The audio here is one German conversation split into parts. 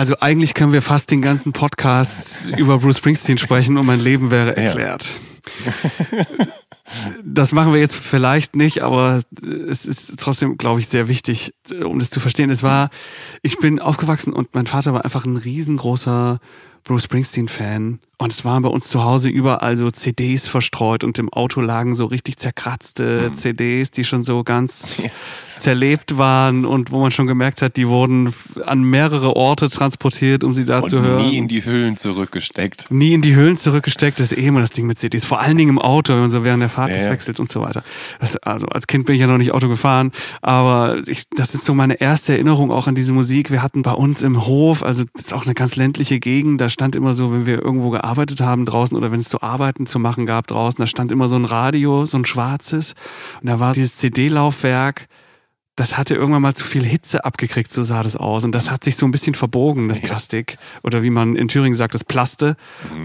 Also eigentlich können wir fast den ganzen Podcast über Bruce Springsteen sprechen und mein Leben wäre erklärt. Ja. Das machen wir jetzt vielleicht nicht, aber es ist trotzdem, glaube ich, sehr wichtig, um das zu verstehen. Es war, ich bin aufgewachsen und mein Vater war einfach ein riesengroßer Bruce Springsteen-Fan. Und es waren bei uns zu Hause überall so CDs verstreut und im Auto lagen so richtig zerkratzte mhm. CDs, die schon so ganz ja. Zerlebt waren und wo man schon gemerkt hat, die wurden an mehrere Orte transportiert, um sie da und zu hören. Nie in die Hüllen zurückgesteckt. Nie in die Hüllen zurückgesteckt, das ist eh immer das Ding mit CDs. Vor allen Dingen im Auto, wenn man so während der Fahrt ja, wechselt und so weiter. Das, also als Kind bin ich ja noch nicht Auto gefahren, aber ich, das ist so meine erste Erinnerung auch an diese Musik. Wir hatten bei uns im Hof, also das ist auch eine ganz ländliche Gegend, da stand immer so, wenn wir irgendwo gearbeitet gearbeitet haben draußen oder wenn es zu Arbeiten zu machen gab draußen, da stand immer so ein Radio, so ein schwarzes. Und da war dieses CD-Laufwerk das hatte irgendwann mal zu viel Hitze abgekriegt, so sah das aus. Und das hat sich so ein bisschen verbogen, das Plastik. Oder wie man in Thüringen sagt, das Plaste.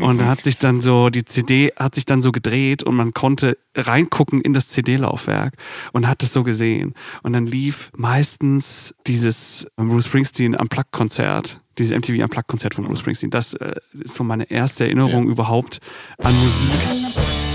Und da hat sich dann so, die CD hat sich dann so gedreht und man konnte reingucken in das CD-Laufwerk und hat das so gesehen. Und dann lief meistens dieses Bruce Springsteen am Plug-Konzert dieses MTV Unplugged-Konzert von Bruce Springsteen. Das äh, ist so meine erste Erinnerung ja. überhaupt an Musik.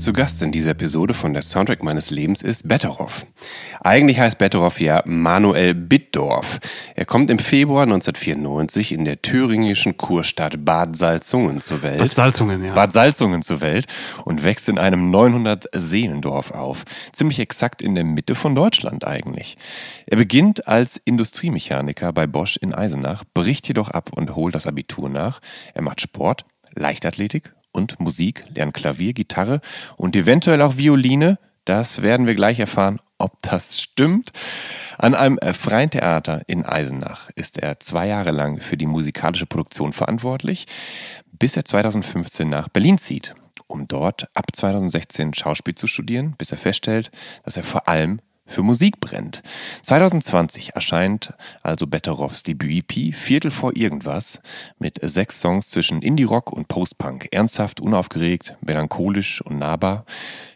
Zu Gast in dieser Episode von der Soundtrack meines Lebens ist Betteroff. Eigentlich heißt Betteroff ja Manuel Bittdorf. Er kommt im Februar 1994 in der thüringischen Kurstadt Bad Salzungen zur Welt. Bad Salzungen, ja. Bad Salzungen zur Welt und wächst in einem 900 Seelendorf auf. Ziemlich exakt in der Mitte von Deutschland eigentlich. Er beginnt als Industriemechaniker bei Bosch in Eisenach, bricht jedoch ab und holt das Abitur nach. Er macht Sport, Leichtathletik und Musik, lernt Klavier, Gitarre und eventuell auch Violine. Das werden wir gleich erfahren, ob das stimmt. An einem freien Theater in Eisenach ist er zwei Jahre lang für die musikalische Produktion verantwortlich, bis er 2015 nach Berlin zieht, um dort ab 2016 Schauspiel zu studieren, bis er feststellt, dass er vor allem für Musik brennt. 2020 erscheint also Betteroffs Debüt-EP Viertel vor irgendwas mit sechs Songs zwischen Indie-Rock und Post-Punk. Ernsthaft, unaufgeregt, melancholisch und nahbar.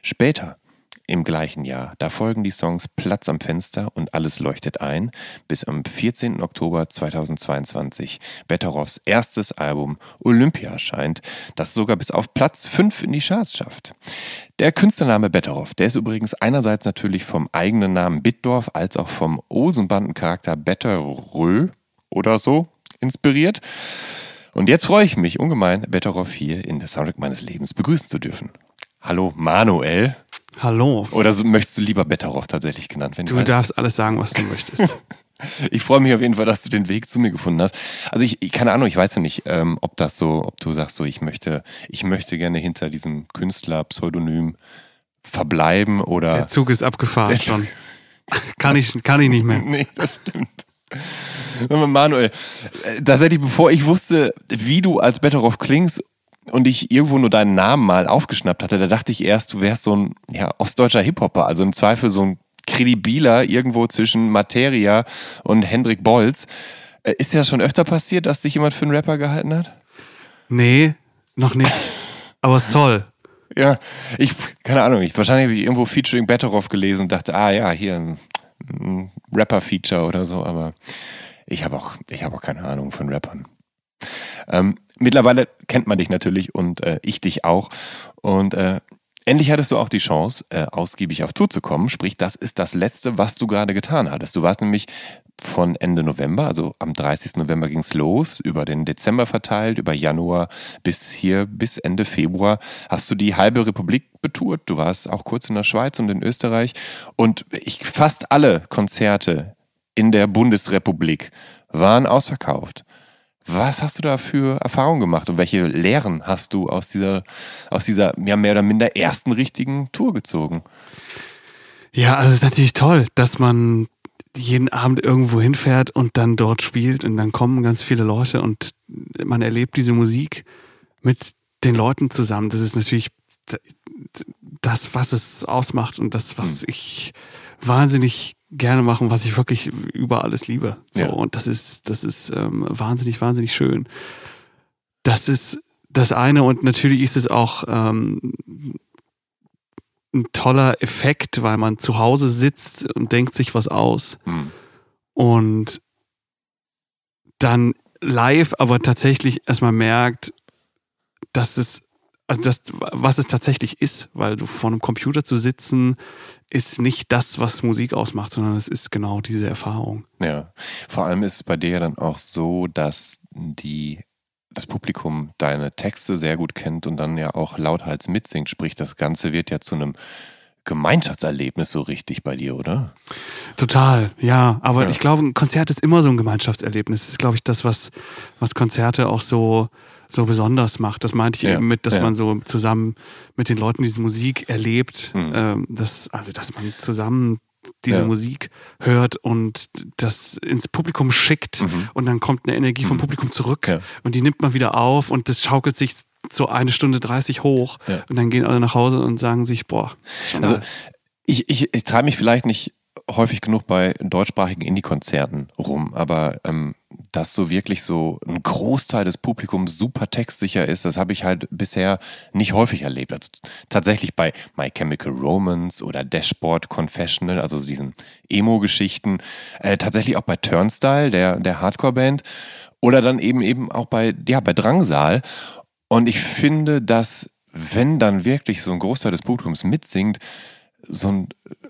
Später im gleichen Jahr. Da folgen die Songs Platz am Fenster und Alles leuchtet ein, bis am 14. Oktober 2022 Betteroffs erstes Album Olympia erscheint, das sogar bis auf Platz 5 in die Charts schafft. Der Künstlername Betteroff, der ist übrigens einerseits natürlich vom eigenen Namen Bittdorf als auch vom Olsenbandencharakter Betterrö oder so inspiriert. Und jetzt freue ich mich ungemein, Betteroff hier in der Soundtrack meines Lebens begrüßen zu dürfen. Hallo Manuel. Hallo. Oder so, möchtest du lieber Betteroff tatsächlich genannt werden? Du darfst alles sagen, was du möchtest. Ich freue mich auf jeden Fall, dass du den Weg zu mir gefunden hast. Also ich, keine Ahnung, ich weiß ja nicht, ähm, ob das so, ob du sagst so, ich möchte, ich möchte gerne hinter diesem Künstler-Pseudonym verbleiben oder. Der Zug ist abgefahren schon. kann ich, kann ich nicht mehr. Nee, das stimmt. Manuel, äh, tatsächlich, bevor ich wusste, wie du als Betteroff klingst und ich irgendwo nur deinen Namen mal aufgeschnappt hatte, da dachte ich erst, du wärst so ein ja, ostdeutscher Hip-Hopper, also im Zweifel so ein kredibiler irgendwo zwischen Materia und Hendrik Bolz. Äh, ist ja schon öfter passiert, dass sich jemand für einen Rapper gehalten hat? Nee, noch nicht. Aber es ist toll. Ja, ich, keine Ahnung, ich, wahrscheinlich habe ich irgendwo Featuring Betteroff gelesen und dachte, ah ja, hier ein, ein Rapper-Feature oder so, aber ich habe auch, ich habe auch keine Ahnung von Rappern. Ähm, mittlerweile kennt man dich natürlich und äh, ich dich auch. Und äh, endlich hattest du auch die Chance, äh, ausgiebig auf Tour zu kommen. Sprich, das ist das Letzte, was du gerade getan hattest. Du warst nämlich von Ende November, also am 30. November ging es los, über den Dezember verteilt, über Januar bis hier, bis Ende Februar, hast du die halbe Republik betourt. Du warst auch kurz in der Schweiz und in Österreich. Und ich, fast alle Konzerte in der Bundesrepublik waren ausverkauft. Was hast du da für Erfahrungen gemacht und welche Lehren hast du aus dieser, aus dieser ja, mehr oder minder ersten richtigen Tour gezogen? Ja, also es ist natürlich toll, dass man jeden Abend irgendwo hinfährt und dann dort spielt und dann kommen ganz viele Leute und man erlebt diese Musik mit den Leuten zusammen. Das ist natürlich das, was es ausmacht und das, was hm. ich wahnsinnig gerne mache und was ich wirklich über alles liebe. So, ja. und das ist, das ist ähm, wahnsinnig, wahnsinnig schön. Das ist das eine und natürlich ist es auch ähm, ein toller Effekt, weil man zu Hause sitzt und denkt sich was aus. Mhm. Und dann live aber tatsächlich erstmal merkt, dass es, also das, was es tatsächlich ist, weil du vor einem Computer zu sitzen, ist nicht das, was Musik ausmacht, sondern es ist genau diese Erfahrung. Ja, vor allem ist es bei dir ja dann auch so, dass die das Publikum deine Texte sehr gut kennt und dann ja auch lauthals mitsingt. Sprich, das Ganze wird ja zu einem Gemeinschaftserlebnis so richtig bei dir, oder? Total, ja. Aber ja. ich glaube, ein Konzert ist immer so ein Gemeinschaftserlebnis. Das ist, glaube ich, das, was, was Konzerte auch so, so besonders macht. Das meinte ich ja. eben mit, dass ja. man so zusammen mit den Leuten diese Musik erlebt. Mhm. Ähm, das, also, dass man zusammen diese ja. Musik hört und das ins Publikum schickt mhm. und dann kommt eine Energie vom mhm. Publikum zurück und die nimmt man wieder auf und das schaukelt sich so eine Stunde 30 hoch und dann gehen alle nach Hause und sagen sich, boah. Also ich, ich, ich treibe mich vielleicht nicht häufig genug bei deutschsprachigen Indie-Konzerten rum, aber ähm, dass so wirklich so ein Großteil des Publikums super textsicher ist, das habe ich halt bisher nicht häufig erlebt. Also tatsächlich bei My Chemical Romance oder Dashboard Confessional, also so diesen Emo-Geschichten, äh, tatsächlich auch bei Turnstyle, der, der Hardcore-Band, oder dann eben eben auch bei, ja, bei Drangsal. Und ich finde, dass wenn dann wirklich so ein Großteil des Publikums mitsingt, so ein,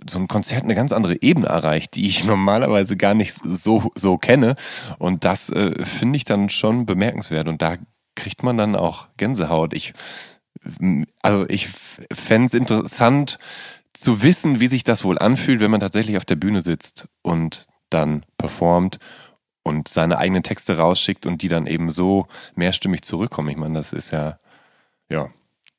so ein Konzert eine ganz andere Ebene erreicht, die ich normalerweise gar nicht so, so kenne. Und das äh, finde ich dann schon bemerkenswert. Und da kriegt man dann auch Gänsehaut. Ich, also ich fände es interessant zu wissen, wie sich das wohl anfühlt, wenn man tatsächlich auf der Bühne sitzt und dann performt und seine eigenen Texte rausschickt und die dann eben so mehrstimmig zurückkommen. Ich meine, das ist ja, ja,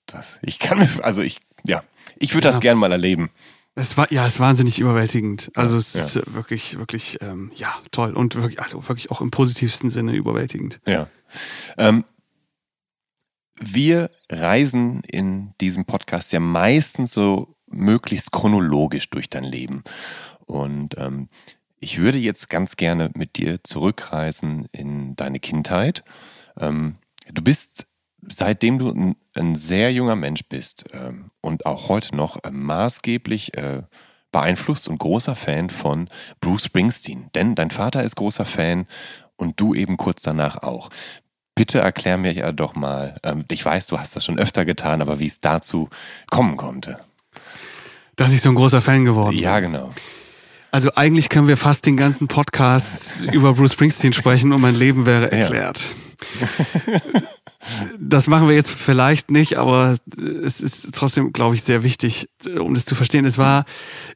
das, ich kann also ich, ja, ich würde das gern mal erleben. Es war, ja, es ist wahnsinnig überwältigend. Also es ja. ist wirklich, wirklich, ähm, ja, toll und wirklich, also wirklich auch im positivsten Sinne überwältigend. Ja. Ähm, wir reisen in diesem Podcast ja meistens so möglichst chronologisch durch dein Leben. Und ähm, ich würde jetzt ganz gerne mit dir zurückreisen in deine Kindheit. Ähm, du bist seitdem du ein, ein, sehr junger Mensch bist ähm, und auch heute noch äh, maßgeblich äh, beeinflusst und großer Fan von Bruce Springsteen. Denn dein Vater ist großer Fan und du eben kurz danach auch. Bitte erklär mir ja doch mal, ähm, ich weiß, du hast das schon öfter getan, aber wie es dazu kommen konnte. Dass ich so ein großer Fan geworden bin. Ja, genau. Also eigentlich können wir fast den ganzen Podcast über Bruce Springsteen sprechen und mein Leben wäre erklärt. Ja. Das machen wir jetzt vielleicht nicht, aber es ist trotzdem, glaube ich, sehr wichtig, um das zu verstehen. Es war,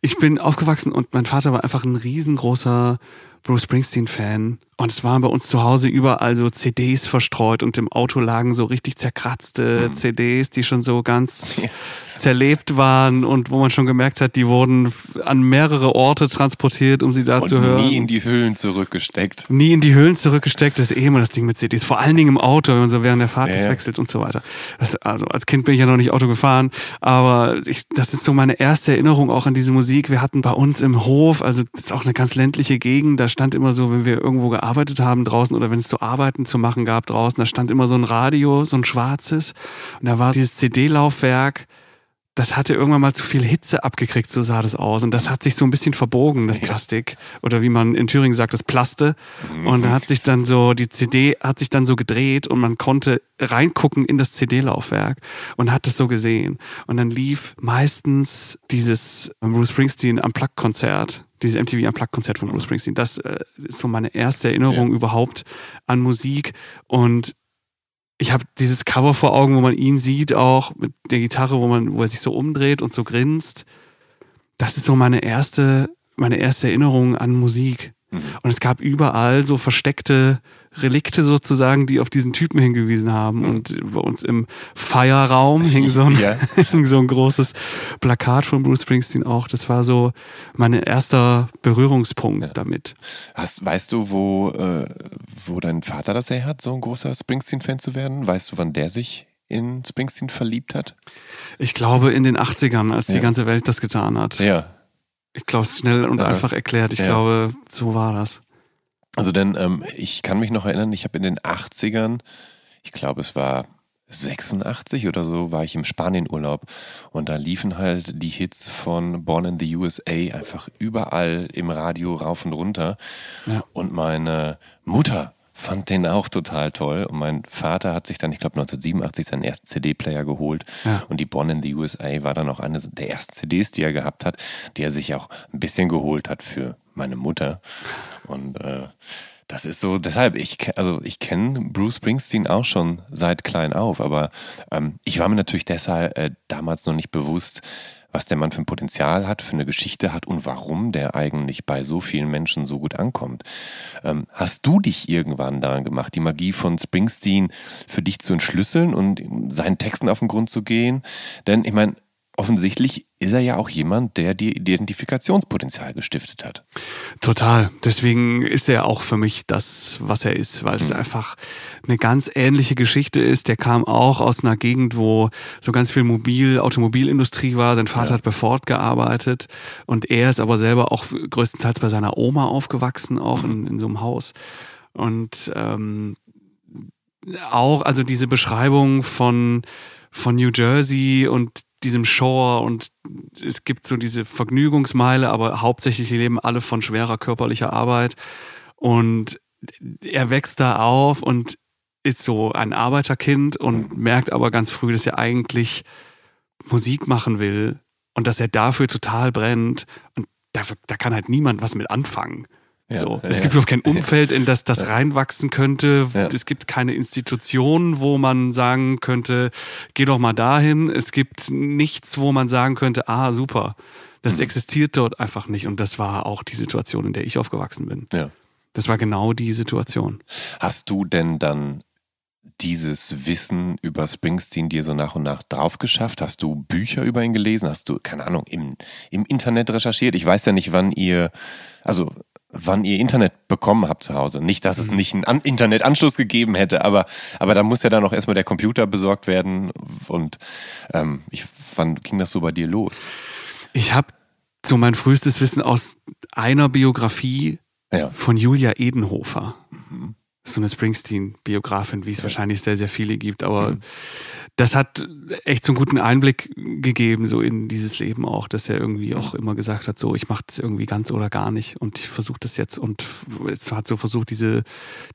ich bin aufgewachsen und mein Vater war einfach ein riesengroßer Bruce Springsteen-Fan. Und es waren bei uns zu Hause überall so CDs verstreut und im Auto lagen so richtig zerkratzte mhm. CDs, die schon so ganz ja zerlebt waren und wo man schon gemerkt hat, die wurden an mehrere Orte transportiert, um sie da und zu hören. Nie in die Hüllen zurückgesteckt. Nie in die Hüllen zurückgesteckt, das ist eh immer das Ding mit CDs. Vor allen Dingen im Auto, wenn man so während der Fahrt ja, wechselt und so weiter. Das, also als Kind bin ich ja noch nicht Auto gefahren, aber ich, das ist so meine erste Erinnerung auch an diese Musik. Wir hatten bei uns im Hof, also das ist auch eine ganz ländliche Gegend, da stand immer so, wenn wir irgendwo gearbeitet haben draußen oder wenn es zu Arbeiten zu machen gab draußen, da stand immer so ein Radio, so ein schwarzes. Und da war dieses CD-Laufwerk das hatte irgendwann mal zu viel Hitze abgekriegt, so sah das aus. Und das hat sich so ein bisschen verbogen, das Plastik. Oder wie man in Thüringen sagt, das Plaste. Und da hat sich dann so, die CD hat sich dann so gedreht und man konnte reingucken in das CD-Laufwerk und hat das so gesehen. Und dann lief meistens dieses Bruce Springsteen am Plug-Konzert dieses MTV Unplugged-Konzert von Bruce Springsteen. Das äh, ist so meine erste Erinnerung ja. überhaupt an Musik. Und ich habe dieses Cover vor Augen, wo man ihn sieht, auch mit der Gitarre, wo man, wo er sich so umdreht und so grinst. Das ist so meine erste, meine erste Erinnerung an Musik. Mhm. Und es gab überall so versteckte Relikte sozusagen, die auf diesen Typen hingewiesen haben. Mhm. Und bei uns im Feierraum hing so, ein, ja. hing so ein großes Plakat von Bruce Springsteen auch. Das war so mein erster Berührungspunkt ja. damit. Hast, weißt du, wo, äh, wo dein Vater das her hat, so ein großer Springsteen-Fan zu werden? Weißt du, wann der sich in Springsteen verliebt hat? Ich glaube in den 80ern, als ja. die ganze Welt das getan hat. Ja. Ich glaube, es ist schnell und einfach erklärt. Ich glaube, so war das. Also denn ähm, ich kann mich noch erinnern, ich habe in den 80ern, ich glaube es war 86 oder so, war ich im Spanienurlaub und da liefen halt die Hits von Born in the USA einfach überall im Radio rauf und runter. Ja. Und meine Mutter fand den auch total toll. Und mein Vater hat sich dann, ich glaube 1987, seinen ersten CD-Player geholt. Ja. Und die Born in the USA war dann auch eine der ersten CDs, die er gehabt hat, die er sich auch ein bisschen geholt hat für meine Mutter. Und äh, das ist so, deshalb, ich, also ich kenne Bruce Springsteen auch schon seit klein auf, aber ähm, ich war mir natürlich deshalb äh, damals noch nicht bewusst, was der Mann für ein Potenzial hat, für eine Geschichte hat und warum der eigentlich bei so vielen Menschen so gut ankommt. Ähm, hast du dich irgendwann daran gemacht, die Magie von Springsteen für dich zu entschlüsseln und seinen Texten auf den Grund zu gehen? Denn ich meine, offensichtlich ist er ja auch jemand, der dir Identifikationspotenzial gestiftet hat. Total. Deswegen ist er auch für mich das, was er ist, weil es mhm. einfach eine ganz ähnliche Geschichte ist. Der kam auch aus einer Gegend, wo so ganz viel Mobil, Automobilindustrie war. Sein Vater ja. hat bei Ford gearbeitet und er ist aber selber auch größtenteils bei seiner Oma aufgewachsen, auch in, in so einem Haus. Und ähm, auch, also diese Beschreibung von von New Jersey und diesem Shore und es gibt so diese Vergnügungsmeile, aber hauptsächlich leben alle von schwerer körperlicher Arbeit. Und er wächst da auf und ist so ein Arbeiterkind und merkt aber ganz früh, dass er eigentlich Musik machen will und dass er dafür total brennt. Und da, da kann halt niemand was mit anfangen. Ja, so. Es ja, gibt überhaupt kein Umfeld, in das das reinwachsen könnte. Es gibt keine Institution, wo man sagen könnte, geh doch mal dahin. Es gibt nichts, wo man sagen könnte, ah, super. Das mhm. existiert dort einfach nicht. Und das war auch die Situation, in der ich aufgewachsen bin. Ja. Das war genau die Situation. Hast du denn dann dieses Wissen über Springsteen dir so nach und nach drauf geschafft? Hast du Bücher über ihn gelesen? Hast du, keine Ahnung, im, im Internet recherchiert? Ich weiß ja nicht, wann ihr, also wann ihr Internet bekommen habt zu Hause. Nicht, dass es mhm. nicht einen An Internetanschluss gegeben hätte, aber, aber da muss ja dann auch erstmal der Computer besorgt werden. Und ähm, ich, wann ging das so bei dir los? Ich habe so mein frühestes Wissen aus einer Biografie ja. von Julia Edenhofer. Mhm so eine Springsteen-Biografin, wie es ja. wahrscheinlich sehr, sehr viele gibt. Aber mhm. das hat echt so einen guten Einblick gegeben, so in dieses Leben auch, dass er irgendwie auch immer gesagt hat, so, ich mache das irgendwie ganz oder gar nicht und ich versuche das jetzt und es hat so versucht, diese,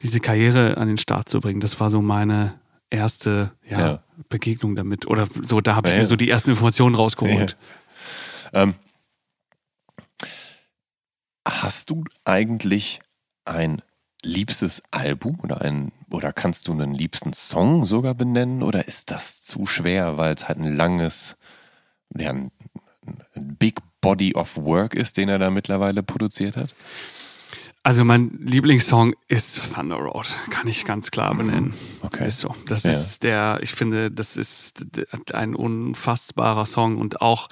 diese Karriere an den Start zu bringen. Das war so meine erste ja, ja. Begegnung damit. Oder so, da habe ich mir so die ersten Informationen rausgeholt. Ähm, hast du eigentlich ein liebstes Album oder ein oder kannst du einen liebsten Song sogar benennen oder ist das zu schwer, weil es halt ein langes, ja, ein, ein Big Body of Work ist, den er da mittlerweile produziert hat? Also mein Lieblingssong ist Thunder Road, kann ich ganz klar mhm. benennen. Okay. Ist so. Das ja. ist der, ich finde, das ist ein unfassbarer Song und auch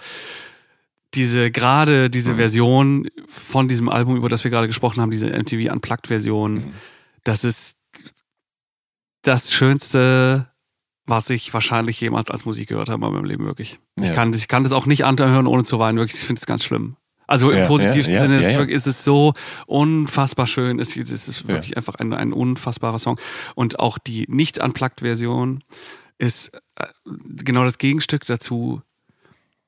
diese gerade diese mhm. Version von diesem Album, über das wir gerade gesprochen haben, diese MTV Unplugged Version, mhm. das ist das Schönste, was ich wahrscheinlich jemals als Musik gehört habe in meinem Leben, wirklich. Ja. Ich, kann, ich kann das auch nicht anhören, ohne zu weinen, wirklich. Ich finde es ganz schlimm. Also im ja, positivsten ja, Sinne ist, wirklich, ist, es so unfassbar schön. Es, es ist wirklich einfach ein, ein unfassbarer Song. Und auch die nicht unplugged Version ist äh, genau das Gegenstück dazu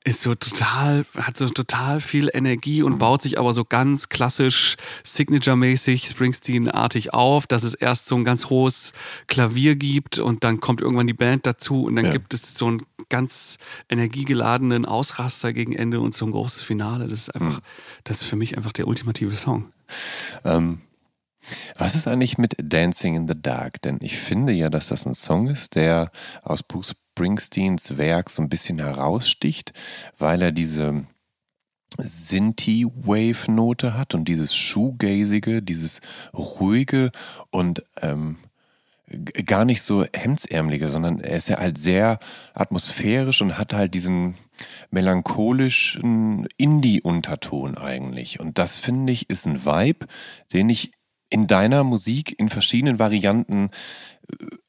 ist so total, hat so total viel Energie und mhm. baut sich aber so ganz klassisch Signature-mäßig Springsteen-artig auf, dass es erst so ein ganz hohes Klavier gibt und dann kommt irgendwann die Band dazu und dann ja. gibt es so einen ganz energiegeladenen Ausraster gegen Ende und so ein großes Finale. Das ist einfach, mhm. das ist für mich einfach der ultimative Song. Ähm, was ist eigentlich mit Dancing in the Dark? Denn ich finde ja, dass das ein Song ist, der aus Bruce Springsteens Werk so ein bisschen heraussticht, weil er diese Sinti-Wave-Note hat und dieses Shoegazige, dieses ruhige und ähm, gar nicht so hemdsärmelige, sondern er ist ja halt sehr atmosphärisch und hat halt diesen melancholischen Indie-Unterton eigentlich. Und das finde ich ist ein Vibe, den ich in deiner Musik in verschiedenen Varianten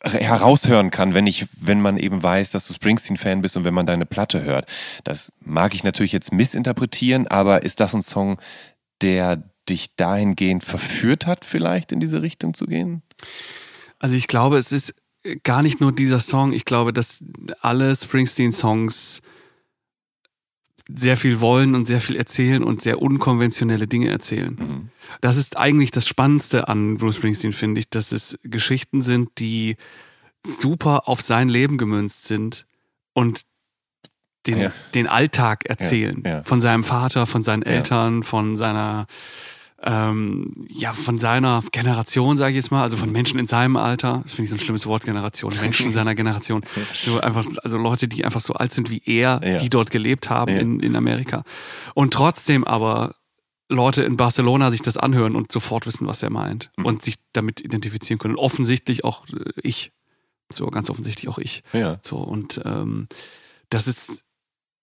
heraushören kann, wenn ich, wenn man eben weiß, dass du Springsteen-Fan bist und wenn man deine Platte hört. Das mag ich natürlich jetzt missinterpretieren, aber ist das ein Song, der dich dahingehend verführt hat, vielleicht in diese Richtung zu gehen? Also ich glaube, es ist gar nicht nur dieser Song. Ich glaube, dass alle Springsteen-Songs sehr viel wollen und sehr viel erzählen und sehr unkonventionelle Dinge erzählen. Mhm. Das ist eigentlich das Spannendste an Bruce Springsteen, finde ich, dass es Geschichten sind, die super auf sein Leben gemünzt sind und den, ja. den Alltag erzählen. Ja, ja. Von seinem Vater, von seinen Eltern, von seiner ähm, ja, von seiner Generation, sage ich jetzt mal, also von Menschen in seinem Alter, das finde ich so ein schlimmes Wort, Generation, Menschen in seiner Generation, so einfach, also Leute, die einfach so alt sind wie er, ja. die dort gelebt haben ja. in, in Amerika. Und trotzdem aber Leute in Barcelona sich das anhören und sofort wissen, was er meint mhm. und sich damit identifizieren können. offensichtlich auch ich. So, ganz offensichtlich auch ich. Ja. So, und ähm, das ist,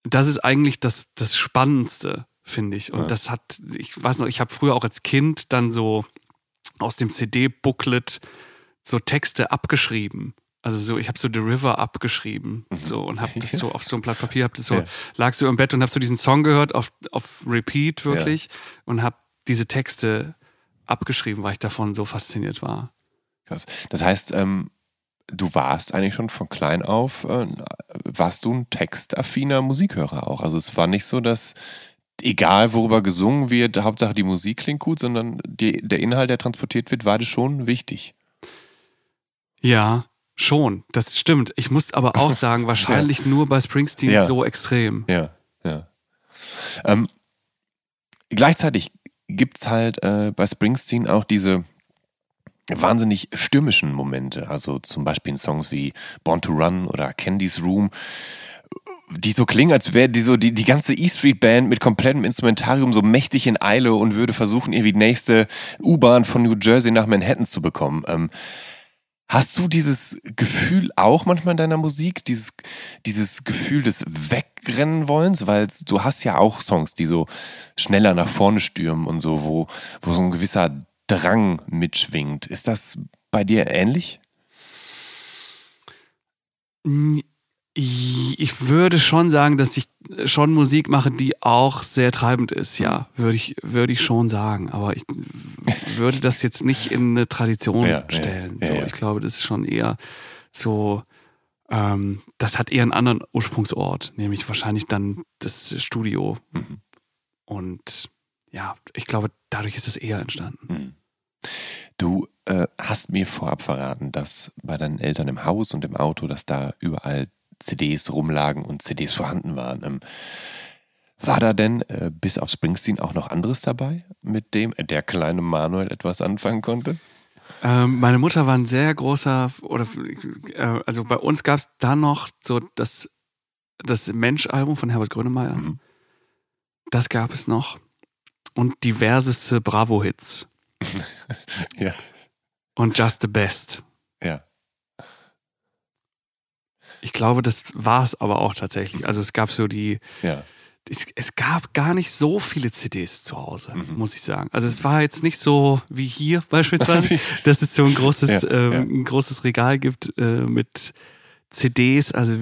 das ist eigentlich das, das Spannendste finde ich. Und ja. das hat, ich weiß noch, ich habe früher auch als Kind dann so aus dem CD-Booklet so Texte abgeschrieben. Also so, ich habe so The River abgeschrieben mhm. so und habe das so auf so ein Blatt Papier, hab das so, ja. lag so im Bett und habe so diesen Song gehört auf, auf Repeat wirklich ja. und habe diese Texte abgeschrieben, weil ich davon so fasziniert war. Krass. Das heißt, ähm, du warst eigentlich schon von klein auf, äh, warst du ein textaffiner Musikhörer auch. Also es war nicht so, dass egal worüber gesungen wird, Hauptsache die Musik klingt gut, sondern die, der Inhalt, der transportiert wird, war das schon wichtig. Ja, schon, das stimmt. Ich muss aber auch sagen, wahrscheinlich ja. nur bei Springsteen ja. so extrem. Ja, ja. Ähm, gleichzeitig gibt es halt äh, bei Springsteen auch diese wahnsinnig stürmischen Momente. Also zum Beispiel in Songs wie Born to Run oder Candy's Room die so klingen, als wäre die so die, die ganze E-Street Band mit komplettem Instrumentarium so mächtig in Eile und würde versuchen, irgendwie die nächste U-Bahn von New Jersey nach Manhattan zu bekommen. Ähm, hast du dieses Gefühl auch manchmal in deiner Musik, dieses, dieses Gefühl des Wegrennen-Wollens? Weil du hast ja auch Songs, die so schneller nach vorne stürmen und so, wo, wo so ein gewisser Drang mitschwingt. Ist das bei dir ähnlich? Ich würde schon sagen, dass ich schon Musik mache, die auch sehr treibend ist, ja, würde ich, würde ich schon sagen. Aber ich würde das jetzt nicht in eine Tradition ja, stellen. Ja, so, ja, ich glaube, das ist schon eher so, ähm, das hat eher einen anderen Ursprungsort, nämlich wahrscheinlich dann das Studio. Mhm. Und ja, ich glaube, dadurch ist es eher entstanden. Mhm. Du äh, hast mir vorab verraten, dass bei deinen Eltern im Haus und im Auto, dass da überall CDs rumlagen und CDs vorhanden waren. Ähm, war da denn äh, bis auf Springsteen auch noch anderes dabei, mit dem der kleine Manuel etwas anfangen konnte? Ähm, meine Mutter war ein sehr großer, oder äh, also bei uns gab es da noch so das, das Mensch-Album von Herbert Grönemeyer. Mhm. Das gab es noch. Und diverseste Bravo-Hits. ja. Und Just the Best. Ja. Ich glaube, das war es aber auch tatsächlich. Also es gab so die. Ja. Es, es gab gar nicht so viele CDs zu Hause, mhm. muss ich sagen. Also es war jetzt nicht so wie hier beispielsweise, dass es so ein großes, ja, ähm, ja. ein großes Regal gibt äh, mit CDs. Also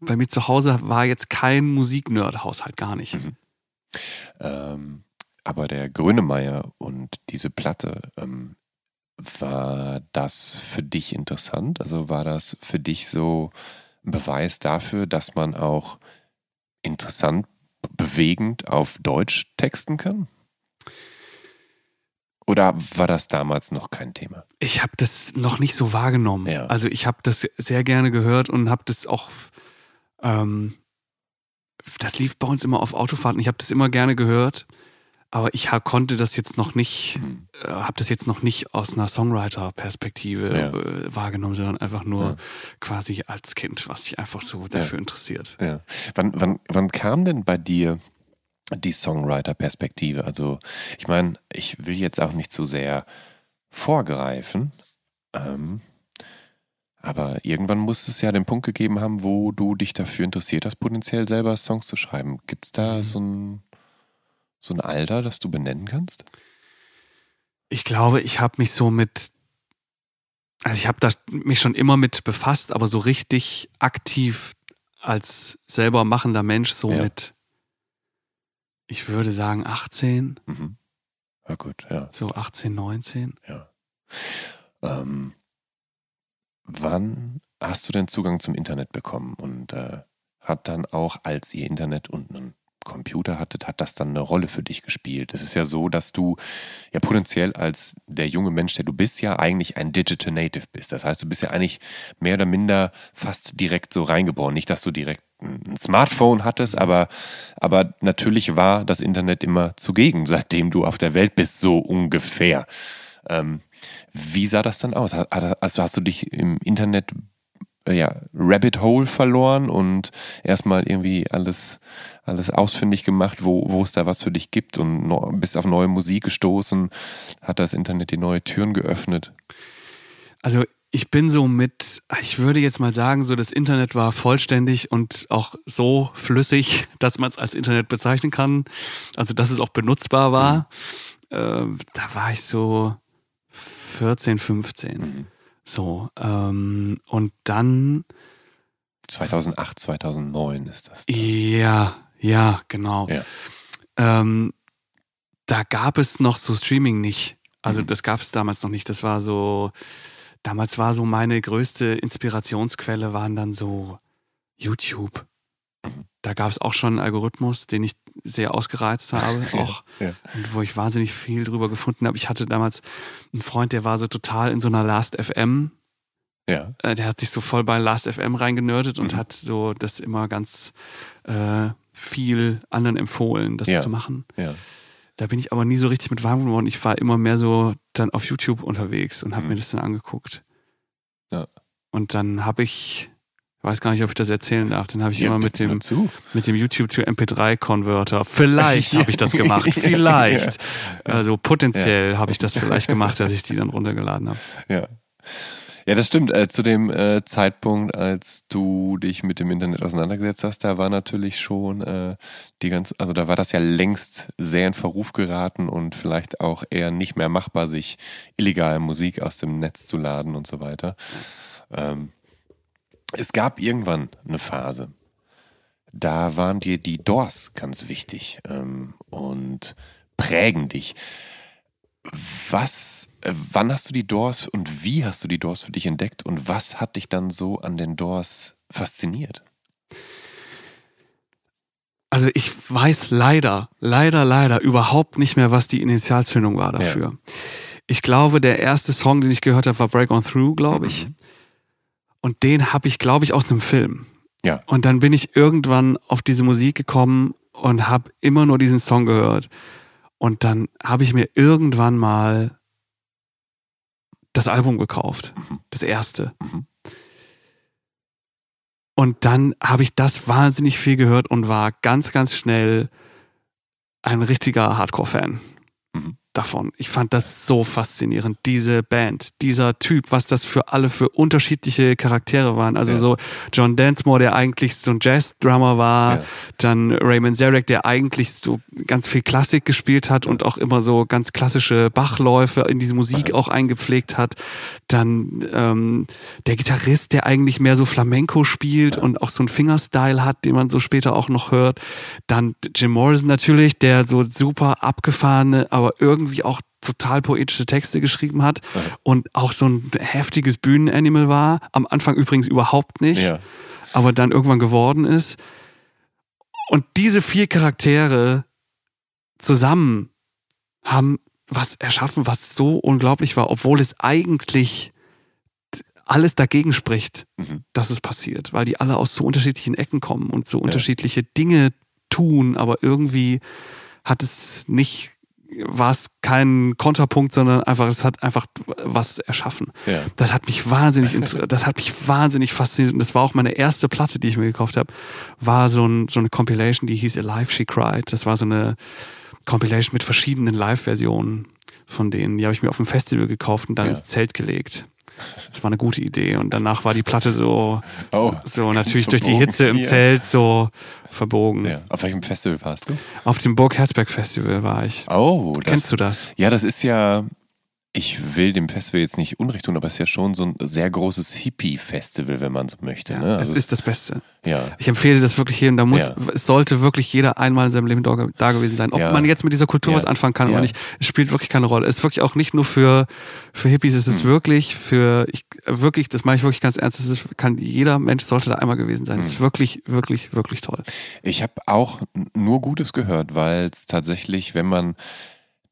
bei mir zu Hause war jetzt kein Musiknerd-Haushalt, gar nicht. Mhm. Ähm, aber der Grönemeyer und diese Platte, ähm, war das für dich interessant? Also war das für dich so ein Beweis dafür, dass man auch interessant, bewegend auf Deutsch texten kann? Oder war das damals noch kein Thema? Ich habe das noch nicht so wahrgenommen. Ja. Also ich habe das sehr gerne gehört und habe das auch, ähm, das lief bei uns immer auf Autofahrten. Ich habe das immer gerne gehört, aber ich konnte das jetzt noch nicht, hm. äh, habe das jetzt noch nicht aus einer Songwriter-Perspektive ja. äh, wahrgenommen, sondern einfach nur ja. quasi als Kind, was sich einfach so dafür interessiert. Ja. Wann, wann, wann kam denn bei dir die Songwriter-Perspektive. Also ich meine, ich will jetzt auch nicht zu sehr vorgreifen, ähm, aber irgendwann muss es ja den Punkt gegeben haben, wo du dich dafür interessiert hast, potenziell selber Songs zu schreiben. Gibt es da mhm. so ein, so ein Alter, das du benennen kannst? Ich glaube, ich habe mich so mit, also ich habe mich schon immer mit befasst, aber so richtig aktiv als selber machender Mensch so ja. mit ich würde sagen 18. Mhm. Ja, gut, ja. So 18, 19. Ja. Ähm, wann hast du denn Zugang zum Internet bekommen und äh, hat dann auch, als ihr Internet und einen Computer hattet, hat das dann eine Rolle für dich gespielt? Es ist ja so, dass du ja potenziell als der junge Mensch, der du bist, ja eigentlich ein Digital Native bist. Das heißt, du bist ja eigentlich mehr oder minder fast direkt so reingeboren. Nicht, dass du direkt ein Smartphone hattest, aber, aber natürlich war das Internet immer zugegen, seitdem du auf der Welt bist, so ungefähr. Ähm, wie sah das dann aus? Also hast du dich im Internet äh, ja, Rabbit Hole verloren und erstmal irgendwie alles, alles ausfindig gemacht, wo, wo es da was für dich gibt und no, bist auf neue Musik gestoßen? Hat das Internet die neue Türen geöffnet? Also ich bin so mit, ich würde jetzt mal sagen, so das Internet war vollständig und auch so flüssig, dass man es als Internet bezeichnen kann. Also dass es auch benutzbar war. Mhm. Äh, da war ich so 14, 15. Mhm. So. Ähm, und dann. 2008, 2009 ist das. Dann. Ja, ja, genau. Ja. Ähm, da gab es noch so Streaming nicht. Also mhm. das gab es damals noch nicht. Das war so damals war so meine größte Inspirationsquelle waren dann so YouTube. Da gab es auch schon einen Algorithmus, den ich sehr ausgereizt habe, auch ja. und wo ich wahnsinnig viel drüber gefunden habe. Ich hatte damals einen Freund, der war so total in so einer Last FM. Ja. Äh, der hat sich so voll bei Last FM reingenördet und mhm. hat so das immer ganz äh, viel anderen empfohlen, das ja. zu machen. Ja. Da bin ich aber nie so richtig mit warm geworden. Ich war immer mehr so dann auf YouTube unterwegs und habe mhm. mir das dann angeguckt. Ja. Und dann habe ich, ich weiß gar nicht, ob ich das erzählen darf, dann habe ich ja, immer mit dem, mit dem YouTube to MP3-Converter, vielleicht habe ich das gemacht, vielleicht. Ja. Also potenziell habe ich das vielleicht gemacht, dass ich die dann runtergeladen habe. Ja. Ja, das stimmt. Äh, zu dem äh, Zeitpunkt, als du dich mit dem Internet auseinandergesetzt hast, da war natürlich schon äh, die ganze, also da war das ja längst sehr in Verruf geraten und vielleicht auch eher nicht mehr machbar, sich illegal Musik aus dem Netz zu laden und so weiter. Ähm, es gab irgendwann eine Phase, da waren dir die Doors ganz wichtig ähm, und prägen dich. Was, äh, wann hast du die Doors und wie hast du die Doors für dich entdeckt und was hat dich dann so an den Doors fasziniert? Also ich weiß leider, leider, leider überhaupt nicht mehr, was die Initialzündung war dafür. Ja. Ich glaube, der erste Song, den ich gehört habe, war Break On Through, glaube ich. Mhm. Und den habe ich, glaube ich, aus einem Film. Ja. Und dann bin ich irgendwann auf diese Musik gekommen und habe immer nur diesen Song gehört. Und dann habe ich mir irgendwann mal das Album gekauft. Mhm. Das erste. Mhm. Und dann habe ich das wahnsinnig viel gehört und war ganz, ganz schnell ein richtiger Hardcore-Fan. Mhm davon. Ich fand das so faszinierend. Diese Band, dieser Typ, was das für alle für unterschiedliche Charaktere waren. Also ja. so John Densmore, der eigentlich so ein Jazz-Drummer war, ja. dann Raymond Zarek, der eigentlich so ganz viel Klassik gespielt hat und auch immer so ganz klassische Bachläufe in diese Musik ja. auch eingepflegt hat. Dann ähm, der Gitarrist, der eigentlich mehr so Flamenco spielt und auch so einen Fingerstyle hat, den man so später auch noch hört. Dann Jim Morrison natürlich, der so super abgefahrene, aber irgendwie irgendwie auch total poetische Texte geschrieben hat ja. und auch so ein heftiges Bühnenanimal war. Am Anfang übrigens überhaupt nicht, ja. aber dann irgendwann geworden ist. Und diese vier Charaktere zusammen haben was erschaffen, was so unglaublich war, obwohl es eigentlich alles dagegen spricht, mhm. dass es passiert, weil die alle aus so unterschiedlichen Ecken kommen und so ja. unterschiedliche Dinge tun, aber irgendwie hat es nicht war es kein Kontrapunkt, sondern einfach, es hat einfach was erschaffen. Ja. Das hat mich wahnsinnig, das hat mich wahnsinnig fasziniert. Und das war auch meine erste Platte, die ich mir gekauft habe, war so, ein, so eine Compilation, die hieß Alive She Cried. Das war so eine Compilation mit verschiedenen Live-Versionen von denen. Die habe ich mir auf dem Festival gekauft und dann ja. ins Zelt gelegt. Das war eine gute Idee. Und danach war die Platte so, oh, so natürlich durch die Hitze im Zelt so verbogen. Ja. Auf welchem Festival warst du? Auf dem Burg Herzberg Festival war ich. Oh, das, kennst du das? Ja, das ist ja ich will dem Festival jetzt nicht Unrecht tun, aber es ist ja schon so ein sehr großes Hippie-Festival, wenn man so möchte. Ja, ne? also es ist das Beste. Ja. Ich empfehle das wirklich jedem. Da muss, ja. es sollte wirklich jeder einmal in seinem Leben da, gewesen sein. Ob ja. man jetzt mit dieser Kultur was anfangen kann oder nicht, es spielt wirklich keine Rolle. Es ist wirklich auch nicht nur für, für Hippies, es ist hm. wirklich für, ich, wirklich, das meine ich wirklich ganz ernst, es ist, kann, jeder Mensch sollte da einmal gewesen sein. Es hm. ist wirklich, wirklich, wirklich toll. Ich habe auch nur Gutes gehört, weil es tatsächlich, wenn man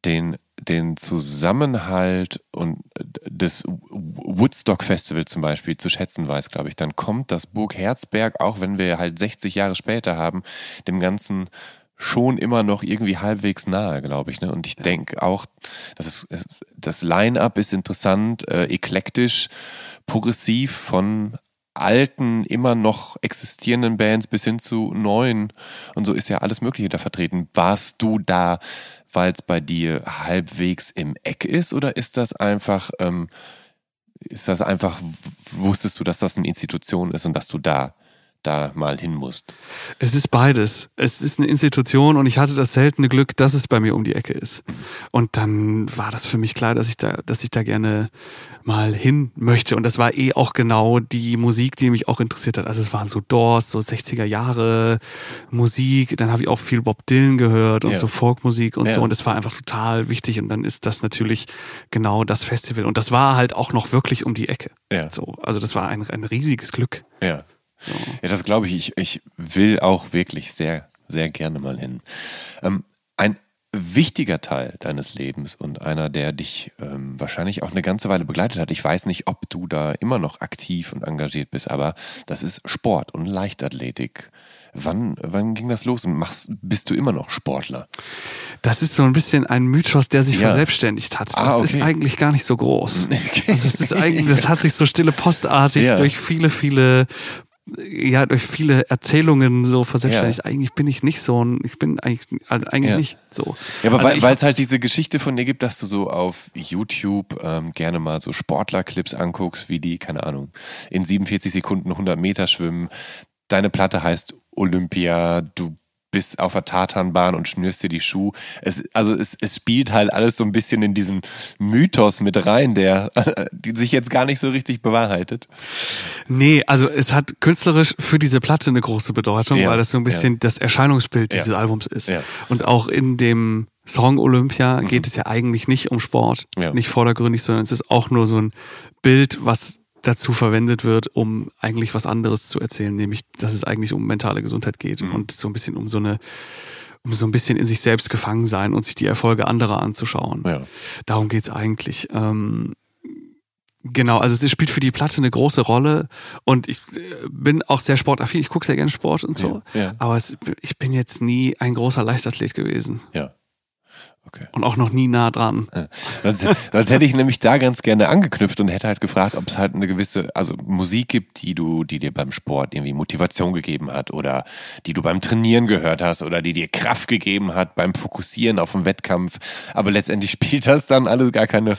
den den Zusammenhalt und des Woodstock Festival zum Beispiel zu schätzen weiß, glaube ich, dann kommt das Burg Herzberg, auch wenn wir halt 60 Jahre später haben, dem Ganzen schon immer noch irgendwie halbwegs nahe, glaube ich. Ne? Und ich denke auch, das, ist, das Line-up ist interessant, äh, eklektisch, progressiv von alten, immer noch existierenden Bands bis hin zu neuen. Und so ist ja alles Mögliche da vertreten. Warst du da weil es bei dir halbwegs im Eck ist oder ist das einfach, ähm, ist das einfach, wusstest du, dass das eine Institution ist und dass du da da mal hin musst? Es ist beides. Es ist eine Institution und ich hatte das seltene Glück, dass es bei mir um die Ecke ist. Und dann war das für mich klar, dass ich da, dass ich da gerne mal hin möchte. Und das war eh auch genau die Musik, die mich auch interessiert hat. Also es waren so Doors, so 60er Jahre Musik. Dann habe ich auch viel Bob Dylan gehört und ja. so Folkmusik und ja. so. Und das war einfach total wichtig. Und dann ist das natürlich genau das Festival. Und das war halt auch noch wirklich um die Ecke. Ja. So, also das war ein, ein riesiges Glück. Ja. So. Ja, das glaube ich. ich. Ich will auch wirklich sehr, sehr gerne mal hin. Ähm, ein wichtiger Teil deines Lebens und einer, der dich ähm, wahrscheinlich auch eine ganze Weile begleitet hat. Ich weiß nicht, ob du da immer noch aktiv und engagiert bist, aber das ist Sport und Leichtathletik. Wann, wann ging das los und machst, bist du immer noch Sportler? Das ist so ein bisschen ein Mythos, der sich ja. verselbstständigt hat. Ah, das ah, okay. ist eigentlich gar nicht so groß. Okay. Das, ist eigentlich, das hat sich so stille postartig ja. durch viele, viele ja, durch viele Erzählungen so verselbstständigt. Ja. Eigentlich bin ich nicht so ein, ich bin eigentlich, also eigentlich ja. nicht so. Ja, aber also weil es halt diese Geschichte von dir gibt, dass du so auf YouTube ähm, gerne mal so Sportlerclips anguckst, wie die, keine Ahnung, in 47 Sekunden 100 Meter schwimmen. Deine Platte heißt Olympia, du bist auf der Tatanbahn und schnürst dir die Schuhe. Es, also es, es spielt halt alles so ein bisschen in diesen Mythos mit rein, der die sich jetzt gar nicht so richtig bewahrheitet. Nee, also es hat künstlerisch für diese Platte eine große Bedeutung, ja, weil das so ein bisschen ja. das Erscheinungsbild dieses ja. Albums ist. Und auch in dem Song Olympia mhm. geht es ja eigentlich nicht um Sport, nicht vordergründig, sondern es ist auch nur so ein Bild, was dazu verwendet wird, um eigentlich was anderes zu erzählen, nämlich, dass es eigentlich um mentale Gesundheit geht mhm. und so ein bisschen um so eine, um so ein bisschen in sich selbst gefangen sein und sich die Erfolge anderer anzuschauen. Ja. Darum geht's eigentlich. Ähm, Genau, also es spielt für die Platte eine große Rolle und ich äh, bin auch sehr sportaffin, ich gucke sehr gerne Sport und so, ja, ja. aber es, ich bin jetzt nie ein großer Leichtathlet gewesen. Ja. Okay. Und auch noch nie nah dran. Ja. Sonst, sonst, hätte ich nämlich da ganz gerne angeknüpft und hätte halt gefragt, ob es halt eine gewisse, also Musik gibt, die du, die dir beim Sport irgendwie Motivation gegeben hat oder die du beim Trainieren gehört hast oder die dir Kraft gegeben hat beim Fokussieren auf den Wettkampf. Aber letztendlich spielt das dann alles gar keine.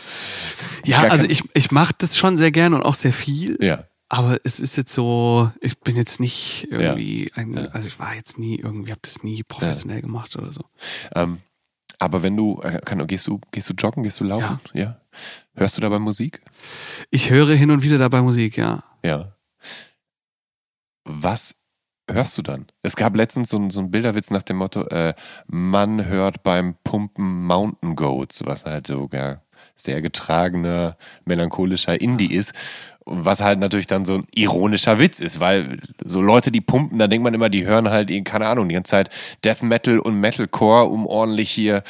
Ja, gar also ich, ich mache das schon sehr gerne und auch sehr viel. Ja. Aber es ist jetzt so, ich bin jetzt nicht irgendwie ja. ein, also ich war jetzt nie irgendwie, habe das nie professionell ja. gemacht oder so. Ähm, aber wenn du, äh, kann, gehst du, gehst du joggen, gehst du laufen? Ja. ja. Hörst du dabei Musik? Ich höre hin und wieder dabei Musik, ja. Ja. Was hörst du dann? Es gab letztens so, so einen Bilderwitz nach dem Motto, äh, man hört beim Pumpen Mountain Goats, was halt sogar sehr getragener, melancholischer Indie ist. Was halt natürlich dann so ein ironischer Witz ist, weil so Leute, die pumpen, da denkt man immer, die hören halt, keine Ahnung, die ganze Zeit Death Metal und Metalcore, um ordentlich hier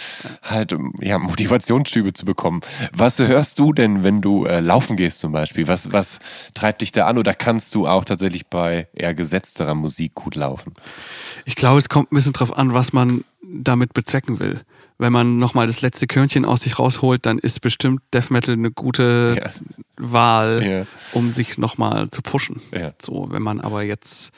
halt ja, Motivationsschübe zu bekommen. Was hörst du denn, wenn du äh, laufen gehst zum Beispiel? Was, was treibt dich da an oder kannst du auch tatsächlich bei eher gesetzterer Musik gut laufen? Ich glaube, es kommt ein bisschen drauf an, was man damit bezwecken will wenn man nochmal das letzte Körnchen aus sich rausholt, dann ist bestimmt Death Metal eine gute ja. Wahl, ja. um sich nochmal zu pushen. Ja. So, wenn man aber jetzt,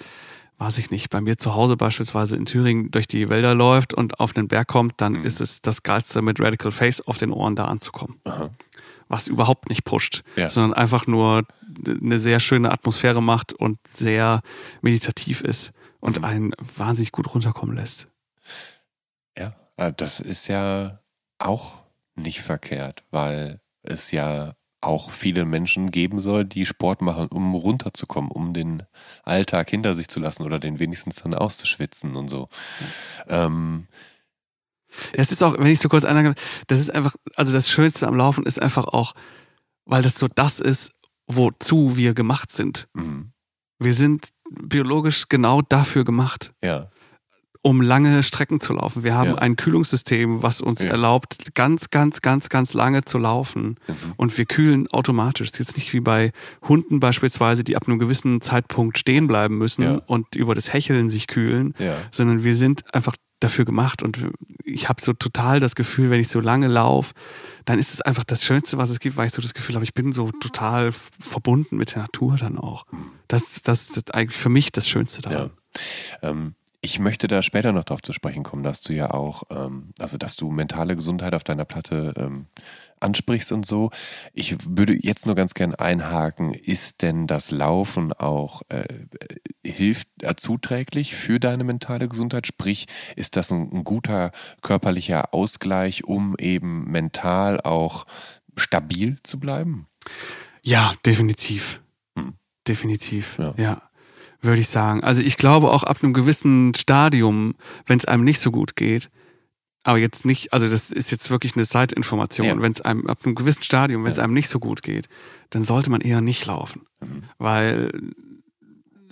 weiß ich nicht, bei mir zu Hause beispielsweise in Thüringen durch die Wälder läuft und auf den Berg kommt, dann mhm. ist es das Geilste mit Radical Face auf den Ohren da anzukommen. Aha. Was überhaupt nicht pusht, sondern einfach nur eine sehr schöne Atmosphäre macht und sehr meditativ ist und mhm. einen wahnsinnig gut runterkommen lässt. Äh, das ist ja auch nicht verkehrt, weil es ja auch viele Menschen geben soll, die Sport machen, um runterzukommen, um den Alltag hinter sich zu lassen oder den wenigstens dann auszuschwitzen und so. Ähm, es ist auch, wenn ich so kurz einlage, das ist einfach, also das Schönste am Laufen ist einfach auch, weil das so das ist, wozu wir gemacht sind. Mhm. Wir sind biologisch genau dafür gemacht. Ja um lange Strecken zu laufen. Wir haben ja. ein Kühlungssystem, was uns ja. erlaubt, ganz, ganz, ganz, ganz lange zu laufen. Mhm. Und wir kühlen automatisch. Das ist jetzt nicht wie bei Hunden beispielsweise, die ab einem gewissen Zeitpunkt stehen bleiben müssen ja. und über das Hecheln sich kühlen, sondern wir sind einfach dafür gemacht. Und ich habe so total das Gefühl, wenn ich so lange laufe, dann ist es einfach das Schönste, was es gibt, weil ich so das Gefühl habe, ich bin so total verbunden mit der Natur dann auch. Mhm. Das, das ist eigentlich für mich das Schönste daran. Ja. Ähm ich möchte da später noch darauf zu sprechen kommen, dass du ja auch, ähm, also dass du mentale Gesundheit auf deiner Platte ähm, ansprichst und so. Ich würde jetzt nur ganz gern einhaken, ist denn das Laufen auch, äh, hilft äh, zuträglich für deine mentale Gesundheit? Sprich, ist das ein, ein guter körperlicher Ausgleich, um eben mental auch stabil zu bleiben? Ja, definitiv. Hm. Definitiv, ja. ja würde ich sagen. Also ich glaube auch ab einem gewissen Stadium, wenn es einem nicht so gut geht, aber jetzt nicht, also das ist jetzt wirklich eine Zeitinformation. Ja. Wenn es einem ab einem gewissen Stadium, wenn es ja. einem nicht so gut geht, dann sollte man eher nicht laufen. Mhm. Weil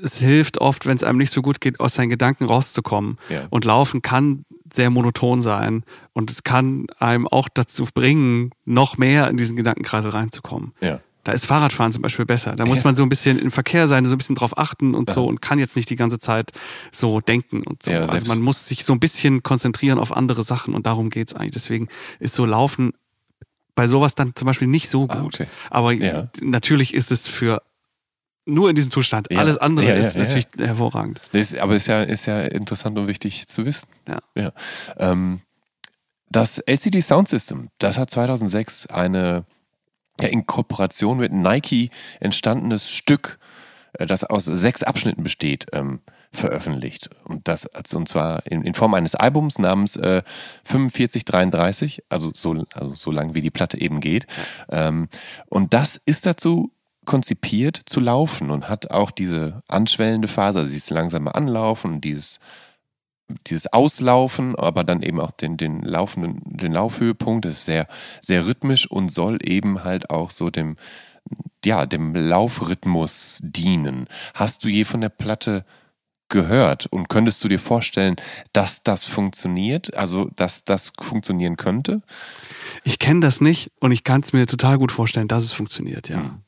es hilft oft, wenn es einem nicht so gut geht, aus seinen Gedanken rauszukommen. Ja. Und laufen kann sehr monoton sein und es kann einem auch dazu bringen, noch mehr in diesen Gedankenkreisel reinzukommen. Ja. Da ist Fahrradfahren zum Beispiel besser. Da muss man so ein bisschen im Verkehr sein, so ein bisschen drauf achten und ja. so und kann jetzt nicht die ganze Zeit so denken und so. Ja, also man muss sich so ein bisschen konzentrieren auf andere Sachen und darum geht's eigentlich. Deswegen ist so Laufen bei sowas dann zum Beispiel nicht so ah, gut. Ah, okay. Aber ja. natürlich ist es für nur in diesem Zustand. Ja. Alles andere ja, ja, ist natürlich hervorragend. Ist, aber ist ja, ist ja interessant und wichtig zu wissen. Ja. ja. Ähm, das LCD Sound System, das hat 2006 eine ja, in Kooperation mit Nike entstandenes Stück, äh, das aus sechs Abschnitten besteht, ähm, veröffentlicht. Und das und zwar in, in Form eines Albums namens äh, 4533, also so, also so lang wie die Platte eben geht. Ähm, und das ist dazu konzipiert zu laufen und hat auch diese anschwellende Phase, also dieses langsame Anlaufen dieses dieses Auslaufen, aber dann eben auch den, den laufenden, den Laufhöhepunkt, das ist sehr, sehr rhythmisch und soll eben halt auch so dem, ja, dem Laufrhythmus dienen. Hast du je von der Platte gehört und könntest du dir vorstellen, dass das funktioniert, also dass das funktionieren könnte? Ich kenne das nicht und ich kann es mir total gut vorstellen, dass es funktioniert, ja. Hm.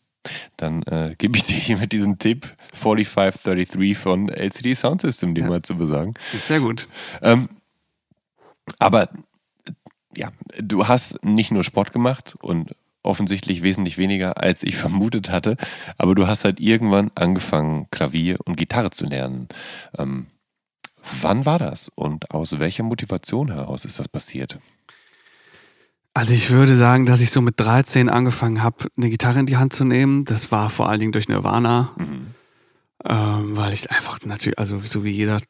Dann äh, gebe ich dir hiermit diesen Tipp 4533 von LCD Sound System, dir ja. mal zu besagen. Sehr gut. Ähm, aber ja, du hast nicht nur Sport gemacht und offensichtlich wesentlich weniger, als ich vermutet hatte, aber du hast halt irgendwann angefangen, Klavier und Gitarre zu lernen. Ähm, wann war das und aus welcher Motivation heraus ist das passiert? Also ich würde sagen, dass ich so mit 13 angefangen habe, eine Gitarre in die Hand zu nehmen. Das war vor allen Dingen durch Nirvana, mhm. ähm, weil ich einfach natürlich, also so wie jeder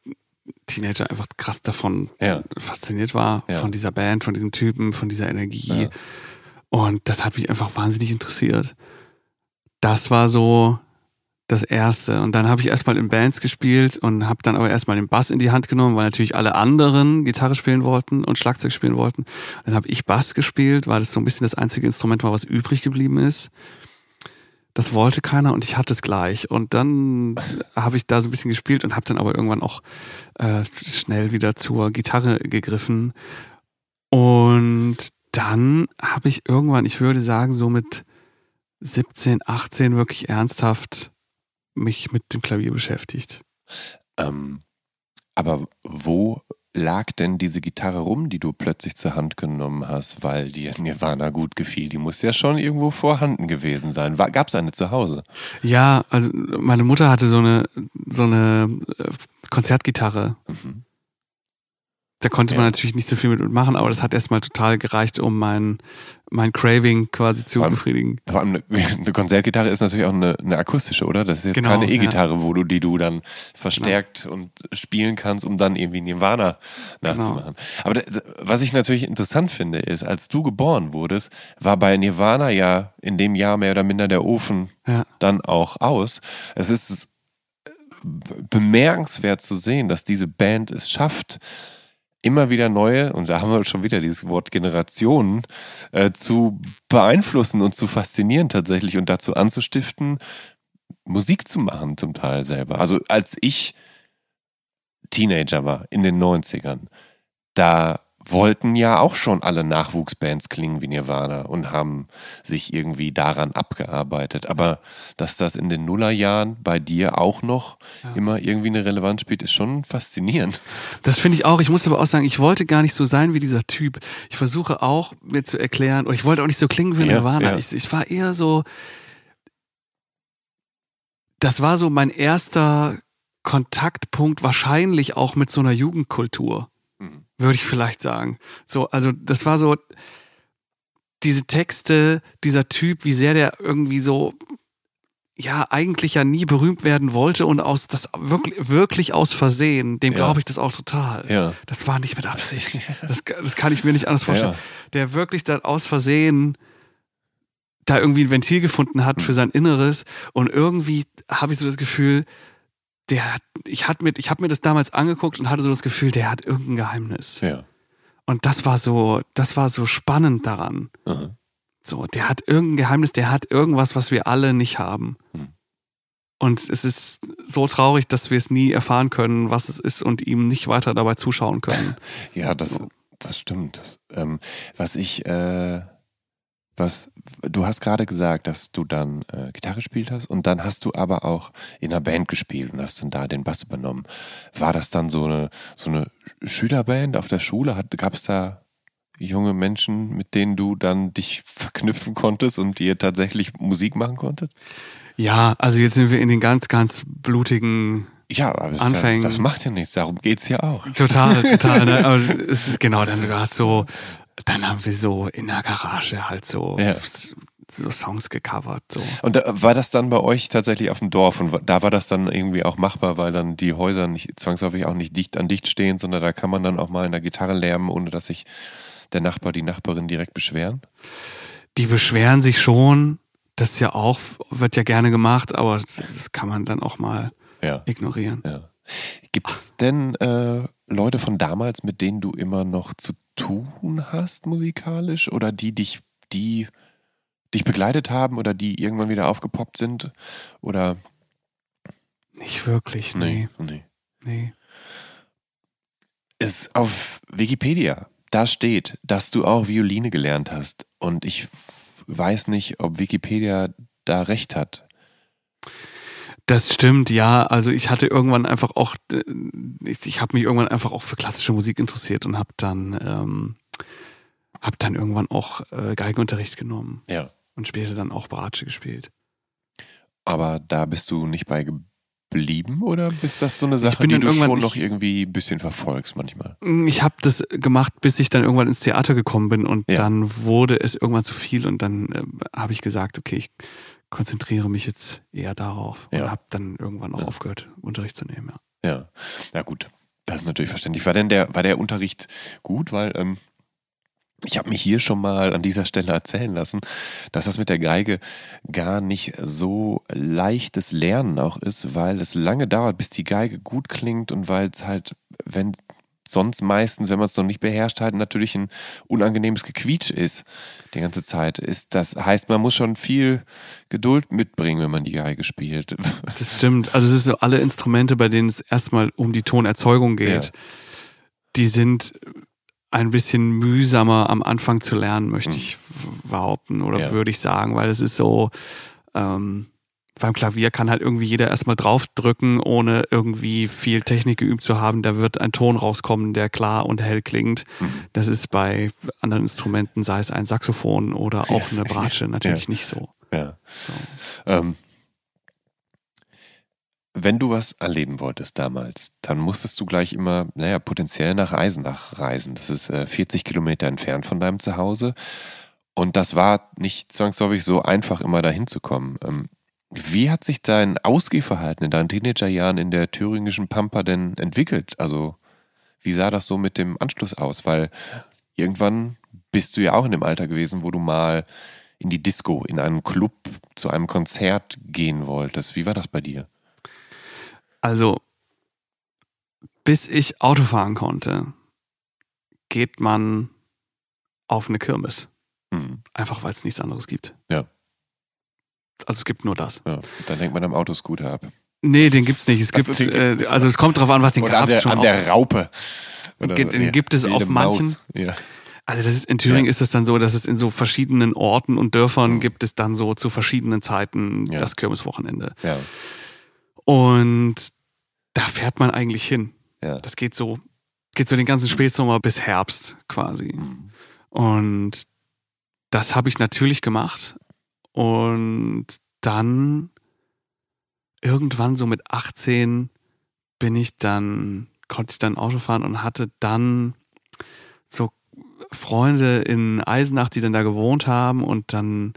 Teenager einfach krass davon ja. fasziniert war, ja. von dieser Band, von diesem Typen, von dieser Energie. Ja. Und das hat mich einfach wahnsinnig interessiert. Das war so das erste. Und dann habe ich erstmal in Bands gespielt und habe dann aber erstmal den Bass in die Hand genommen, weil natürlich alle anderen Gitarre spielen wollten und Schlagzeug spielen wollten. Dann habe ich Bass gespielt, weil das so ein bisschen das einzige Instrument war, was übrig geblieben ist. Das wollte keiner und ich hatte es gleich. Und dann habe ich da so ein bisschen gespielt und habe dann aber irgendwann auch äh, schnell wieder zur Gitarre gegriffen. Und dann habe ich irgendwann, ich würde sagen, so mit 17, 18 wirklich ernsthaft mich mit dem Klavier beschäftigt. Ähm, aber wo lag denn diese Gitarre rum, die du plötzlich zur Hand genommen hast, weil dir Nirvana gut gefiel? Die muss ja schon irgendwo vorhanden gewesen sein. Gab es eine zu Hause? Ja, also meine Mutter hatte so eine, so eine äh, Konzertgitarre. Mhm. Da konnte ja. man natürlich nicht so viel mit machen, aber das hat erstmal total gereicht, um mein, mein Craving quasi zu vor allem, befriedigen. Vor allem eine, eine Konzertgitarre ist natürlich auch eine, eine akustische, oder? Das ist jetzt genau, keine E-Gitarre, ja. wo du die du dann verstärkt genau. und spielen kannst, um dann irgendwie Nirvana nachzumachen. Genau. Aber das, was ich natürlich interessant finde, ist, als du geboren wurdest, war bei Nirvana ja in dem Jahr mehr oder minder der Ofen ja. dann auch aus. Es ist bemerkenswert zu sehen, dass diese Band es schafft, immer wieder neue, und da haben wir schon wieder dieses Wort Generationen, äh, zu beeinflussen und zu faszinieren tatsächlich und dazu anzustiften, Musik zu machen zum Teil selber. Also als ich Teenager war in den 90ern, da wollten ja auch schon alle Nachwuchsbands klingen wie Nirvana und haben sich irgendwie daran abgearbeitet. Aber dass das in den Nullerjahren bei dir auch noch ja. immer irgendwie eine Relevanz spielt, ist schon faszinierend. Das finde ich auch. Ich muss aber auch sagen, ich wollte gar nicht so sein wie dieser Typ. Ich versuche auch mir zu erklären, und ich wollte auch nicht so klingen wie Nirvana. Ja. Ich, ich war eher so, das war so mein erster Kontaktpunkt wahrscheinlich auch mit so einer Jugendkultur würde ich vielleicht sagen. So, also das war so diese Texte, dieser Typ, wie sehr der irgendwie so ja eigentlich ja nie berühmt werden wollte und aus das wirklich wirklich aus Versehen, dem ja. glaube ich das auch total. Ja. Das war nicht mit Absicht. Das, das kann ich mir nicht anders vorstellen. Ja. Der wirklich dann aus Versehen da irgendwie ein Ventil gefunden hat für sein Inneres und irgendwie habe ich so das Gefühl, der hat, ich hat mit, ich habe mir das damals angeguckt und hatte so das Gefühl, der hat irgendein Geheimnis. Ja. Und das war so, das war so spannend daran. Aha. So, der hat irgendein Geheimnis, der hat irgendwas, was wir alle nicht haben. Hm. Und es ist so traurig, dass wir es nie erfahren können, was es ist und ihm nicht weiter dabei zuschauen können. ja, das, so. das stimmt. Das, ähm, was ich äh, was, du hast gerade gesagt, dass du dann äh, Gitarre gespielt hast und dann hast du aber auch in einer Band gespielt und hast dann da den Bass übernommen. War das dann so eine, so eine Schülerband auf der Schule? Gab es da junge Menschen, mit denen du dann dich verknüpfen konntest und dir tatsächlich Musik machen konntet? Ja, also jetzt sind wir in den ganz, ganz blutigen ja, aber Anfängen. Ja, das macht ja nichts, darum geht es ja auch. Total, total. Ne? Aber es ist genau, dann du hast so dann haben wir so in der Garage halt so, ja. so Songs gecovert. So. Und da, war das dann bei euch tatsächlich auf dem Dorf und da war das dann irgendwie auch machbar, weil dann die Häuser nicht zwangsläufig auch nicht dicht an dicht stehen, sondern da kann man dann auch mal in der Gitarre lärmen, ohne dass sich der Nachbar, die Nachbarin direkt beschweren? Die beschweren sich schon. Das ja auch, wird ja gerne gemacht, aber das kann man dann auch mal ja. ignorieren. Ja. Gibt es denn äh, Leute von damals, mit denen du immer noch zu tun hast musikalisch oder die dich, die dich begleitet haben oder die irgendwann wieder aufgepoppt sind? Oder? Nicht wirklich, nee. Nee. nee. Ist auf Wikipedia, da steht, dass du auch Violine gelernt hast. Und ich weiß nicht, ob Wikipedia da recht hat. Das stimmt, ja. Also ich hatte irgendwann einfach auch, äh, ich, ich habe mich irgendwann einfach auch für klassische Musik interessiert und habe dann, ähm, hab dann irgendwann auch äh, Geigenunterricht genommen. Ja. Und später dann auch Bratsche gespielt. Aber da bist du nicht bei geblieben oder ist das so eine Sache, die du schon noch irgendwie ein bisschen verfolgst manchmal? Mm, ich habe das gemacht, bis ich dann irgendwann ins Theater gekommen bin und ja. dann wurde es irgendwann zu viel und dann äh, habe ich gesagt, okay, ich konzentriere mich jetzt eher darauf ja. und habe dann irgendwann auch ja. aufgehört, Unterricht zu nehmen. Ja. ja, ja gut, das ist natürlich verständlich. War denn der, war der Unterricht gut, weil ähm, ich habe mich hier schon mal an dieser Stelle erzählen lassen, dass das mit der Geige gar nicht so leichtes Lernen auch ist, weil es lange dauert, bis die Geige gut klingt und weil es halt, wenn sonst meistens, wenn man es noch nicht beherrscht, halt natürlich ein unangenehmes Gequietsch ist die ganze Zeit. Ist, das heißt, man muss schon viel Geduld mitbringen, wenn man die Geige spielt. Das stimmt. Also es ist so alle Instrumente, bei denen es erstmal um die Tonerzeugung geht, ja. die sind ein bisschen mühsamer am Anfang zu lernen, möchte hm. ich behaupten oder ja. würde ich sagen, weil es ist so, ähm, beim Klavier kann halt irgendwie jeder erstmal draufdrücken, ohne irgendwie viel Technik geübt zu haben. Da wird ein Ton rauskommen, der klar und hell klingt. Mhm. Das ist bei anderen Instrumenten, sei es ein Saxophon oder auch eine Bratsche, natürlich ja. nicht so. Ja. So. Ähm, wenn du was erleben wolltest damals, dann musstest du gleich immer, naja, potenziell nach Eisenach reisen. Das ist äh, 40 Kilometer entfernt von deinem Zuhause. Und das war nicht zwangsläufig so einfach, immer dahin zu kommen. Ähm, wie hat sich dein Ausgehverhalten in deinen Teenagerjahren in der thüringischen Pampa denn entwickelt? Also, wie sah das so mit dem Anschluss aus? Weil irgendwann bist du ja auch in dem Alter gewesen, wo du mal in die Disco, in einen Club, zu einem Konzert gehen wolltest. Wie war das bei dir? Also, bis ich Auto fahren konnte, geht man auf eine Kirmes. Mhm. Einfach weil es nichts anderes gibt. Ja. Also es gibt nur das. Ja, dann hängt man am Autoscooter ab. Nee, den gibt's nicht. Es gibt, äh, also es kommt drauf an, was den gab. Der, an der Raupe. Oder, den ja, gibt es auf manchen. Ja. Also das ist, in Thüringen ja. ist es dann so, dass es in so verschiedenen Orten und Dörfern mhm. gibt es dann so zu verschiedenen Zeiten ja. das Kirmeswochenende. Ja. Und da fährt man eigentlich hin. Ja. Das geht so, geht so den ganzen Spätsommer bis Herbst quasi. Mhm. Und das habe ich natürlich gemacht. Und dann irgendwann so mit 18 bin ich dann, konnte ich dann Auto fahren und hatte dann so Freunde in Eisenach, die dann da gewohnt haben und dann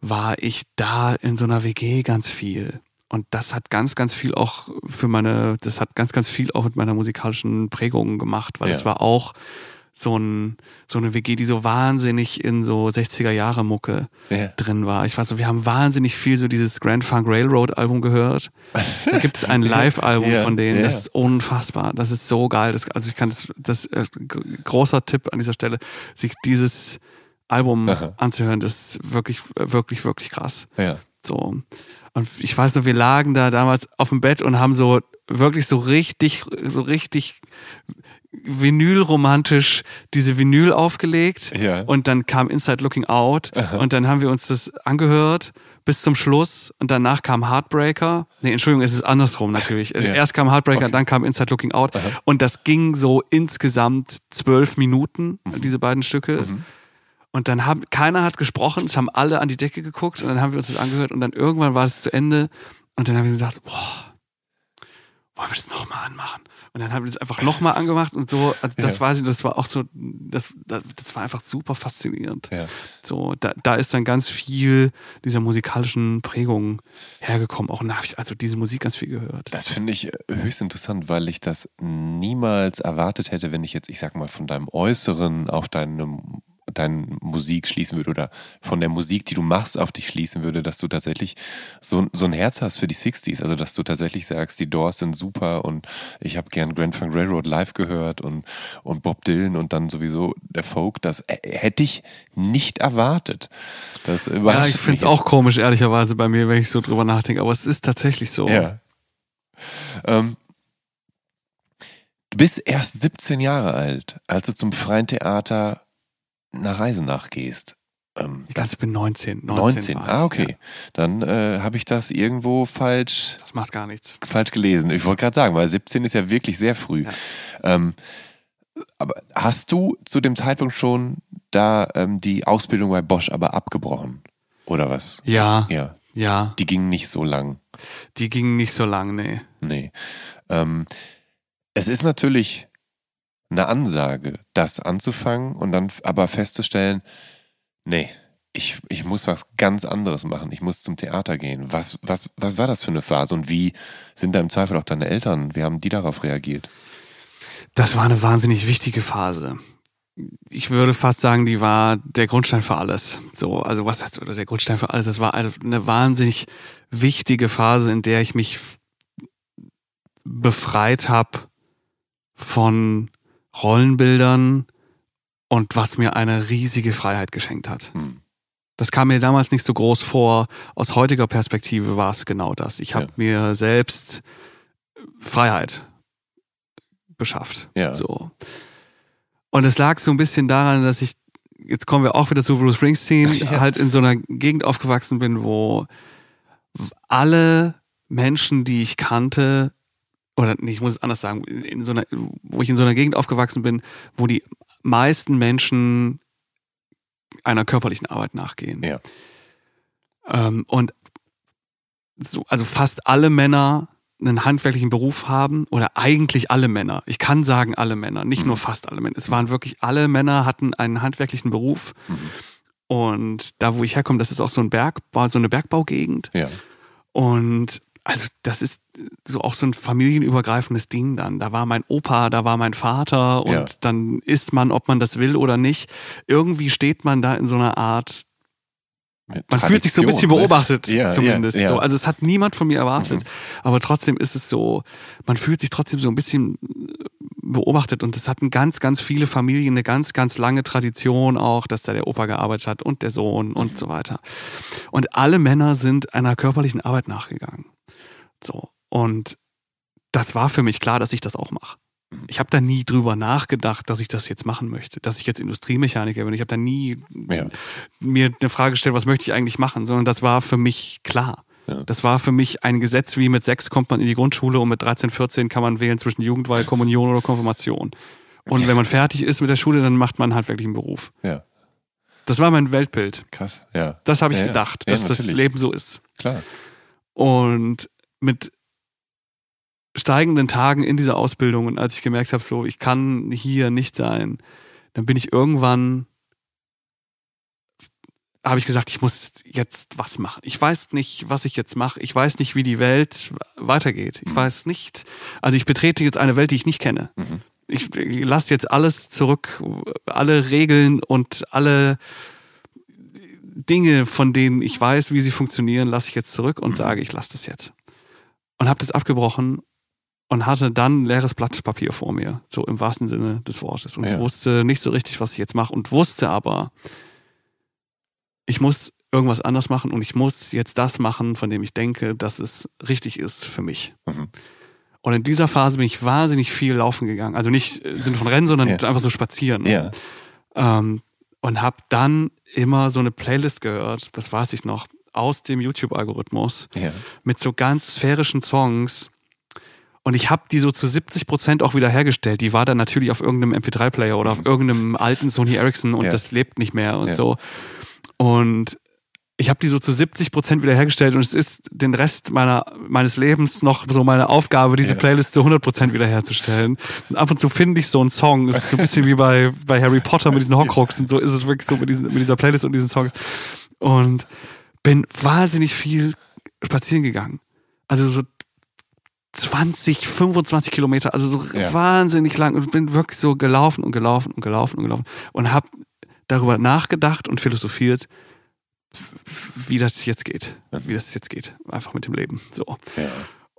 war ich da in so einer WG ganz viel. Und das hat ganz, ganz viel auch für meine, das hat ganz, ganz viel auch mit meiner musikalischen Prägung gemacht, weil ja. es war auch so, ein, so eine WG, die so wahnsinnig in so 60er Jahre Mucke ja. drin war. Ich weiß so, wir haben wahnsinnig viel so dieses Grand Funk Railroad Album gehört. Da gibt es ein Live-Album ja, von denen, ja. das ist unfassbar. Das ist so geil. Das, also ich kann das, das äh, großer Tipp an dieser Stelle, sich dieses Album Aha. anzuhören, das ist wirklich, wirklich, wirklich krass. Ja. So. Und ich weiß noch, wir lagen da damals auf dem Bett und haben so wirklich so richtig, so richtig vinylromantisch diese Vinyl aufgelegt ja. und dann kam Inside Looking Out Aha. und dann haben wir uns das angehört bis zum Schluss und danach kam Heartbreaker. Nee, Entschuldigung, es ist andersrum natürlich. Also ja. Erst kam Heartbreaker, okay. dann kam Inside Looking Out Aha. und das ging so insgesamt zwölf Minuten, mhm. diese beiden Stücke. Mhm. Und dann haben, keiner hat gesprochen, es haben alle an die Decke geguckt und dann haben wir uns das angehört und dann irgendwann war es zu Ende und dann haben wir gesagt, boah, wollen wir das nochmal anmachen? Und dann haben wir das einfach nochmal angemacht und so, also das ja. weiß ich, das war auch so, das, das war einfach super faszinierend. Ja. So, da, da ist dann ganz viel dieser musikalischen Prägung hergekommen. Auch nach, also diese Musik ganz viel gehört. Das finde ich höchst interessant, weil ich das niemals erwartet hätte, wenn ich jetzt, ich sag mal, von deinem Äußeren auf deinem deine Musik schließen würde oder von der Musik, die du machst, auf dich schließen würde, dass du tatsächlich so, so ein Herz hast für die 60s. Also, dass du tatsächlich sagst, die Doors sind super und ich habe gern Grand Funk Railroad live gehört und, und Bob Dylan und dann sowieso der Folk. Das hätte ich nicht erwartet. Das ja, ich finde es auch komisch, ehrlicherweise bei mir, wenn ich so drüber nachdenke, aber es ist tatsächlich so. Ja. Ähm, Du bist erst 17 Jahre alt, als du zum Freien Theater nach Reise nachgehst. Ähm, ich glaube, ich bin 19. 19, 19 ah, okay. Ja. Dann äh, habe ich das irgendwo falsch. Das macht gar nichts. Falsch gelesen. Ich wollte gerade sagen, weil 17 ist ja wirklich sehr früh. Ja. Ähm, aber hast du zu dem Zeitpunkt schon da ähm, die Ausbildung bei Bosch aber abgebrochen? Oder was? Ja. Ja. Ja. Die ging nicht so lang. Die ging nicht so lang, nee. Nee. Ähm, es ist natürlich eine Ansage, das anzufangen und dann aber festzustellen, nee, ich, ich muss was ganz anderes machen. Ich muss zum Theater gehen. Was, was, was war das für eine Phase und wie sind da im Zweifel auch deine Eltern? Wie haben die darauf reagiert? Das war eine wahnsinnig wichtige Phase. Ich würde fast sagen, die war der Grundstein für alles. So, also was heißt, oder der Grundstein für alles? Das war eine wahnsinnig wichtige Phase, in der ich mich befreit habe von Rollenbildern und was mir eine riesige Freiheit geschenkt hat. Hm. Das kam mir damals nicht so groß vor. Aus heutiger Perspektive war es genau das. Ich habe ja. mir selbst Freiheit beschafft. Ja. So. Und es lag so ein bisschen daran, dass ich, jetzt kommen wir auch wieder zu Bruce Springsteen, ja. halt in so einer Gegend aufgewachsen bin, wo alle Menschen, die ich kannte, oder nee, ich muss es anders sagen, in so einer, wo ich in so einer Gegend aufgewachsen bin, wo die meisten Menschen einer körperlichen Arbeit nachgehen. Ja. Ähm, und so, also fast alle Männer einen handwerklichen Beruf haben oder eigentlich alle Männer. Ich kann sagen alle Männer, nicht mhm. nur fast alle Männer. Es waren wirklich alle Männer hatten einen handwerklichen Beruf. Mhm. Und da, wo ich herkomme, das ist auch so ein Berg, war so eine Bergbaugegend. Ja. Und also das ist so auch so ein familienübergreifendes Ding dann. Da war mein Opa, da war mein Vater und ja. dann ist man, ob man das will oder nicht, irgendwie steht man da in so einer Art man fühlt sich so ein bisschen ne? beobachtet, ja, zumindest. Ja, so. Also es hat niemand von mir erwartet. Mhm. Aber trotzdem ist es so, man fühlt sich trotzdem so ein bisschen beobachtet und es hatten ganz, ganz viele Familien eine ganz, ganz lange Tradition auch, dass da der Opa gearbeitet hat und der Sohn und mhm. so weiter. Und alle Männer sind einer körperlichen Arbeit nachgegangen. So. Und das war für mich klar, dass ich das auch mache. Ich habe da nie drüber nachgedacht, dass ich das jetzt machen möchte, dass ich jetzt Industriemechaniker bin. Ich habe da nie ja. mir eine Frage gestellt, was möchte ich eigentlich machen, sondern das war für mich klar. Ja. Das war für mich ein Gesetz, wie mit sechs kommt man in die Grundschule und mit 13, 14 kann man wählen zwischen Jugendweihe, Kommunion oder Konfirmation. Und wenn man fertig ist mit der Schule, dann macht man halt wirklich einen Beruf. Ja. Das war mein Weltbild. Krass, ja. Das, das habe ich ja, gedacht, dass das Leben so ist. Klar. Und mit steigenden Tagen in dieser Ausbildung und als ich gemerkt habe, so, ich kann hier nicht sein, dann bin ich irgendwann, habe ich gesagt, ich muss jetzt was machen. Ich weiß nicht, was ich jetzt mache. Ich weiß nicht, wie die Welt weitergeht. Ich mhm. weiß nicht, also ich betrete jetzt eine Welt, die ich nicht kenne. Mhm. Ich, ich lasse jetzt alles zurück, alle Regeln und alle Dinge, von denen ich weiß, wie sie funktionieren, lasse ich jetzt zurück und mhm. sage, ich lasse das jetzt. Und habe das abgebrochen und hatte dann ein leeres Blatt Papier vor mir, so im wahrsten Sinne des Wortes. Und ja. wusste nicht so richtig, was ich jetzt mache und wusste aber, ich muss irgendwas anders machen und ich muss jetzt das machen, von dem ich denke, dass es richtig ist für mich. Mhm. Und in dieser Phase bin ich wahnsinnig viel laufen gegangen. Also nicht im Sinne von Rennen, sondern ja. einfach so spazieren. Ja. Ähm, und habe dann immer so eine Playlist gehört, das weiß ich noch, aus dem YouTube-Algorithmus ja. mit so ganz sphärischen Songs, und ich habe die so zu 70 Prozent auch wieder hergestellt. Die war dann natürlich auf irgendeinem MP3-Player oder auf mhm. irgendeinem alten Sony Ericsson und ja. das lebt nicht mehr und ja. so. Und ich habe die so zu 70 Prozent wiederhergestellt und es ist den Rest meiner, meines Lebens noch so meine Aufgabe, diese. Playlist zu 100 Prozent wiederherzustellen. Und ab und zu finde ich so einen Song. Es ist so ein bisschen wie bei, bei Harry Potter mit diesen Horcrux und so ist es wirklich so mit, diesen, mit dieser Playlist und diesen Songs. Und bin wahnsinnig viel spazieren gegangen. Also so 20, 25 Kilometer, also so ja. wahnsinnig lang und bin wirklich so gelaufen und gelaufen und gelaufen und gelaufen und habe darüber nachgedacht und philosophiert, wie das jetzt geht, wie das jetzt geht, einfach mit dem Leben, so. Ja.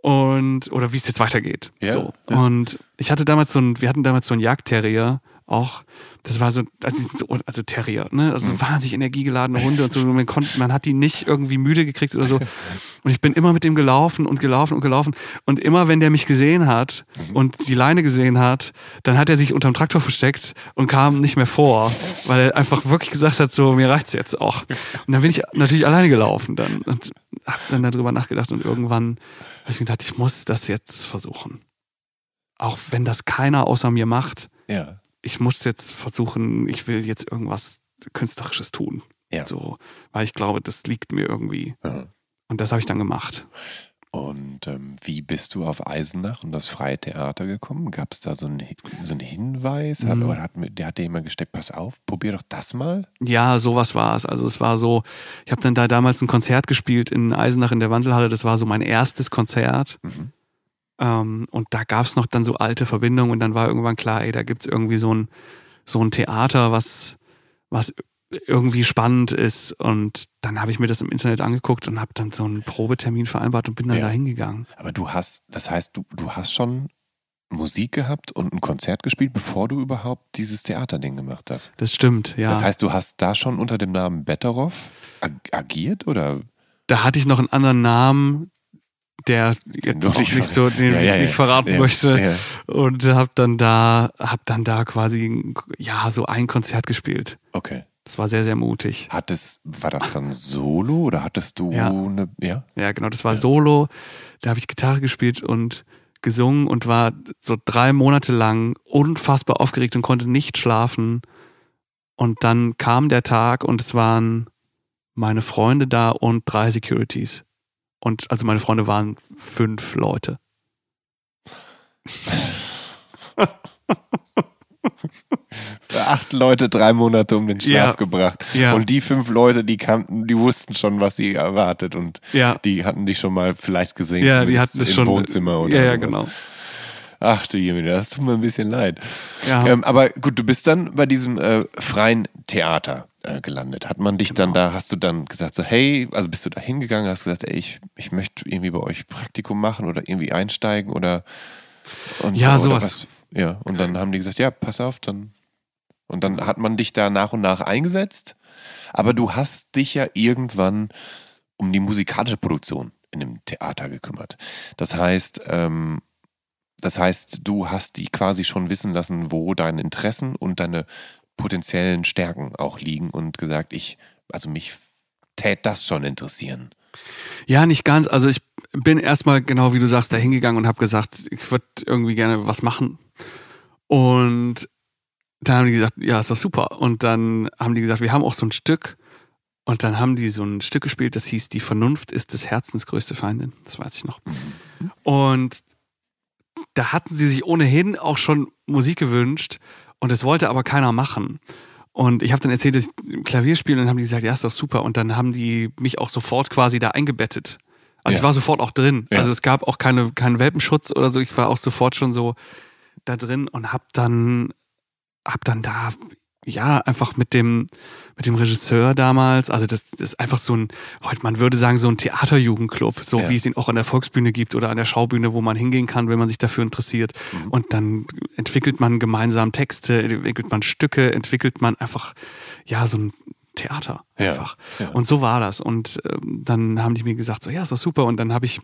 Und, oder wie es jetzt weitergeht, ja. so. Und ich hatte damals so ein, wir hatten damals so einen Jagdterrier, auch, das war so, also, also Terrier, ne? Also mhm. wahnsinnig energiegeladene Hunde und so. Man, konnte, man hat die nicht irgendwie müde gekriegt oder so. Und ich bin immer mit dem gelaufen und gelaufen und gelaufen. Und immer wenn der mich gesehen hat mhm. und die Leine gesehen hat, dann hat er sich unterm Traktor versteckt und kam nicht mehr vor, weil er einfach wirklich gesagt hat, so, mir reicht's jetzt auch. Und dann bin ich natürlich alleine gelaufen dann und hab dann darüber nachgedacht und irgendwann habe ich mir gedacht, ich muss das jetzt versuchen. Auch wenn das keiner außer mir macht. Ja ich muss jetzt versuchen, ich will jetzt irgendwas Künstlerisches tun. Ja. So, weil ich glaube, das liegt mir irgendwie. Mhm. Und das habe ich dann gemacht. Und ähm, wie bist du auf Eisenach und das Freie Theater gekommen? Gab es da so einen, so einen Hinweis? Hat, mhm. Oder hat, der hat dir immer gesteckt, pass auf, probier doch das mal? Ja, sowas war es. Also es war so, ich habe dann da damals ein Konzert gespielt in Eisenach in der Wandelhalle. Das war so mein erstes Konzert. Mhm. Ähm, und da gab es noch dann so alte Verbindungen und dann war irgendwann klar, ey, da gibt es irgendwie so ein, so ein Theater, was, was irgendwie spannend ist. Und dann habe ich mir das im Internet angeguckt und habe dann so einen Probetermin vereinbart und bin dann ja. da hingegangen. Aber du hast, das heißt, du, du hast schon Musik gehabt und ein Konzert gespielt, bevor du überhaupt dieses Theaterding gemacht hast. Das stimmt, ja. Das heißt, du hast da schon unter dem Namen Betteroff ag agiert oder? Da hatte ich noch einen anderen Namen, der jetzt auch nicht so, den ja, ja, ich nicht verraten ja, möchte. Und hab dann da, hab dann da quasi, ja, so ein Konzert gespielt. Okay. Das war sehr, sehr mutig. Hattest, war das dann Solo oder hattest du ja. eine, ja? Ja, genau, das war Solo. Da habe ich Gitarre gespielt und gesungen und war so drei Monate lang unfassbar aufgeregt und konnte nicht schlafen. Und dann kam der Tag und es waren meine Freunde da und drei Securities. Und also meine Freunde waren fünf Leute. Acht Leute drei Monate um den Schlaf ja. gebracht. Ja. Und die fünf Leute, die kannten, die wussten schon, was sie erwartet. Und ja. die hatten dich schon mal vielleicht gesehen. Ja, die hatten es schon. Wohnzimmer oder Ja, ja, genau. Ach du Jemine, das tut mir ein bisschen leid. Ja. Ähm, aber gut, du bist dann bei diesem äh, freien Theater äh, gelandet. Hat man dich genau. dann da, hast du dann gesagt, so hey, also bist du da hingegangen, hast gesagt, ey, ich, ich möchte irgendwie bei euch Praktikum machen oder irgendwie einsteigen oder und, ja, oder sowas. Was, ja, und dann haben die gesagt, ja, pass auf, dann und dann hat man dich da nach und nach eingesetzt, aber du hast dich ja irgendwann um die musikalische Produktion in dem Theater gekümmert. Das heißt, ähm, das heißt, du hast die quasi schon wissen lassen, wo deine Interessen und deine potenziellen Stärken auch liegen und gesagt, ich, also mich tät das schon interessieren. Ja, nicht ganz. Also ich bin erstmal genau wie du sagst da hingegangen und habe gesagt, ich würde irgendwie gerne was machen. Und dann haben die gesagt, ja, ist doch super. Und dann haben die gesagt, wir haben auch so ein Stück. Und dann haben die so ein Stück gespielt, das hieß Die Vernunft ist des Herzens größte Feindin. Das weiß ich noch. Mhm. Und da hatten sie sich ohnehin auch schon Musik gewünscht und es wollte aber keiner machen. Und ich habe dann erzählt, dass ich Klavier spiele und dann haben die gesagt, ja, ist doch super. Und dann haben die mich auch sofort quasi da eingebettet. Also ja. ich war sofort auch drin. Ja. Also es gab auch keine, keinen Welpenschutz oder so. Ich war auch sofort schon so da drin und hab dann, hab dann da ja, einfach mit dem, mit dem Regisseur damals, also das, das ist einfach so ein, heute man würde sagen, so ein Theaterjugendclub, so ja. wie es ihn auch an der Volksbühne gibt oder an der Schaubühne, wo man hingehen kann, wenn man sich dafür interessiert. Mhm. Und dann entwickelt man gemeinsam Texte, entwickelt man Stücke, entwickelt man einfach, ja, so ein Theater einfach. Ja. Ja. Und so war das. Und ähm, dann haben die mir gesagt, so, ja, ist doch super. Und dann habe ich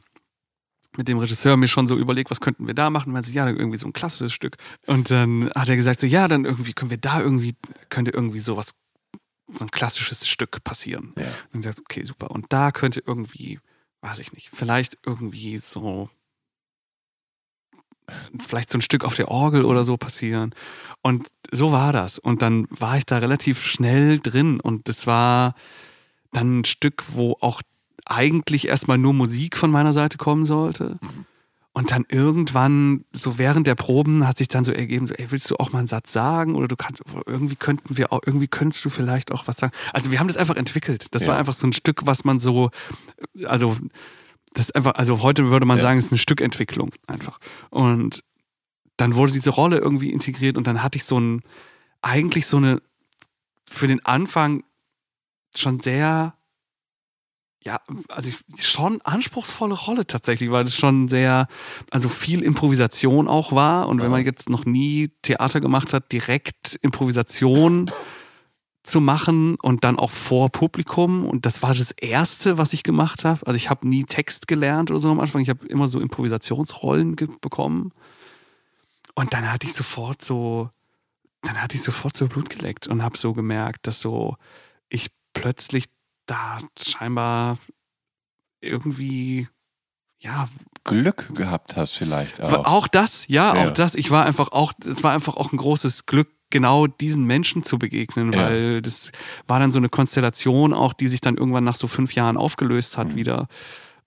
mit dem Regisseur mir schon so überlegt, was könnten wir da machen? Weil sie, ja, irgendwie so ein klassisches Stück. Und dann hat er gesagt, so, ja, dann irgendwie können wir da irgendwie, könnte irgendwie sowas, so ein klassisches Stück passieren. Ja. Und dann gesagt, okay, super. Und da könnte irgendwie, weiß ich nicht, vielleicht irgendwie so, vielleicht so ein Stück auf der Orgel oder so passieren. Und so war das. Und dann war ich da relativ schnell drin. Und das war dann ein Stück, wo auch eigentlich erstmal nur Musik von meiner Seite kommen sollte. Und dann irgendwann, so während der Proben, hat sich dann so ergeben, so, ey, willst du auch mal einen Satz sagen? Oder du kannst, irgendwie könnten wir auch, irgendwie könntest du vielleicht auch was sagen. Also wir haben das einfach entwickelt. Das ja. war einfach so ein Stück, was man so, also, das einfach, also heute würde man ja. sagen, es ist eine Stückentwicklung einfach. Und dann wurde diese Rolle irgendwie integriert und dann hatte ich so ein, eigentlich so eine, für den Anfang schon sehr ja, also schon anspruchsvolle Rolle tatsächlich, weil es schon sehr, also viel Improvisation auch war. Und wenn man jetzt noch nie Theater gemacht hat, direkt Improvisation zu machen und dann auch vor Publikum. Und das war das Erste, was ich gemacht habe. Also ich habe nie Text gelernt oder so am Anfang. Ich habe immer so Improvisationsrollen bekommen. Und dann hatte ich sofort so, dann hatte ich sofort so Blut geleckt und habe so gemerkt, dass so ich plötzlich da scheinbar irgendwie, ja. Glück gehabt hast vielleicht auch. Auch das, ja, ja, auch das. Ich war einfach auch, es war einfach auch ein großes Glück, genau diesen Menschen zu begegnen, ja. weil das war dann so eine Konstellation auch, die sich dann irgendwann nach so fünf Jahren aufgelöst hat mhm. wieder.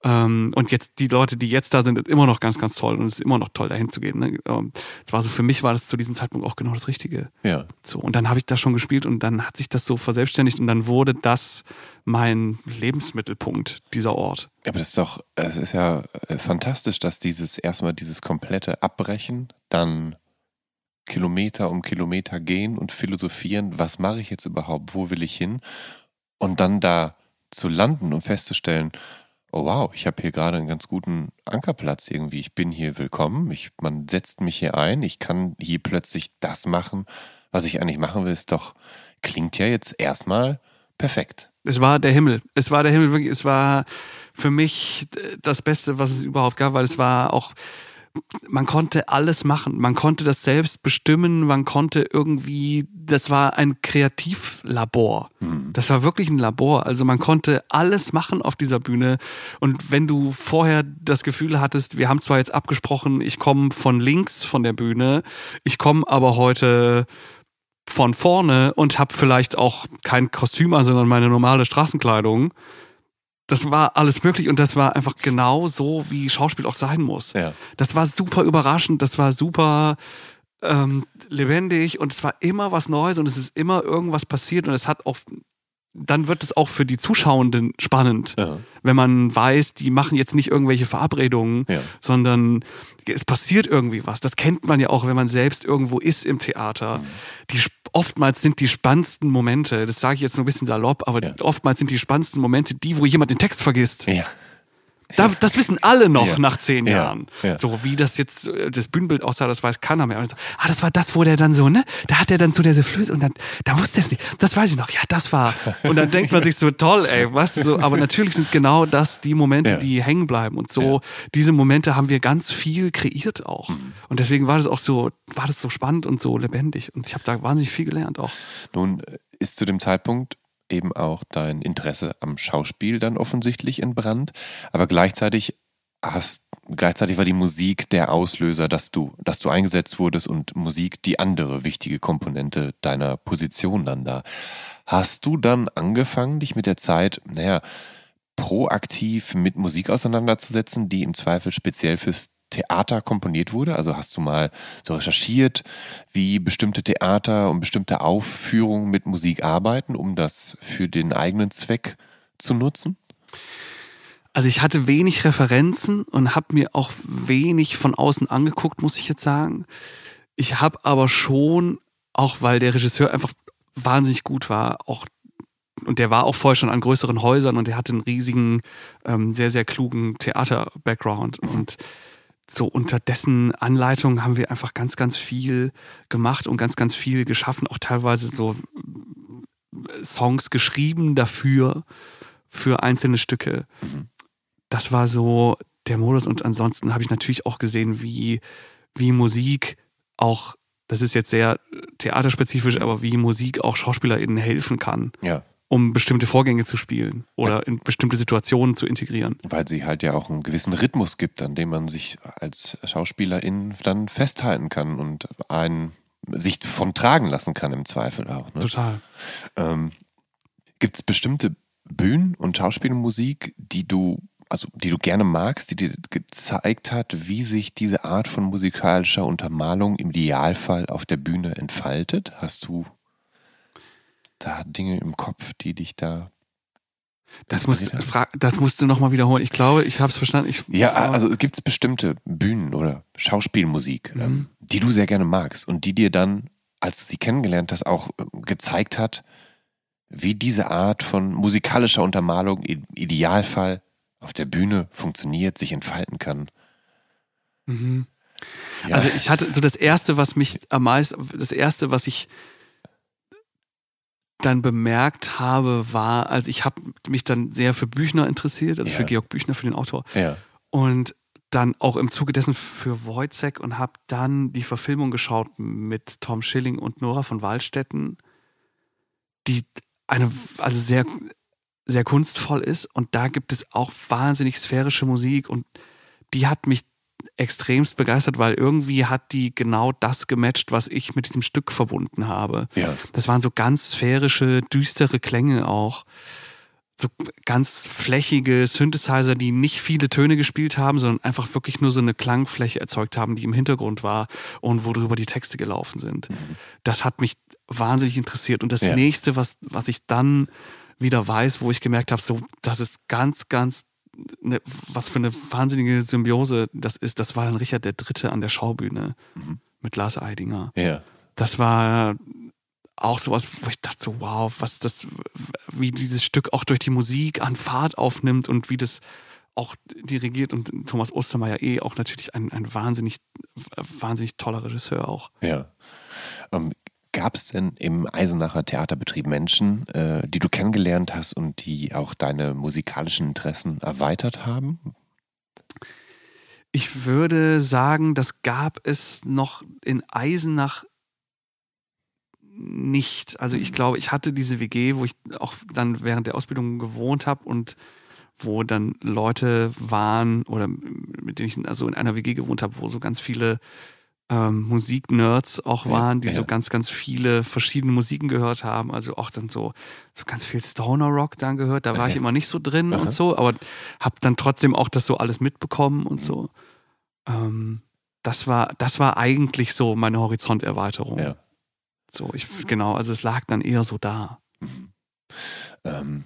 Ähm, und jetzt die Leute, die jetzt da sind, ist immer noch ganz, ganz toll und es ist immer noch toll, dahin zu gehen. Ne? Ähm, es war so, für mich war das zu diesem Zeitpunkt auch genau das Richtige. Ja. So, und dann habe ich da schon gespielt und dann hat sich das so verselbstständigt und dann wurde das mein Lebensmittelpunkt, dieser Ort. Aber das ist doch, es ist ja äh, fantastisch, dass dieses erstmal dieses komplette Abbrechen, dann Kilometer um Kilometer gehen und philosophieren, was mache ich jetzt überhaupt, wo will ich hin? Und dann da zu landen und festzustellen, oh wow, ich habe hier gerade einen ganz guten Ankerplatz irgendwie. Ich bin hier willkommen. Ich, man setzt mich hier ein. Ich kann hier plötzlich das machen, was ich eigentlich machen will. Ist doch, klingt ja jetzt erstmal perfekt. Es war der Himmel. Es war der Himmel wirklich. Es war für mich das Beste, was es überhaupt gab, weil es war auch man konnte alles machen. Man konnte das selbst bestimmen. Man konnte irgendwie, das war ein Kreativlabor. Mhm. Das war wirklich ein Labor. Also man konnte alles machen auf dieser Bühne. Und wenn du vorher das Gefühl hattest, wir haben zwar jetzt abgesprochen, ich komme von links von der Bühne, ich komme aber heute von vorne und habe vielleicht auch kein Kostüm, sondern meine normale Straßenkleidung das war alles möglich und das war einfach genau so, wie Schauspiel auch sein muss. Ja. Das war super überraschend, das war super ähm, lebendig und es war immer was Neues und es ist immer irgendwas passiert und es hat auch, dann wird es auch für die Zuschauenden spannend, ja. wenn man weiß, die machen jetzt nicht irgendwelche Verabredungen, ja. sondern es passiert irgendwie was. Das kennt man ja auch, wenn man selbst irgendwo ist im Theater. Mhm. Die oftmals sind die spannendsten Momente, das sage ich jetzt nur ein bisschen salopp, aber ja. oftmals sind die spannendsten Momente die, wo jemand den Text vergisst. Ja. Da, das wissen alle noch ja. nach zehn Jahren. Ja. So wie das jetzt äh, das Bühnenbild aussah, das weiß keiner mehr. Und so, ah, das war das, wo der dann so, ne? Da hat er dann so der Flöße und dann, da wusste er es nicht. Das weiß ich noch. Ja, das war. Und dann denkt man sich so, toll, ey, was? So, aber natürlich sind genau das die Momente, die hängen bleiben. Und so, diese Momente haben wir ganz viel kreiert auch. Mhm. Und deswegen war das auch so, war das so spannend und so lebendig. Und ich habe da wahnsinnig viel gelernt auch. Nun ist zu dem Zeitpunkt eben auch dein Interesse am Schauspiel dann offensichtlich entbrannt, aber gleichzeitig hast gleichzeitig war die Musik der Auslöser, dass du, dass du eingesetzt wurdest und Musik die andere wichtige Komponente deiner Position dann da. Hast du dann angefangen, dich mit der Zeit, naja, proaktiv mit Musik auseinanderzusetzen, die im Zweifel speziell fürs Theater komponiert wurde? Also hast du mal so recherchiert, wie bestimmte Theater und bestimmte Aufführungen mit Musik arbeiten, um das für den eigenen Zweck zu nutzen? Also ich hatte wenig Referenzen und habe mir auch wenig von außen angeguckt, muss ich jetzt sagen. Ich habe aber schon, auch weil der Regisseur einfach wahnsinnig gut war, auch und der war auch vorher schon an größeren Häusern und der hatte einen riesigen, ähm, sehr, sehr klugen Theater-Background. Und so unter dessen Anleitung haben wir einfach ganz, ganz viel gemacht und ganz, ganz viel geschaffen, auch teilweise so Songs geschrieben dafür, für einzelne Stücke. Das war so der Modus und ansonsten habe ich natürlich auch gesehen, wie, wie Musik auch, das ist jetzt sehr theaterspezifisch, aber wie Musik auch SchauspielerInnen helfen kann. Ja um bestimmte Vorgänge zu spielen oder in bestimmte Situationen zu integrieren. Weil sie halt ja auch einen gewissen Rhythmus gibt, an dem man sich als Schauspielerin dann festhalten kann und einen sich von tragen lassen kann im Zweifel auch. Ne? Total. Ähm, gibt es bestimmte Bühnen und Schauspielmusik, die du also die du gerne magst, die dir gezeigt hat, wie sich diese Art von musikalischer Untermalung im Idealfall auf der Bühne entfaltet? Hast du da Dinge im Kopf, die dich da das, musst, das musst du nochmal wiederholen. Ich glaube, ich habe es verstanden. Ich ja, also gibt es bestimmte Bühnen oder Schauspielmusik, mhm. ähm, die du sehr gerne magst und die dir dann, als du sie kennengelernt hast, auch äh, gezeigt hat, wie diese Art von musikalischer Untermalung im Idealfall auf der Bühne funktioniert, sich entfalten kann. Mhm. Ja. Also ich hatte so das erste, was mich am meisten, das erste, was ich dann bemerkt habe, war, also ich habe mich dann sehr für Büchner interessiert, also ja. für Georg Büchner, für den Autor. Ja. Und dann auch im Zuge dessen für Wojcek und habe dann die Verfilmung geschaut mit Tom Schilling und Nora von Waldstätten, die eine, also sehr, sehr kunstvoll ist. Und da gibt es auch wahnsinnig sphärische Musik und die hat mich extremst begeistert, weil irgendwie hat die genau das gematcht, was ich mit diesem Stück verbunden habe. Ja. Das waren so ganz sphärische, düstere Klänge auch. So ganz flächige Synthesizer, die nicht viele Töne gespielt haben, sondern einfach wirklich nur so eine Klangfläche erzeugt haben, die im Hintergrund war und worüber die Texte gelaufen sind. Mhm. Das hat mich wahnsinnig interessiert. Und das ja. nächste, was, was ich dann wieder weiß, wo ich gemerkt habe, so, das ist ganz, ganz ne, was für eine wahnsinnige Symbiose das ist, das war dann Richard der Dritte an der Schaubühne mhm. mit Lars Eidinger. Ja. Das war auch sowas, wo ich dachte so, wow, was das, wie dieses Stück auch durch die Musik an Fahrt aufnimmt und wie das auch dirigiert und Thomas Ostermeier eh auch natürlich ein, ein wahnsinnig, wahnsinnig toller Regisseur auch. Ja. Ähm, Gab es denn im Eisenacher Theaterbetrieb Menschen, äh, die du kennengelernt hast und die auch deine musikalischen Interessen erweitert haben? Ich würde sagen, das gab es noch in Eisenach nicht. Also ich mhm. glaube, ich hatte diese WG, wo ich auch dann während der Ausbildung gewohnt habe und wo dann Leute waren oder mit denen ich also in einer WG gewohnt habe, wo so ganz viele ähm, Musiknerds auch waren, die ja, ja. so ganz, ganz viele verschiedene Musiken gehört haben. Also auch dann so, so ganz viel Stoner Rock dann gehört. Da war ich immer nicht so drin Aha. und so, aber habe dann trotzdem auch das so alles mitbekommen und mhm. so. Ähm, das war, das war eigentlich so meine Horizonterweiterung. Ja. So, ich, genau, also es lag dann eher so da. Mhm. Ähm,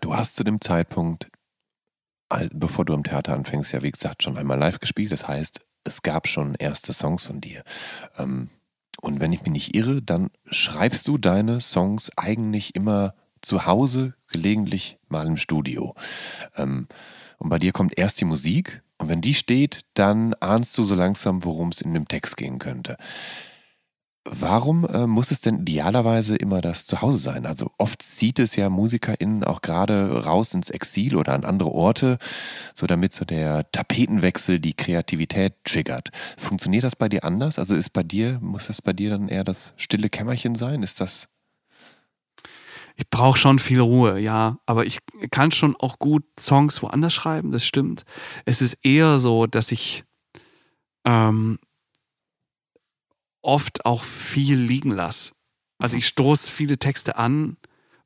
du hast zu dem Zeitpunkt, bevor du am Theater anfängst, ja wie gesagt schon einmal live gespielt. Das heißt, es gab schon erste Songs von dir. Ähm, und wenn ich mich nicht irre, dann schreibst du deine Songs eigentlich immer zu Hause, gelegentlich mal im Studio. Ähm, und bei dir kommt erst die Musik und wenn die steht, dann ahnst du so langsam, worum es in dem Text gehen könnte. Warum äh, muss es denn idealerweise immer das Zuhause sein? Also oft zieht es ja MusikerInnen auch gerade raus ins Exil oder an andere Orte, so damit so der Tapetenwechsel die Kreativität triggert. Funktioniert das bei dir anders? Also ist bei dir, muss das bei dir dann eher das stille Kämmerchen sein? Ist das ich brauche schon viel Ruhe, ja. Aber ich kann schon auch gut Songs woanders schreiben, das stimmt. Es ist eher so, dass ich ähm, oft auch viel liegen lasse. Also ich stoße viele Texte an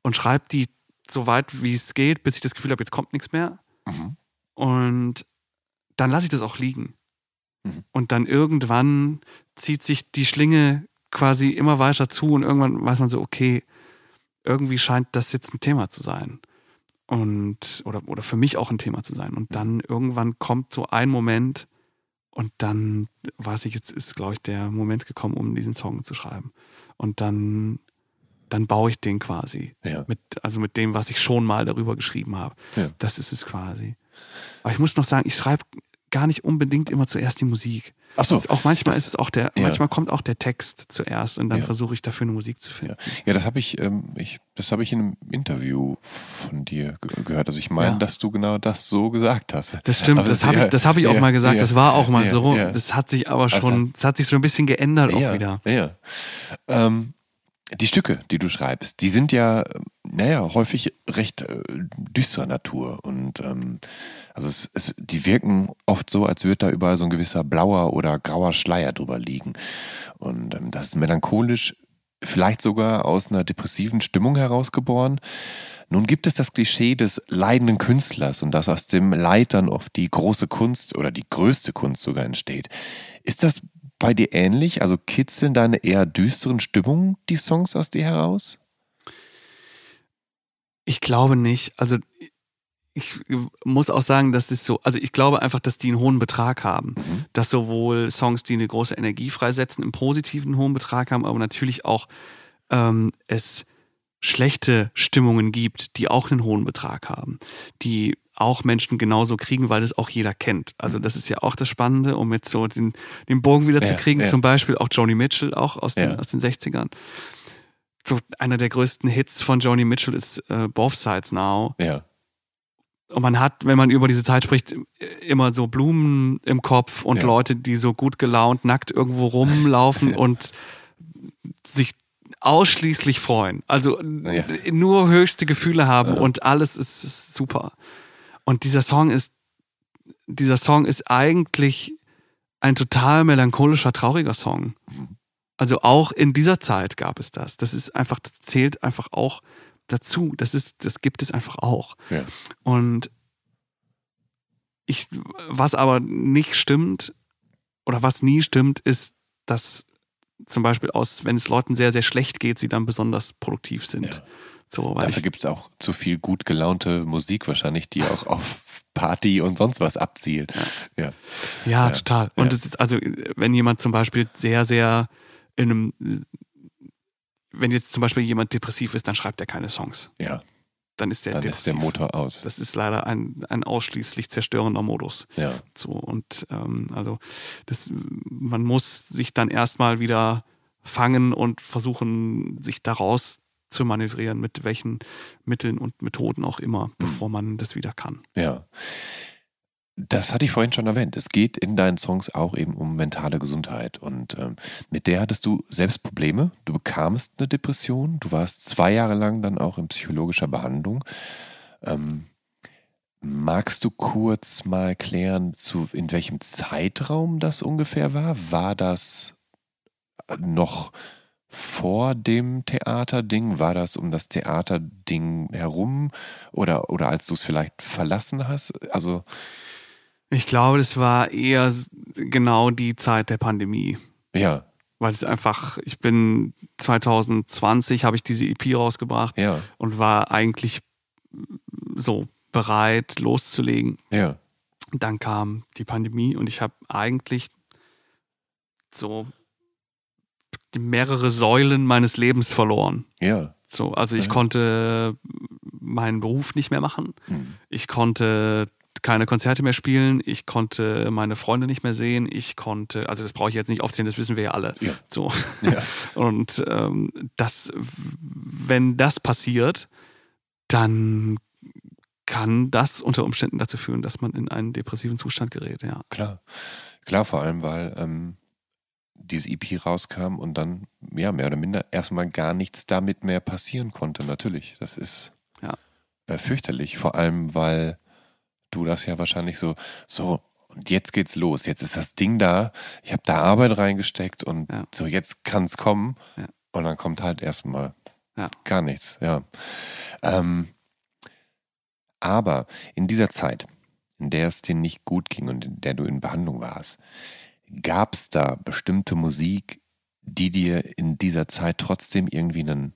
und schreibe die so weit, wie es geht, bis ich das Gefühl habe, jetzt kommt nichts mehr. Mhm. Und dann lasse ich das auch liegen. Mhm. Und dann irgendwann zieht sich die Schlinge quasi immer weiter zu und irgendwann weiß man so, okay, irgendwie scheint das jetzt ein Thema zu sein. Und, oder, oder für mich auch ein Thema zu sein. Und dann irgendwann kommt so ein Moment, und dann weiß ich, jetzt ist, glaube ich, der Moment gekommen, um diesen Song zu schreiben. Und dann, dann baue ich den quasi. Ja. Mit, also mit dem, was ich schon mal darüber geschrieben habe. Ja. Das ist es quasi. Aber ich muss noch sagen, ich schreibe gar nicht unbedingt immer zuerst die Musik. Ach so. auch manchmal das, ist es auch der, ja. manchmal kommt auch der Text zuerst und dann ja. versuche ich dafür eine Musik zu finden. Ja, ja das habe ich, ähm, ich, das habe ich in einem Interview von dir gehört. Also ich meine, dass du genau das so gesagt hast. Das stimmt, aber das habe ich, das habe ich auch mal gesagt. Das war auch mal so. Das hat sich aber schon, also, das hat sich so ein bisschen geändert auch wieder. Ja. Ähm, die Stücke, die du schreibst, die sind ja, naja, häufig recht äh, düsterer Natur und ähm, also es, es, die wirken oft so, als würde da überall so ein gewisser blauer oder grauer Schleier drüber liegen. Und ähm, das ist melancholisch, vielleicht sogar aus einer depressiven Stimmung herausgeboren. Nun gibt es das Klischee des leidenden Künstlers und dass aus dem Leid dann oft die große Kunst oder die größte Kunst sogar entsteht. Ist das bei dir ähnlich? Also kitzeln deine eher düsteren Stimmungen die Songs aus dir heraus? Ich glaube nicht. Also ich muss auch sagen, dass es so, also ich glaube einfach, dass die einen hohen Betrag haben. Mhm. Dass sowohl Songs, die eine große Energie freisetzen, im positiven hohen Betrag haben, aber natürlich auch ähm, es schlechte Stimmungen gibt, die auch einen hohen Betrag haben, die auch Menschen genauso kriegen, weil das auch jeder kennt. Also das ist ja auch das Spannende, um jetzt so den, den Bogen wieder ja, zu kriegen. Ja. Zum Beispiel auch Joni Mitchell, auch aus den, ja. aus den 60ern. So einer der größten Hits von Joni Mitchell ist äh, Both Sides Now. Ja. Und man hat, wenn man über diese Zeit spricht, immer so Blumen im Kopf und Leute, die so gut gelaunt nackt irgendwo rumlaufen und sich ausschließlich freuen. Also nur höchste Gefühle haben und alles ist, ist super. Und dieser Song ist, dieser Song ist eigentlich ein total melancholischer, trauriger Song. Also auch in dieser Zeit gab es das. Das ist einfach, das zählt einfach auch dazu. Das ist, das gibt es einfach auch. Ja. Und ich, was aber nicht stimmt oder was nie stimmt, ist, dass zum Beispiel aus, wenn es Leuten sehr, sehr schlecht geht, sie dann besonders produktiv sind. Ja. So, Dafür gibt es auch zu viel gut gelaunte Musik wahrscheinlich, die auch auf Party und sonst was abzielt. Ja, ja. ja, ja. total. Und es ist also, wenn jemand zum Beispiel sehr, sehr in einem, wenn jetzt zum Beispiel jemand depressiv ist, dann schreibt er keine Songs. Ja. dann ist der, dann ist der Motor aus. Das ist leider ein, ein ausschließlich zerstörender Modus. Ja. So, und ähm, also das, man muss sich dann erstmal wieder fangen und versuchen, sich daraus zu manövrieren, mit welchen Mitteln und Methoden auch immer, mhm. bevor man das wieder kann. Ja. Das hatte ich vorhin schon erwähnt. Es geht in deinen Songs auch eben um mentale Gesundheit. Und ähm, mit der hattest du selbst Probleme. Du bekamst eine Depression. Du warst zwei Jahre lang dann auch in psychologischer Behandlung. Ähm, magst du kurz mal klären, zu, in welchem Zeitraum das ungefähr war? War das noch vor dem Theaterding? War das um das Theaterding herum? Oder, oder als du es vielleicht verlassen hast? Also. Ich glaube, das war eher genau die Zeit der Pandemie. Ja. Weil es einfach, ich bin 2020 habe ich diese EP rausgebracht ja. und war eigentlich so bereit loszulegen. Ja. Dann kam die Pandemie und ich habe eigentlich so mehrere Säulen meines Lebens verloren. Ja. So, also ich ja. konnte meinen Beruf nicht mehr machen. Mhm. Ich konnte keine Konzerte mehr spielen, ich konnte meine Freunde nicht mehr sehen, ich konnte, also das brauche ich jetzt nicht aufzählen, das wissen wir ja alle. Ja. So. Ja. Und ähm, das, wenn das passiert, dann kann das unter Umständen dazu führen, dass man in einen depressiven Zustand gerät, ja. Klar. Klar, vor allem, weil ähm, dieses EP rauskam und dann, ja, mehr oder minder erstmal gar nichts damit mehr passieren konnte, natürlich. Das ist ja. äh, fürchterlich. Vor allem, weil du das ja wahrscheinlich so, so, und jetzt geht's los. Jetzt ist das Ding da. Ich habe da Arbeit reingesteckt und ja. so, jetzt kann es kommen. Ja. Und dann kommt halt erstmal gar nichts, ja. Ähm, aber in dieser Zeit, in der es dir nicht gut ging und in der du in Behandlung warst, gab es da bestimmte Musik, die dir in dieser Zeit trotzdem irgendwie einen,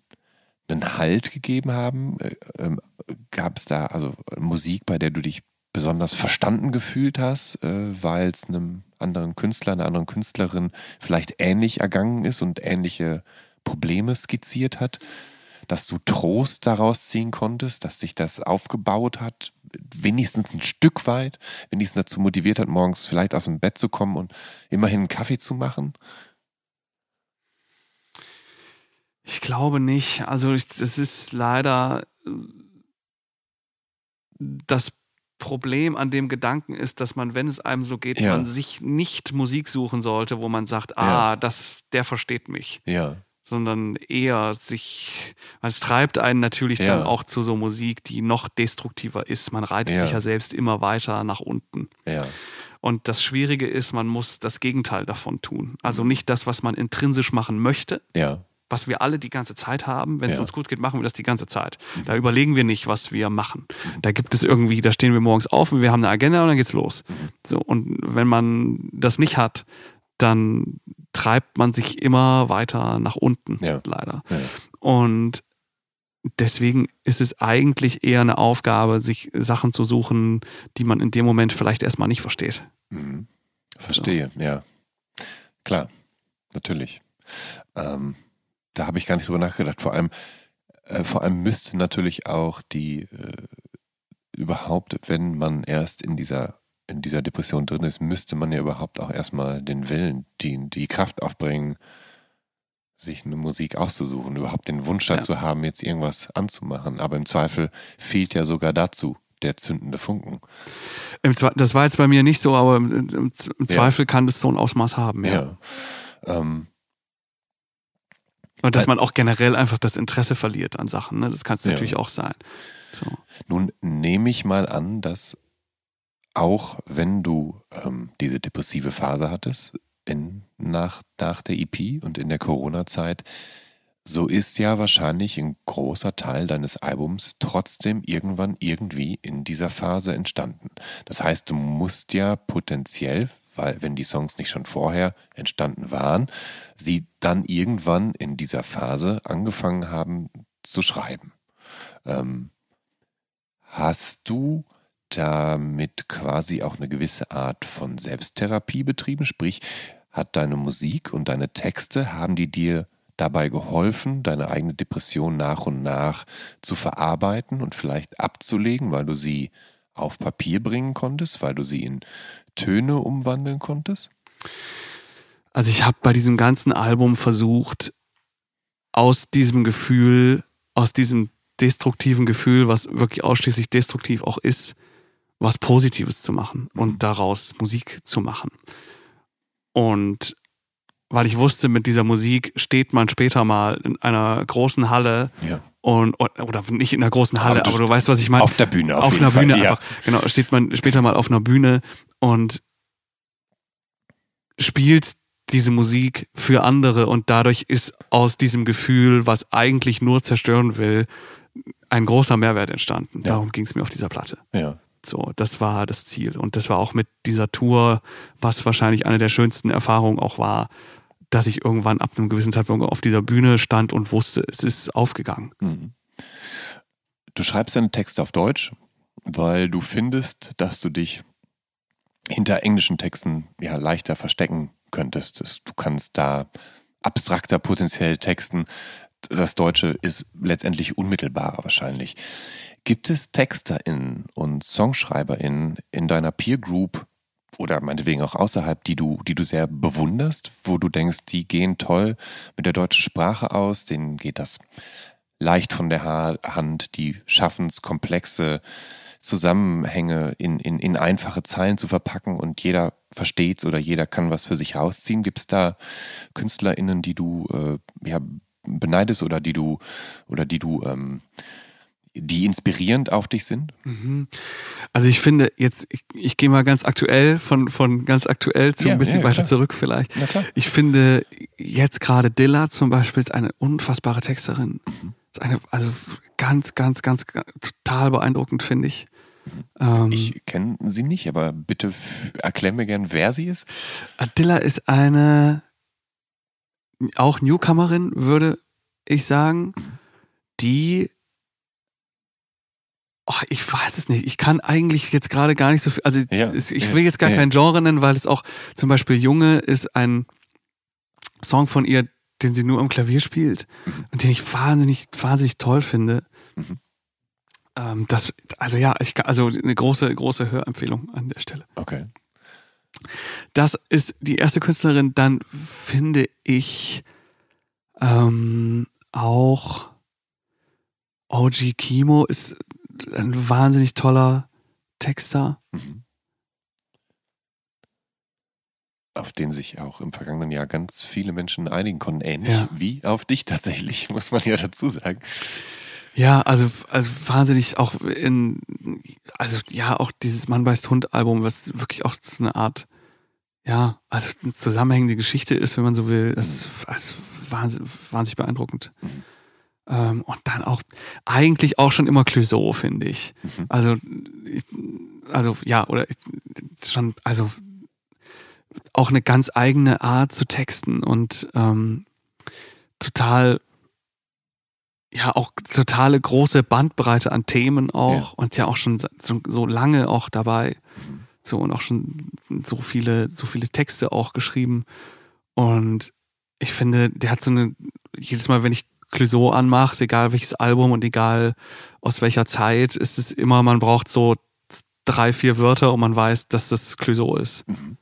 einen Halt gegeben haben? Äh, ähm, gab es da also Musik, bei der du dich besonders verstanden gefühlt hast, äh, weil es einem anderen Künstler, einer anderen Künstlerin vielleicht ähnlich ergangen ist und ähnliche Probleme skizziert hat, dass du Trost daraus ziehen konntest, dass sich das aufgebaut hat, wenigstens ein Stück weit, wenigstens dazu motiviert hat, morgens vielleicht aus dem Bett zu kommen und immerhin einen Kaffee zu machen? Ich glaube nicht. Also es ist leider das Problem an dem Gedanken ist, dass man, wenn es einem so geht, ja. man sich nicht Musik suchen sollte, wo man sagt, ah, ja. das, der versteht mich. Ja. Sondern eher sich, es treibt einen natürlich ja. dann auch zu so Musik, die noch destruktiver ist. Man reitet sich ja selbst immer weiter nach unten. Ja. Und das Schwierige ist, man muss das Gegenteil davon tun. Also mhm. nicht das, was man intrinsisch machen möchte, ja was wir alle die ganze Zeit haben. Wenn es ja. uns gut geht, machen wir das die ganze Zeit. Mhm. Da überlegen wir nicht, was wir machen. Mhm. Da gibt es irgendwie, da stehen wir morgens auf und wir haben eine Agenda und dann geht's los. Mhm. So, und wenn man das nicht hat, dann treibt man sich immer weiter nach unten, ja. leider. Ja. Und deswegen ist es eigentlich eher eine Aufgabe, sich Sachen zu suchen, die man in dem Moment vielleicht erstmal nicht versteht. Mhm. Verstehe, so. ja. Klar, natürlich. Ähm, da habe ich gar nicht drüber nachgedacht. Vor allem, äh, vor allem müsste natürlich auch die äh, überhaupt, wenn man erst in dieser in dieser Depression drin ist, müsste man ja überhaupt auch erstmal den Willen, die, die Kraft aufbringen, sich eine Musik auszusuchen, überhaupt den Wunsch dazu ja. haben, jetzt irgendwas anzumachen. Aber im Zweifel fehlt ja sogar dazu der zündende Funken. Das war jetzt bei mir nicht so, aber im, Zweifel ja. kann das so ein Ausmaß haben. Ja. ja. Ähm, und dass man auch generell einfach das Interesse verliert an Sachen. Ne? Das kann es natürlich auch sein. So. Nun nehme ich mal an, dass auch wenn du ähm, diese depressive Phase hattest, in, nach, nach der EP und in der Corona-Zeit, so ist ja wahrscheinlich ein großer Teil deines Albums trotzdem irgendwann irgendwie in dieser Phase entstanden. Das heißt, du musst ja potenziell weil wenn die Songs nicht schon vorher entstanden waren, sie dann irgendwann in dieser Phase angefangen haben zu schreiben. Ähm, hast du damit quasi auch eine gewisse Art von Selbsttherapie betrieben? Sprich, hat deine Musik und deine Texte, haben die dir dabei geholfen, deine eigene Depression nach und nach zu verarbeiten und vielleicht abzulegen, weil du sie auf Papier bringen konntest, weil du sie in Töne umwandeln konntest? Also ich habe bei diesem ganzen Album versucht, aus diesem Gefühl, aus diesem destruktiven Gefühl, was wirklich ausschließlich destruktiv auch ist, was Positives zu machen und mhm. daraus Musik zu machen. Und weil ich wusste, mit dieser Musik steht man später mal in einer großen Halle ja. und oder nicht in einer großen Halle, aber, aber du weißt, was ich meine. Auf der Bühne. Auf, auf einer Fall, Bühne ja. einfach. Genau, steht man später mal auf einer Bühne und spielt diese Musik für andere und dadurch ist aus diesem Gefühl, was eigentlich nur zerstören will, ein großer Mehrwert entstanden. Ja. Darum ging es mir auf dieser Platte. Ja. So, das war das Ziel. Und das war auch mit dieser Tour, was wahrscheinlich eine der schönsten Erfahrungen auch war, dass ich irgendwann ab einem gewissen Zeitpunkt auf dieser Bühne stand und wusste, es ist aufgegangen. Mhm. Du schreibst deine Texte auf Deutsch, weil du findest, dass du dich hinter englischen Texten ja leichter verstecken könntest. Du kannst da abstrakter potenziell texten. Das Deutsche ist letztendlich unmittelbarer wahrscheinlich. Gibt es TexterInnen und SongschreiberInnen in deiner Peer Group oder meinetwegen auch außerhalb, die du, die du sehr bewunderst, wo du denkst, die gehen toll mit der deutschen Sprache aus, denen geht das leicht von der Hand, die schaffen es, komplexe Zusammenhänge in, in, in einfache Zeilen zu verpacken und jeder versteht's oder jeder kann was für sich rausziehen. Gibt es da KünstlerInnen, die du äh, ja, beneidest oder die du oder die du ähm, die inspirierend auf dich sind? Mhm. Also ich finde jetzt, ich, ich gehe mal ganz aktuell, von, von ganz aktuell zu ja, ein bisschen ja, weiter klar. zurück vielleicht. Ich finde jetzt gerade Dilla zum Beispiel ist eine unfassbare Texterin. Mhm. Ist eine, also ganz, ganz, ganz, ganz total beeindruckend, finde ich. Ähm, ich kenne sie nicht, aber bitte erklär mir gern, wer sie ist. Dilla ist eine auch Newcomerin, würde ich sagen, mhm. die Oh, ich weiß es nicht. Ich kann eigentlich jetzt gerade gar nicht so viel. Also ja, ich will jetzt gar ja. kein Genre nennen, weil es auch zum Beispiel Junge ist ein Song von ihr, den sie nur am Klavier spielt mhm. und den ich wahnsinnig, wahnsinnig toll finde. Mhm. Ähm, das, also ja, ich, also eine große, große Hörempfehlung an der Stelle. Okay. Das ist die erste Künstlerin. Dann finde ich ähm, auch OG Kimo ist ein wahnsinnig toller Texter. Mhm. Auf den sich auch im vergangenen Jahr ganz viele Menschen einigen konnten, ähnlich ja. wie auf dich tatsächlich, muss man ja dazu sagen. Ja, also, also wahnsinnig auch in, also ja, auch dieses Mann beißt Hund Album, was wirklich auch so eine Art, ja, also eine zusammenhängende Geschichte ist, wenn man so will, ist mhm. also wahnsinnig, wahnsinnig beeindruckend. Mhm. Ähm, und dann auch eigentlich auch schon immer Clouseau, finde ich. Mhm. Also, ich, also ja, oder schon, also auch eine ganz eigene Art zu texten und ähm, total, ja, auch totale große Bandbreite an Themen auch ja. und ja auch schon so, so lange auch dabei. Mhm. So und auch schon so viele, so viele Texte auch geschrieben. Und ich finde, der hat so eine, jedes Mal, wenn ich Clouseau anmachst, egal welches Album und egal aus welcher Zeit, ist es immer, man braucht so drei, vier Wörter und man weiß, dass das Clouseau ist. Mhm.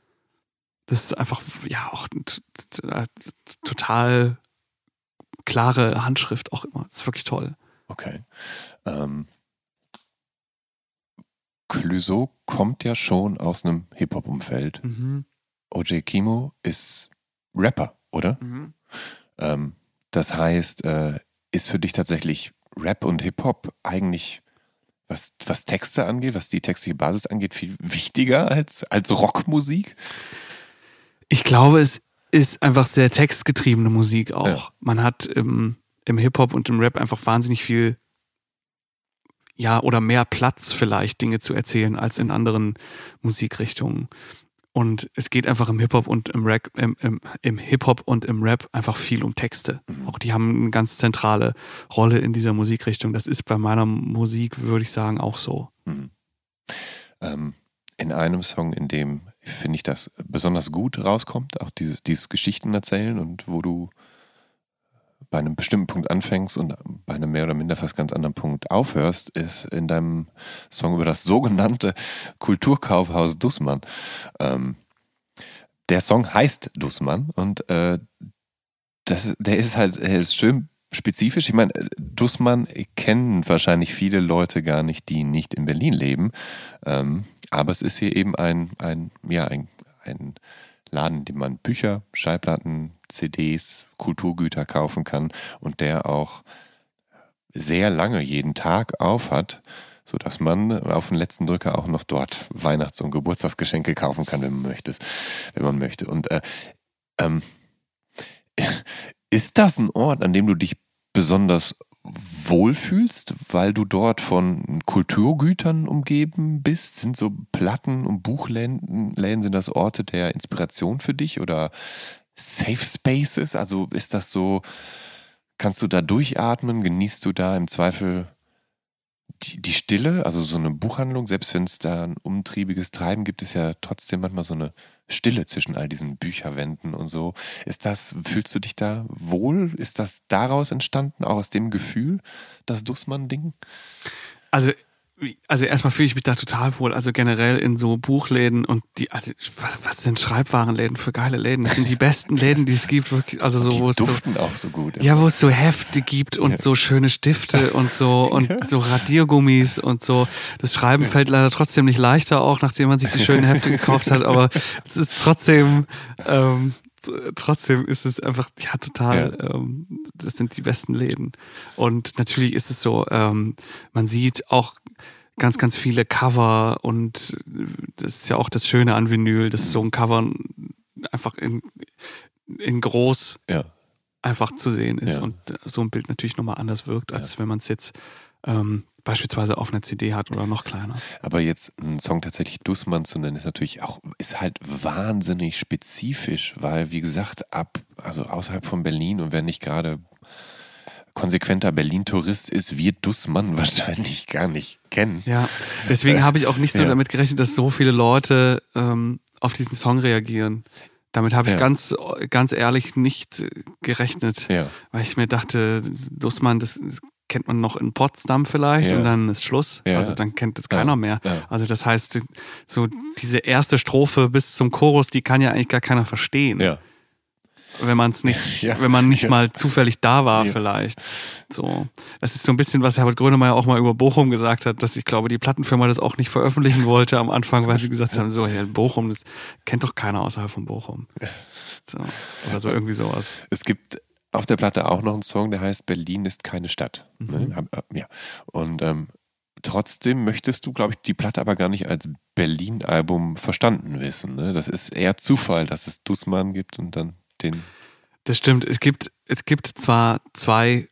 Das ist einfach, ja, auch total klare Handschrift auch immer. Das ist wirklich toll. Okay. Ähm, Clouseau kommt ja schon aus einem Hip-Hop-Umfeld. Mhm. OJ Kimo ist Rapper, oder? Mhm. Ähm, das heißt, äh, ist für dich tatsächlich Rap und Hip-Hop eigentlich, was, was Texte angeht, was die textliche Basis angeht, viel wichtiger als, als Rockmusik? Ich glaube, es ist einfach sehr textgetriebene Musik auch. Ja. Man hat im, im Hip-Hop und im Rap einfach wahnsinnig viel, ja, oder mehr Platz vielleicht, Dinge zu erzählen als in anderen Musikrichtungen. Und es geht einfach im Hip-Hop und im Rap, im, im, im Hip-Hop und im Rap einfach viel um Texte. Mhm. Auch die haben eine ganz zentrale Rolle in dieser Musikrichtung. Das ist bei meiner Musik, würde ich sagen, auch so. Mhm. Ähm, in einem Song, in dem, finde ich, das besonders gut rauskommt, auch dieses, dieses Geschichten erzählen und wo du bei einem bestimmten Punkt anfängst und bei einem mehr oder minder fast ganz anderen Punkt aufhörst, ist in deinem Song über das sogenannte Kulturkaufhaus Dussmann. Ähm, der Song heißt Dussmann und äh, das, der ist halt, er ist schön spezifisch. Ich meine, Dussmann kennen wahrscheinlich viele Leute gar nicht, die nicht in Berlin leben. Ähm, aber es ist hier eben ein, ein, ja, ein, ein Laden, in dem man Bücher, Schallplatten, CDs, Kulturgüter kaufen kann und der auch sehr lange jeden Tag auf hat, sodass man auf den letzten Drücker auch noch dort Weihnachts- und Geburtstagsgeschenke kaufen kann, wenn man möchte. Wenn man möchte. Und äh, ähm, ist das ein Ort, an dem du dich besonders wohlfühlst, weil du dort von Kulturgütern umgeben bist? Sind so Platten und Buchläden Läden, sind das Orte der Inspiration für dich oder Safe Spaces? Also ist das so, kannst du da durchatmen? Genießt du da im Zweifel die, die Stille? Also so eine Buchhandlung, selbst wenn es da ein umtriebiges Treiben gibt, ist ja trotzdem manchmal so eine Stille zwischen all diesen Bücherwänden und so. Ist das, fühlst du dich da wohl? Ist das daraus entstanden, auch aus dem Gefühl, das Dussmann-Ding? Also also erstmal fühle ich mich da total wohl. Also generell in so Buchläden und die, also was, was sind Schreibwarenläden für geile Läden? Das sind die besten Läden, die es gibt. Wirklich, also so, wo es so, auch so gut. Ja, wo es so Hefte gibt und ja. so schöne Stifte und so und ja. so Radiergummis und so. Das Schreiben fällt leider trotzdem nicht leichter, auch nachdem man sich die schönen Hefte gekauft hat. Aber es ist trotzdem ähm, trotzdem ist es einfach, ja, total, ja. Ähm, das sind die besten Läden. Und natürlich ist es so, ähm, man sieht auch ganz, ganz viele Cover und das ist ja auch das Schöne an Vinyl, dass so ein Cover einfach in, in groß ja. einfach zu sehen ist ja. und so ein Bild natürlich nochmal anders wirkt, als wenn man es jetzt ähm, beispielsweise auf einer CD hat oder noch kleiner. Aber jetzt einen Song tatsächlich Dussmann zu nennen, ist natürlich auch, ist halt wahnsinnig spezifisch, weil wie gesagt, ab, also außerhalb von Berlin und wer nicht gerade konsequenter Berlin-Tourist ist, wird Dussmann wahrscheinlich gar nicht kennen. Ja, deswegen habe ich auch nicht so ja. damit gerechnet, dass so viele Leute ähm, auf diesen Song reagieren. Damit habe ich ja. ganz, ganz ehrlich nicht gerechnet, ja. weil ich mir dachte, Dussmann, das kennt man noch in Potsdam vielleicht ja. und dann ist Schluss. Ja. Also dann kennt es keiner mehr. Also das heißt, so diese erste Strophe bis zum Chorus, die kann ja eigentlich gar keiner verstehen. Ja. Wenn man es nicht, wenn man nicht mal zufällig da war, vielleicht. So. Das ist so ein bisschen, was Herbert Grönemeyer auch mal über Bochum gesagt hat, dass ich glaube, die Plattenfirma das auch nicht veröffentlichen wollte am Anfang, weil sie gesagt haben, so, ja, Bochum, das kennt doch keiner außerhalb von Bochum. So. Oder so irgendwie sowas. Es gibt auf der Platte auch noch ein Song, der heißt Berlin ist keine Stadt. Ne? Mhm. Ja. Und ähm, trotzdem möchtest du, glaube ich, die Platte aber gar nicht als Berlin-Album verstanden wissen. Ne? Das ist eher Zufall, dass es Dussmann gibt und dann den. Das stimmt. Es gibt, es gibt zwar zwei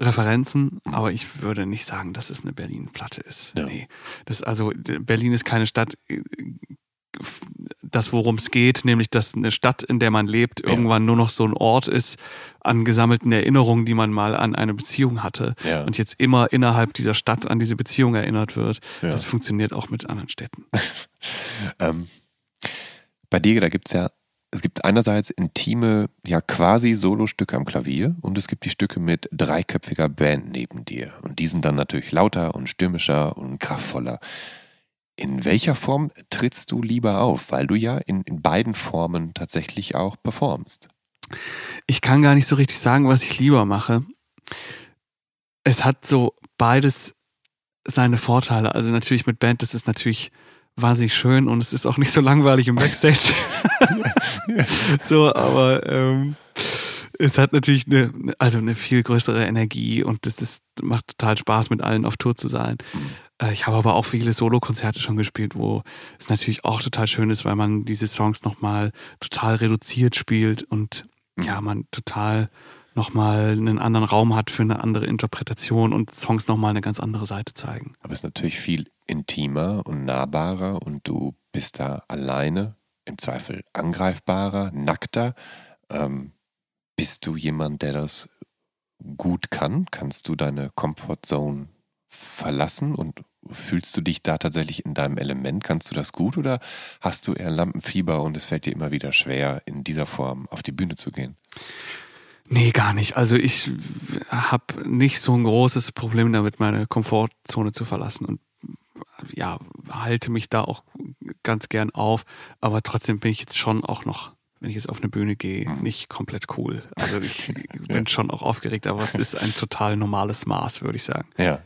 Referenzen, aber ich würde nicht sagen, dass es eine Berlin-Platte ist. Ja. Nee. Das also, Berlin ist keine Stadt das, worum es geht, nämlich dass eine Stadt, in der man lebt, irgendwann nur noch so ein Ort ist an gesammelten Erinnerungen, die man mal an eine Beziehung hatte ja. und jetzt immer innerhalb dieser Stadt an diese Beziehung erinnert wird. Ja. Das funktioniert auch mit anderen Städten. ähm, bei dir, da gibt es ja, es gibt einerseits intime, ja quasi Solostücke am Klavier und es gibt die Stücke mit dreiköpfiger Band neben dir. Und die sind dann natürlich lauter und stürmischer und kraftvoller. In welcher Form trittst du lieber auf? Weil du ja in, in beiden Formen tatsächlich auch performst. Ich kann gar nicht so richtig sagen, was ich lieber mache. Es hat so beides seine Vorteile. Also natürlich mit Band, das ist natürlich wahnsinnig schön und es ist auch nicht so langweilig im Backstage. so, aber ähm, es hat natürlich eine, also eine viel größere Energie und das ist, macht total Spaß, mit allen auf Tour zu sein. Äh, ich habe aber auch viele Solo-Konzerte schon gespielt, wo es natürlich auch total schön ist, weil man diese Songs nochmal total reduziert spielt und mhm. ja, man total nochmal einen anderen Raum hat für eine andere Interpretation und Songs nochmal eine ganz andere Seite zeigen. Aber es ist natürlich viel intimer und nahbarer und du bist da alleine, im Zweifel angreifbarer, nackter. Ähm, bist du jemand, der das gut kann? Kannst du deine Comfortzone verlassen und fühlst du dich da tatsächlich in deinem Element? Kannst du das gut oder hast du eher Lampenfieber und es fällt dir immer wieder schwer, in dieser Form auf die Bühne zu gehen? Nee, gar nicht. Also ich habe nicht so ein großes Problem damit, meine Komfortzone zu verlassen und ja, halte mich da auch ganz gern auf, aber trotzdem bin ich jetzt schon auch noch, wenn ich jetzt auf eine Bühne gehe, mhm. nicht komplett cool. Also ich bin schon auch aufgeregt, aber es ist ein total normales Maß, würde ich sagen. Ja.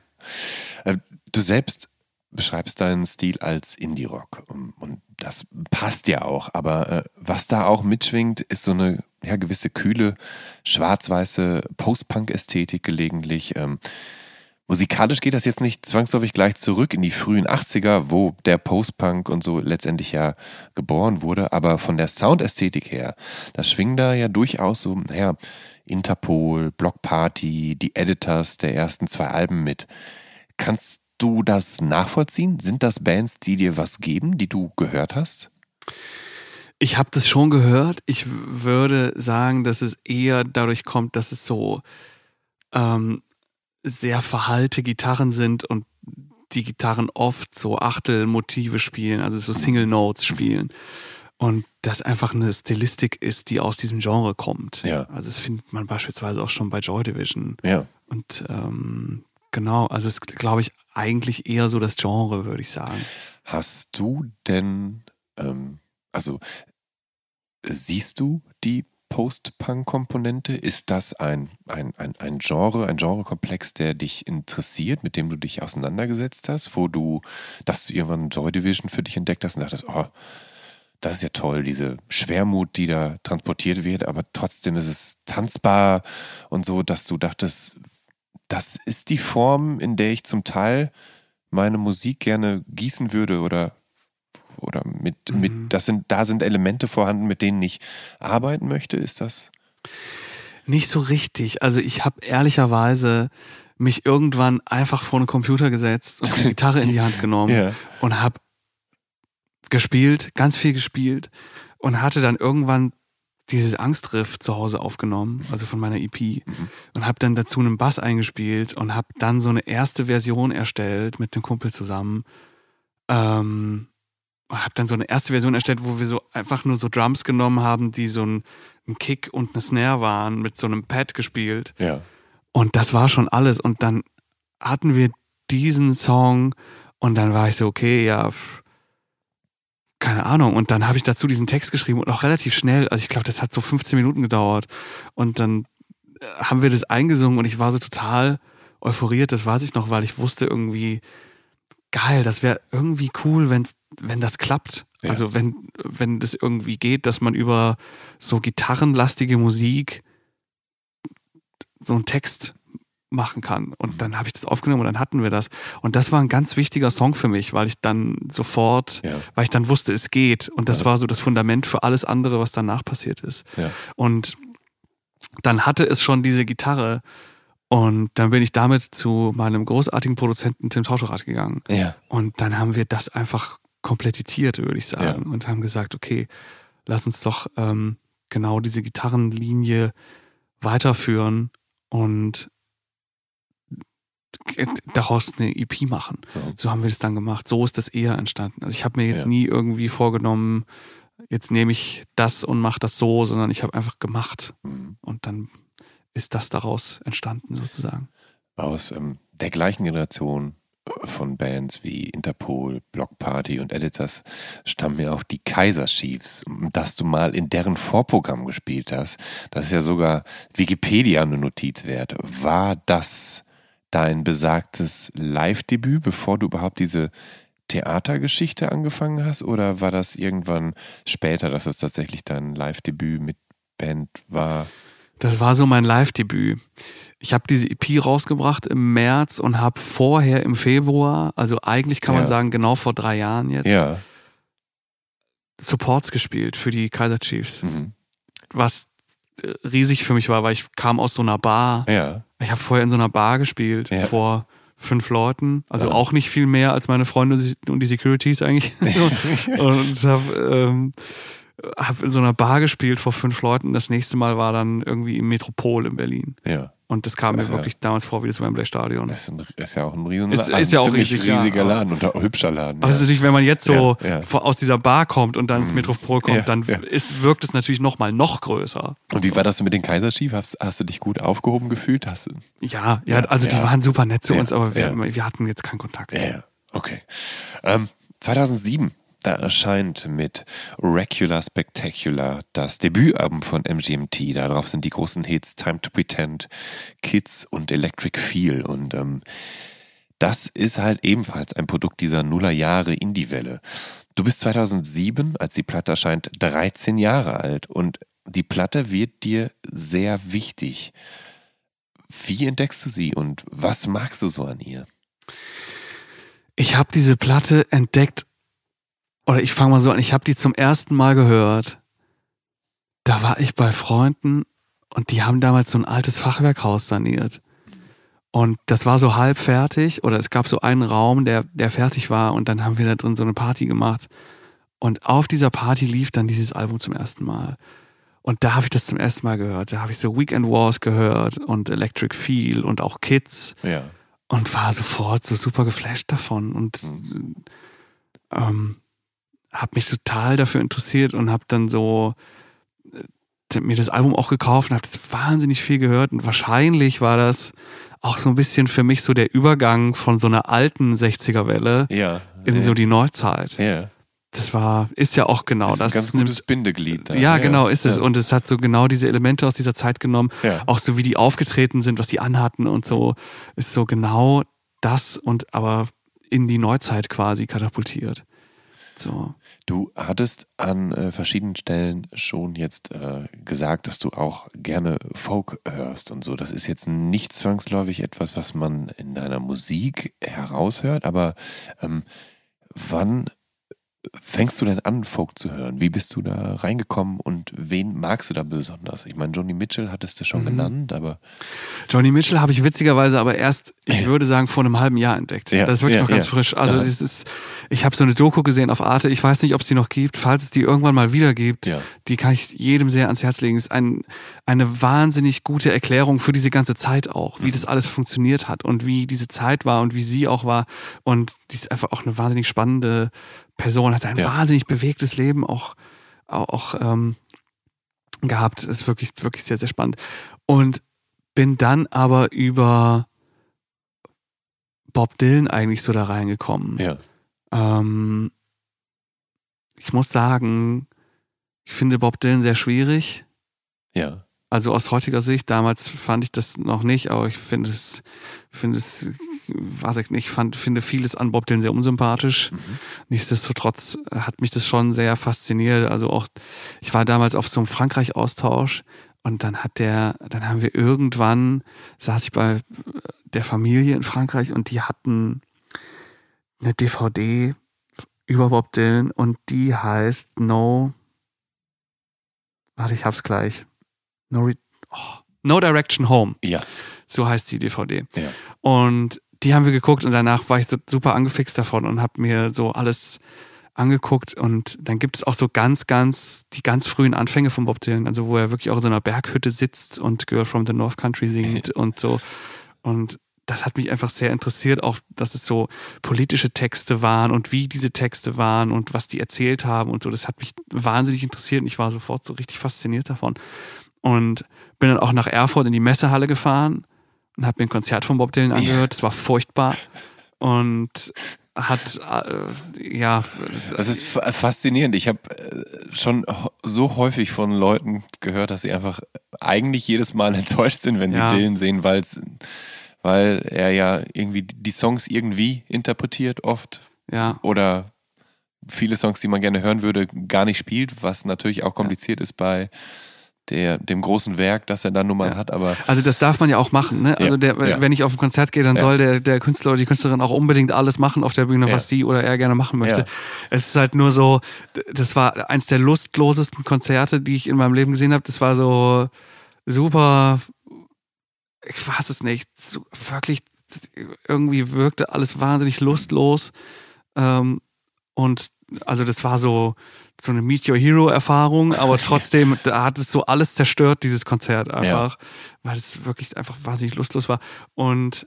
Äh, du selbst beschreibst deinen Stil als Indie-Rock und das passt ja auch, aber äh, was da auch mitschwingt, ist so eine ja, gewisse kühle, schwarz-weiße Post-Punk-Ästhetik gelegentlich. Musikalisch geht das jetzt nicht zwangsläufig gleich zurück in die frühen 80er, wo der Post-Punk und so letztendlich ja geboren wurde, aber von der Soundästhetik her, da schwingen da ja durchaus so, naja, Interpol, Block Party, die Editors der ersten zwei Alben mit. Kannst du das nachvollziehen? Sind das Bands, die dir was geben, die du gehört hast? Ich habe das schon gehört. Ich würde sagen, dass es eher dadurch kommt, dass es so ähm, sehr verhalte Gitarren sind und die Gitarren oft so Achtelmotive spielen, also so Single Notes spielen. Und das einfach eine Stilistik ist, die aus diesem Genre kommt. Ja. Also das findet man beispielsweise auch schon bei Joy Division. Ja. Und ähm, genau, also es ist, glaube ich, eigentlich eher so das Genre, würde ich sagen. Hast du denn ähm, also siehst du die Post-Punk-Komponente? Ist das ein, ein, ein, ein Genre, ein Genrekomplex, der dich interessiert, mit dem du dich auseinandergesetzt hast, wo du, dass du irgendwann Joy Division für dich entdeckt hast und dachtest, oh, das ist ja toll, diese Schwermut, die da transportiert wird, aber trotzdem ist es tanzbar und so, dass du dachtest, das ist die Form, in der ich zum Teil meine Musik gerne gießen würde oder oder mit, mhm. mit, das sind, da sind Elemente vorhanden, mit denen ich arbeiten möchte, ist das? Nicht so richtig. Also ich habe ehrlicherweise mich irgendwann einfach vor einen Computer gesetzt und die Gitarre in die Hand genommen ja. und habe gespielt, ganz viel gespielt und hatte dann irgendwann dieses Angstriff zu Hause aufgenommen, also von meiner EP, mhm. und habe dann dazu einen Bass eingespielt und habe dann so eine erste Version erstellt mit dem Kumpel zusammen. Ähm, und habe dann so eine erste Version erstellt, wo wir so einfach nur so Drums genommen haben, die so ein, ein Kick und eine Snare waren, mit so einem Pad gespielt. Ja. Und das war schon alles. Und dann hatten wir diesen Song und dann war ich so, okay, ja, keine Ahnung. Und dann habe ich dazu diesen Text geschrieben und auch relativ schnell. Also ich glaube, das hat so 15 Minuten gedauert. Und dann äh, haben wir das eingesungen und ich war so total euphoriert, das weiß ich noch, weil ich wusste irgendwie, geil, das wäre irgendwie cool, wenn, wenn das klappt. Ja. Also wenn, wenn das irgendwie geht, dass man über so gitarrenlastige Musik so einen Text machen kann. Und dann habe ich das aufgenommen und dann hatten wir das. Und das war ein ganz wichtiger Song für mich, weil ich dann sofort, ja. weil ich dann wusste, es geht. Und das ja. war so das Fundament für alles andere, was danach passiert ist. Ja. Und dann hatte es schon diese Gitarre, und dann bin ich damit zu meinem großartigen Produzenten Tim Tauscherath gegangen. Ja. Und dann haben wir das einfach komplettiert, würde ich sagen. Ja. Und haben gesagt, okay, lass uns doch ähm, genau diese Gitarrenlinie weiterführen und daraus eine EP machen. Ja. So haben wir das dann gemacht. So ist das eher entstanden. Also ich habe mir jetzt ja. nie irgendwie vorgenommen, jetzt nehme ich das und mache das so, sondern ich habe einfach gemacht. Mhm. Und dann ist das daraus entstanden sozusagen? Aus ähm, der gleichen Generation von Bands wie Interpol, Block Party und Editors stammen ja auch die Kaiser Chiefs. Dass du mal in deren Vorprogramm gespielt hast, das ist ja sogar Wikipedia eine Notiz wert. War das dein besagtes Live-Debüt, bevor du überhaupt diese Theatergeschichte angefangen hast? Oder war das irgendwann später, dass es tatsächlich dein Live-Debüt mit Band war? Das war so mein Live-Debüt. Ich habe diese EP rausgebracht im März und habe vorher im Februar, also eigentlich kann ja. man sagen genau vor drei Jahren jetzt, ja. Supports gespielt für die Kaiser Chiefs. Mhm. Was äh, riesig für mich war, weil ich kam aus so einer Bar. Ja. Ich habe vorher in so einer Bar gespielt vor fünf Leuten, also auch nicht viel mehr als meine Freunde und die Securities eigentlich. und habe ähm, habe in so einer Bar gespielt vor fünf Leuten. Das nächste Mal war dann irgendwie im Metropol in Berlin. Ja. Und das kam das mir wirklich ja, damals vor wie das Wembley Stadion. Das ist, ein, ist ja auch ein riesen ist, ist ja auch riesig, riesiger Laden und ein hübscher Laden. Also natürlich, wenn man jetzt so ja, aus dieser Bar kommt und dann ins mhm. Metropol kommt, dann ist, wirkt es natürlich noch mal noch größer. Und wie war das mit den Kaiserschief? Hast, hast du dich gut aufgehoben gefühlt? Hast du, ja, ja, also die waren super nett zu uns, aber wir, wir hatten jetzt keinen Kontakt. Ja, okay. Ähm, 2007 da erscheint mit Regular Spectacular das Debütalbum von MGMT. Darauf sind die großen Hits Time to Pretend, Kids und Electric Feel. Und ähm, das ist halt ebenfalls ein Produkt dieser Nullerjahre Indie-Welle. Du bist 2007, als die Platte erscheint, 13 Jahre alt und die Platte wird dir sehr wichtig. Wie entdeckst du sie und was magst du so an ihr? Ich habe diese Platte entdeckt oder ich fange mal so an, ich habe die zum ersten Mal gehört. Da war ich bei Freunden und die haben damals so ein altes Fachwerkhaus saniert. Und das war so halb fertig oder es gab so einen Raum, der, der fertig war und dann haben wir da drin so eine Party gemacht. Und auf dieser Party lief dann dieses Album zum ersten Mal. Und da habe ich das zum ersten Mal gehört. Da habe ich so Weekend Wars gehört und Electric Feel und auch Kids. Ja. Und war sofort so super geflasht davon. Und mhm. ähm, habe mich total dafür interessiert und habe dann so äh, mir das Album auch gekauft und habe das wahnsinnig viel gehört und wahrscheinlich war das auch so ein bisschen für mich so der Übergang von so einer alten 60er Welle ja, in ja. so die Neuzeit. Ja. Das war, ist ja auch genau das. das. Ist ein ganz gutes Bindeglied. Da. Ja, genau, ist es. Und es hat so genau diese Elemente aus dieser Zeit genommen. Auch so wie die aufgetreten sind, was die anhatten und so, ist so genau das und aber in die Neuzeit quasi katapultiert. So. Du hattest an äh, verschiedenen Stellen schon jetzt äh, gesagt, dass du auch gerne Folk hörst und so. Das ist jetzt nicht zwangsläufig etwas, was man in deiner Musik heraushört, aber ähm, wann fängst du denn an, Folk zu hören? Wie bist du da reingekommen und wen magst du da besonders? Ich meine, Johnny Mitchell hattest du schon mhm. genannt, aber. Johnny Mitchell habe ich witzigerweise aber erst, ich würde sagen, vor einem halben Jahr entdeckt. Ja, das ist wirklich ja, noch ganz frisch. Also, das ist, ich habe so eine Doku gesehen auf Arte. Ich weiß nicht, ob es die noch gibt. Falls es die irgendwann mal wieder gibt, die kann ich jedem sehr ans Herz legen. Ist ein, eine wahnsinnig gute Erklärung für diese ganze Zeit auch, wie mhm. das alles funktioniert hat und wie diese Zeit war und wie sie auch war. Und die ist einfach auch eine wahnsinnig spannende Person, hat ein ja. wahnsinnig bewegtes Leben auch, auch, ähm, gehabt. Ist wirklich, wirklich sehr, sehr spannend. Und bin dann aber über Bob Dylan eigentlich so da reingekommen. Ja. Ähm, ich muss sagen, ich finde Bob Dylan sehr schwierig. Ja. Also aus heutiger Sicht, damals fand ich das noch nicht, aber ich finde es, finde es, weiß ich nicht, fand, finde vieles an Bob Dylan sehr unsympathisch. Mhm. Nichtsdestotrotz hat mich das schon sehr fasziniert. Also auch, ich war damals auf so einem Frankreich-Austausch und dann hat der, dann haben wir irgendwann, saß ich bei der Familie in Frankreich und die hatten eine DVD über Bob Dylan und die heißt No, warte, ich hab's gleich. No, Re oh, no Direction Home. Ja. So heißt die DVD. Ja. Und die haben wir geguckt und danach war ich so super angefixt davon und habe mir so alles angeguckt und dann gibt es auch so ganz, ganz, die ganz frühen Anfänge von Bob Dylan, also wo er wirklich auch in so einer Berghütte sitzt und Girl from the North Country singt und so. Und das hat mich einfach sehr interessiert, auch dass es so politische Texte waren und wie diese Texte waren und was die erzählt haben und so. Das hat mich wahnsinnig interessiert und ich war sofort so richtig fasziniert davon. Und bin dann auch nach Erfurt in die Messehalle gefahren und habe mir ein Konzert von Bob Dylan angehört. Das war furchtbar. Und hat, äh, ja. Das ist faszinierend. Ich habe äh, schon so häufig von Leuten gehört, dass sie einfach eigentlich jedes Mal enttäuscht sind, wenn sie ja. Dylan sehen, weil's, weil er ja irgendwie die Songs irgendwie interpretiert oft. Ja. Oder viele Songs, die man gerne hören würde, gar nicht spielt, was natürlich auch kompliziert ja. ist bei der, dem großen Werk, das er dann nun mal ja. hat. Aber also das darf man ja auch machen. Ne? Also der, ja. wenn ich auf ein Konzert gehe, dann soll der, der Künstler oder die Künstlerin auch unbedingt alles machen auf der Bühne, was die oder er gerne machen möchte. Es ist halt nur so, das war eins der lustlosesten Konzerte, die ich in meinem Leben gesehen habe. Das war so super, ich weiß es nicht, so, wirklich irgendwie wirkte alles wahnsinnig lustlos. Ähm, und also das war so, so eine Meet Your Hero Erfahrung, aber trotzdem, da hat es so alles zerstört, dieses Konzert einfach, ja. weil es wirklich einfach wahnsinnig lustlos war. Und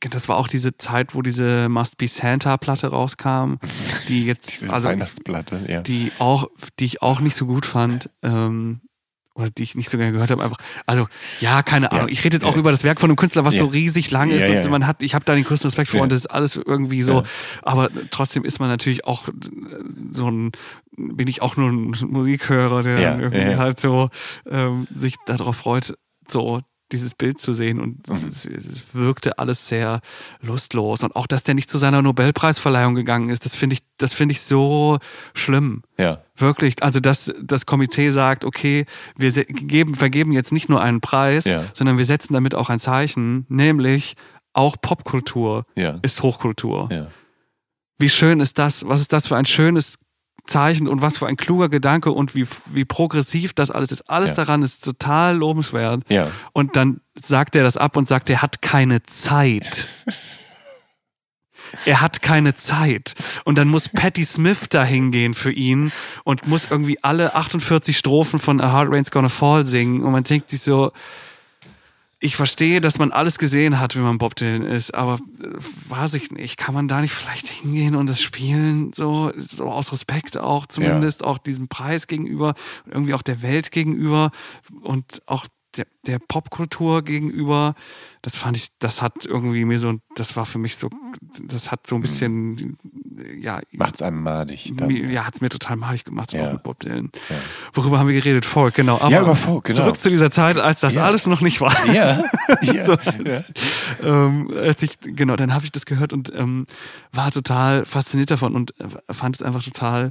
das war auch diese Zeit, wo diese Must Be Santa Platte rauskam, die jetzt, also, Weihnachtsplatte, ja. die auch, die ich auch nicht so gut fand. Ähm, oder die ich nicht so gerne gehört habe, einfach, also ja, keine Ahnung. Ja, ich rede jetzt auch über das Werk von einem Künstler, was ja. so riesig lang ist ja, und man hat, ich habe da den größten Respekt vor und das ist alles irgendwie so, aber trotzdem ist man natürlich auch so ein, bin ich auch nur ein Musikhörer, der irgendwie halt so ähm, sich darauf freut, so dieses Bild zu sehen und mhm. es, es, wirkte alles sehr lustlos und auch, dass der nicht zu seiner Nobelpreisverleihung gegangen ist, das finde ich, das finde ich so schlimm. Ja. Wirklich, also dass das Komitee sagt, okay, wir geben, vergeben jetzt nicht nur einen Preis, ja. sondern wir setzen damit auch ein Zeichen, nämlich auch Popkultur ja. ist Hochkultur. Ja. Wie schön ist das? Was ist das für ein schönes Zeichen und was für ein kluger Gedanke und wie, wie progressiv das alles ist. Alles ja. daran ist total lobenswert. Ja. Und dann sagt er das ab und sagt, er hat keine Zeit. er hat keine Zeit. Und dann muss Patti Smith da hingehen für ihn und muss irgendwie alle 48 Strophen von A Hard Rain's Gonna Fall singen. Und man denkt sich so, ich verstehe, dass man alles gesehen hat, wenn man Bob Dylan ist, aber äh, weiß ich nicht, kann man da nicht vielleicht hingehen und das spielen, so, so aus Respekt auch zumindest, ja. auch diesem Preis gegenüber, irgendwie auch der Welt gegenüber und auch der, der Popkultur gegenüber, das fand ich, das hat irgendwie mir so, das war für mich so, das hat so ein bisschen, ja. Macht's einem madig. Dann. Ja, hat's mir total madig gemacht, ja. auch mit Bob Dylan. Ja. Worüber haben wir geredet? Folk, genau. Aber ja, über Folk, genau. Zurück zu dieser Zeit, als das ja. alles noch nicht war. Ja. ja. so, als, ähm, als ich, genau, dann habe ich das gehört und ähm, war total fasziniert davon und äh, fand es einfach total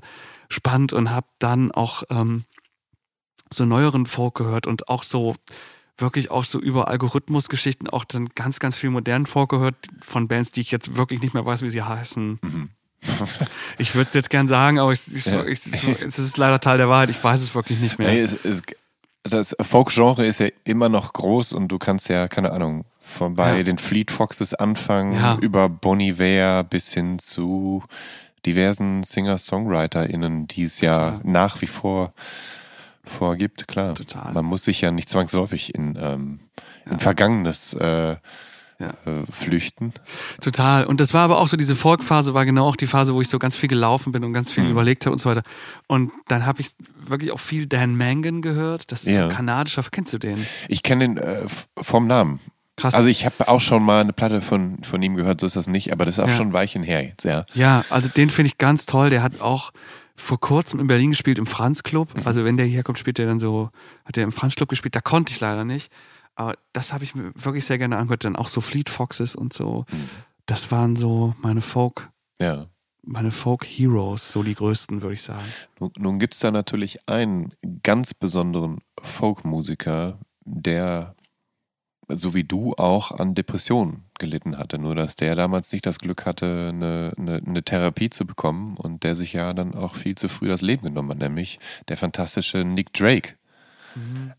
spannend und habe dann auch ähm, so neueren Folk gehört und auch so wirklich auch so über Algorithmusgeschichten auch dann ganz, ganz viel modernen Folk gehört von Bands, die ich jetzt wirklich nicht mehr weiß, wie sie heißen. Mhm. ich würde es jetzt gern sagen, aber es ja. ist leider Teil der Wahrheit. Ich weiß es wirklich nicht mehr. Nee, es, es, das Folk-Genre ist ja immer noch groß und du kannst ja, keine Ahnung, von bei ja. den Fleet Foxes anfangen, ja. über Bonnie Iver bis hin zu diversen Singer-SongwriterInnen, die es ja nach wie vor vorgibt, klar. Total. Man muss sich ja nicht zwangsläufig in, ähm, in Vergangenes äh, ja. Äh, flüchten. Total. Und das war aber auch so, diese Folkphase war genau auch die Phase, wo ich so ganz viel gelaufen bin und ganz viel mhm. überlegt habe und so weiter. Und dann habe ich wirklich auch viel Dan Mangan gehört. Das ist ja. so ein kanadischer, kennst du den? Ich kenne den äh, vom Namen. Krass. Also ich habe auch schon mal eine Platte von, von ihm gehört, so ist das nicht, aber das ist auch ja. schon ein Weilchen her jetzt, ja. Ja, also den finde ich ganz toll. Der hat auch vor kurzem in Berlin gespielt im Franz Club. Mhm. Also wenn der hierher kommt, spielt er dann so, hat er im Franz Club gespielt, da konnte ich leider nicht. Aber das habe ich mir wirklich sehr gerne angehört. Dann auch so Fleet Foxes und so. Mhm. Das waren so meine Folk. Ja. Meine Folk Heroes, so die größten, würde ich sagen. Nun, nun gibt es da natürlich einen ganz besonderen Folk-Musiker, der so wie du auch an Depressionen gelitten hatte. Nur dass der damals nicht das Glück hatte, eine, eine, eine, Therapie zu bekommen und der sich ja dann auch viel zu früh das Leben genommen hat, nämlich der fantastische Nick Drake.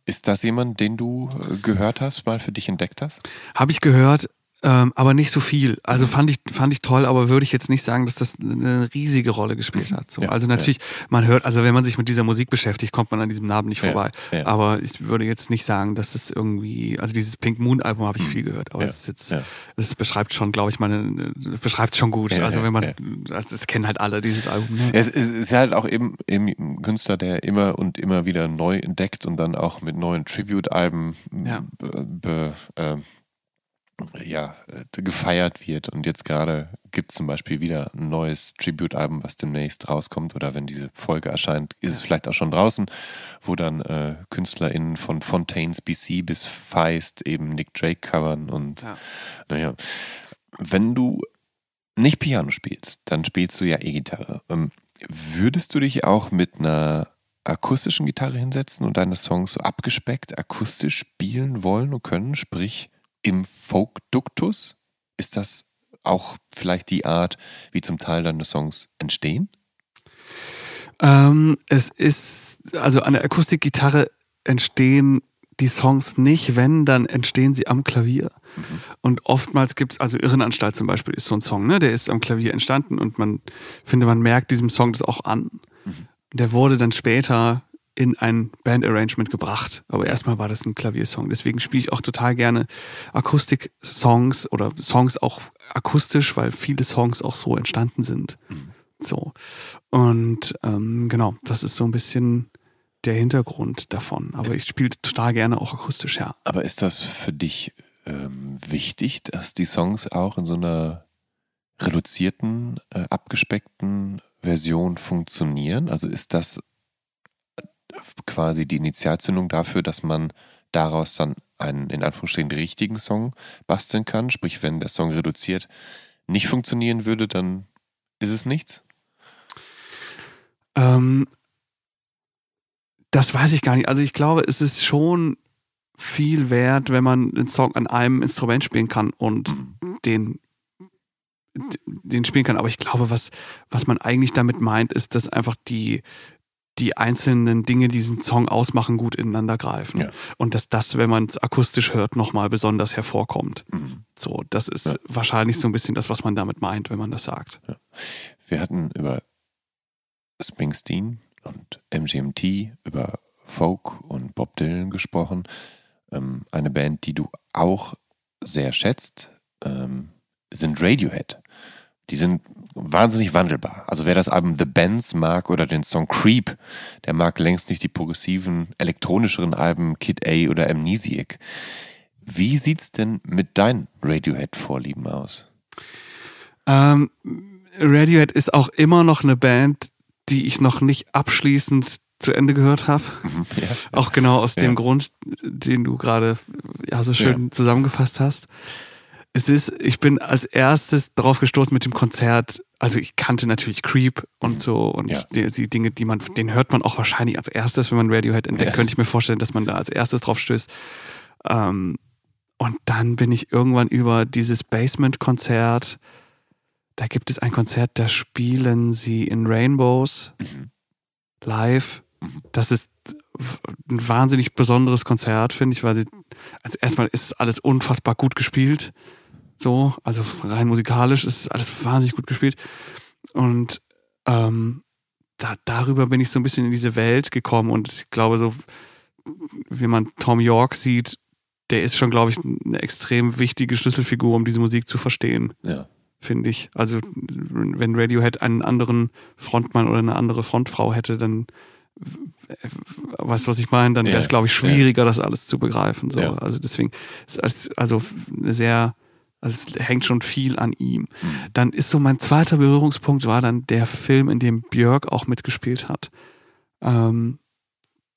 Ist das jemand, den du äh, gehört hast, mal für dich entdeckt hast? Habe ich gehört, ähm, aber nicht so viel. Also mhm. fand ich, fand ich toll, aber würde ich jetzt nicht sagen, dass das eine riesige Rolle gespielt hat. So. Ja, also natürlich, ja. man hört, also wenn man sich mit dieser Musik beschäftigt, kommt man an diesem Namen nicht vorbei. Ja, aber ich würde jetzt nicht sagen, dass es irgendwie, also dieses Pink Moon Album habe ich mhm. viel gehört, aber es ist jetzt, es beschreibt schon, glaube ich, meine, beschreibt schon gut. also wenn man, das, das, kennen halt alle dieses Album. Ne? Es, es, ist halt auch eben, eben ein Künstler, der immer und immer wieder neu entdeckt und dann auch mit neuen Tribute-Alben be, be, äh, ja, äh, gefeiert wird. Und jetzt gerade gibt es zum Beispiel wieder ein neues Tribute-Album, was demnächst rauskommt. Oder wenn diese Folge erscheint, ist es vielleicht auch schon draußen, wo dann äh, KünstlerInnen von Fontaines BC bis Feist eben Nick Drake covern. Und ja. naja, wenn du nicht Piano spielst, dann spielst du ja E-Gitarre. Ähm, würdest du dich auch mit einer akustischen Gitarre hinsetzen und deine Songs so abgespeckt akustisch spielen wollen und können? Sprich, im Folkduktus? Ist das auch vielleicht die Art, wie zum Teil deine Songs entstehen? Ähm, es ist, also an der Akustikgitarre entstehen die Songs nicht, wenn, dann entstehen sie am Klavier. Mhm. Und oftmals gibt es, also Irrenanstalt zum Beispiel ist so ein Song, ne? Der ist am Klavier entstanden und man finde, man merkt diesem Song das auch an. Mhm. Der wurde dann später in ein Bandarrangement gebracht. Aber erstmal war das ein Klaviersong. Deswegen spiele ich auch total gerne Akustik-Songs oder Songs auch akustisch, weil viele Songs auch so entstanden sind. Mhm. So. Und ähm, genau, das ist so ein bisschen der Hintergrund davon. Aber ich spiele total gerne auch akustisch, ja. Aber ist das für dich ähm, wichtig, dass die Songs auch in so einer reduzierten, äh, abgespeckten Version funktionieren? Also ist das quasi die Initialzündung dafür, dass man daraus dann einen in Anführungsstrichen richtigen Song basteln kann? Sprich, wenn der Song reduziert nicht funktionieren würde, dann ist es nichts? Ähm, das weiß ich gar nicht. Also ich glaube, es ist schon viel wert, wenn man einen Song an einem Instrument spielen kann und mhm. den den spielen kann. Aber ich glaube, was, was man eigentlich damit meint, ist, dass einfach die, die einzelnen Dinge, die diesen Song ausmachen, gut ineinander greifen. Ja. Und dass das, wenn man es akustisch hört, nochmal besonders hervorkommt. Mhm. So, das ist ja. wahrscheinlich so ein bisschen das, was man damit meint, wenn man das sagt. Ja. Wir hatten über Springsteen und MGMT, über Folk und Bob Dylan gesprochen. Ähm, eine Band, die du auch sehr schätzt, ähm, sind Radiohead. Die sind wahnsinnig wandelbar. Also wer das Album The Bands mag oder den Song Creep, der mag längst nicht die progressiven, elektronischeren Alben Kid A oder Amnesiac. Wie sieht's denn mit deinen Radiohead-Vorlieben aus? Ähm, Radiohead ist auch immer noch eine Band, die ich noch nicht abschließend zu Ende gehört habe. Mhm, ja. Auch genau aus ja. dem Grund, den du gerade ja, so schön ja. zusammengefasst hast. Es ist, ich bin als erstes darauf gestoßen mit dem Konzert. Also ich kannte natürlich Creep und mhm. so und die, die, Dinge, die man, den hört man auch wahrscheinlich als erstes, wenn man Radiohead entdeckt, könnte ich mir vorstellen, dass man da als erstes drauf stößt. Ähm, und dann bin ich irgendwann über dieses Basement-Konzert da gibt es ein Konzert, da spielen sie in Rainbows mhm. live. Mhm. Das ist ein wahnsinnig besonderes Konzert, finde ich, weil sie, also erstmal ist alles unfassbar gut gespielt. So, also rein musikalisch ist alles wahnsinnig gut gespielt. Und ähm, da, darüber bin ich so ein bisschen in diese Welt gekommen und ich glaube, so wie man Tom York sieht, der ist schon, glaube ich, eine extrem wichtige Schlüsselfigur, um diese Musik zu verstehen. Ja finde ich. Also wenn Radiohead einen anderen Frontmann oder eine andere Frontfrau hätte, dann weißt du, was ich meine? Dann wäre es, glaube ich, schwieriger, ja. das alles zu begreifen. So. Ja. Also deswegen, also sehr, also es hängt schon viel an ihm. Mhm. Dann ist so mein zweiter Berührungspunkt war dann der Film, in dem Björk auch mitgespielt hat. Ähm,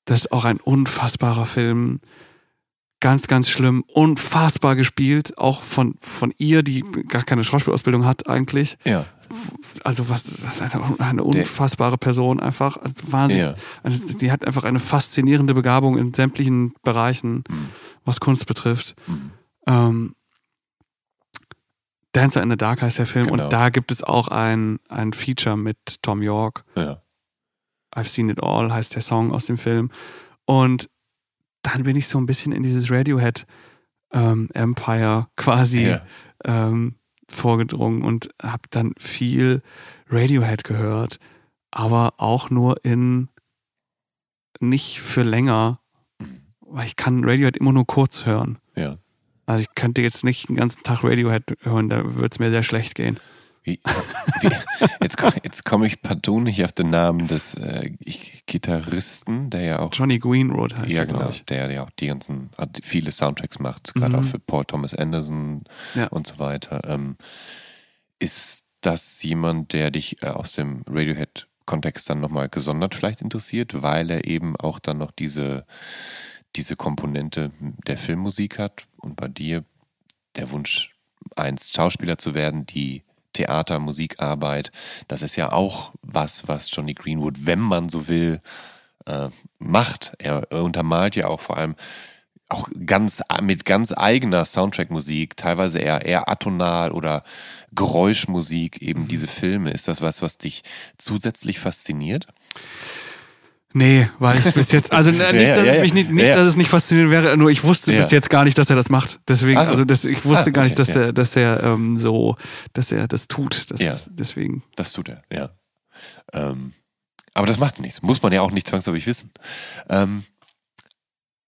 das ist auch ein unfassbarer Film ganz, ganz schlimm, unfassbar gespielt, auch von, von ihr, die gar keine Schauspielausbildung hat eigentlich. Ja. Also was, was eine, eine unfassbare Person einfach. Also wahnsinnig, ja. also die hat einfach eine faszinierende Begabung in sämtlichen Bereichen, mhm. was Kunst betrifft. Mhm. Ähm, Dancer in the Dark heißt der Film genau. und da gibt es auch ein, ein Feature mit Tom York. Ja. I've Seen It All heißt der Song aus dem Film. Und dann bin ich so ein bisschen in dieses Radiohead ähm, Empire quasi ja. ähm, vorgedrungen und habe dann viel Radiohead gehört, aber auch nur in nicht für länger, weil ich kann Radiohead immer nur kurz hören. Ja. Also ich könnte jetzt nicht den ganzen Tag Radiohead hören, da würde es mir sehr schlecht gehen. Wie, wie, jetzt, jetzt komme ich partout nicht auf den Namen des äh, Gitarristen, der ja auch. Johnny Greenwood heißt ja, genau, der ja auch die ganzen, viele Soundtracks macht, gerade mhm. auch für Paul Thomas Anderson ja. und so weiter. Ähm, ist das jemand, der dich äh, aus dem Radiohead-Kontext dann nochmal gesondert vielleicht interessiert, weil er eben auch dann noch diese, diese Komponente der Filmmusik hat und bei dir der Wunsch, einst Schauspieler zu werden, die Theater, Musikarbeit. Das ist ja auch was, was Johnny Greenwood, wenn man so will, äh, macht. Er untermalt ja auch vor allem auch ganz mit ganz eigener Soundtrack-Musik, teilweise eher, eher atonal oder Geräuschmusik, eben mhm. diese Filme. Ist das was, was dich zusätzlich fasziniert? Nee, weil ich bis jetzt, also nicht, Ja, dass ja, es ja. mich nicht, nicht Ja. dass es nicht faszinierend wäre, nur ich wusste Ja. bis jetzt gar nicht, dass er das macht. Deswegen, so. also das, ich wusste Ah, gar nicht, okay, dass ja. er, dass er ähm, so, dass er das tut. Das Ja. deswegen. Das tut er, ja. Ähm, aber das macht nichts. Muss man ja auch nicht zwangsläufig wissen. Ähm,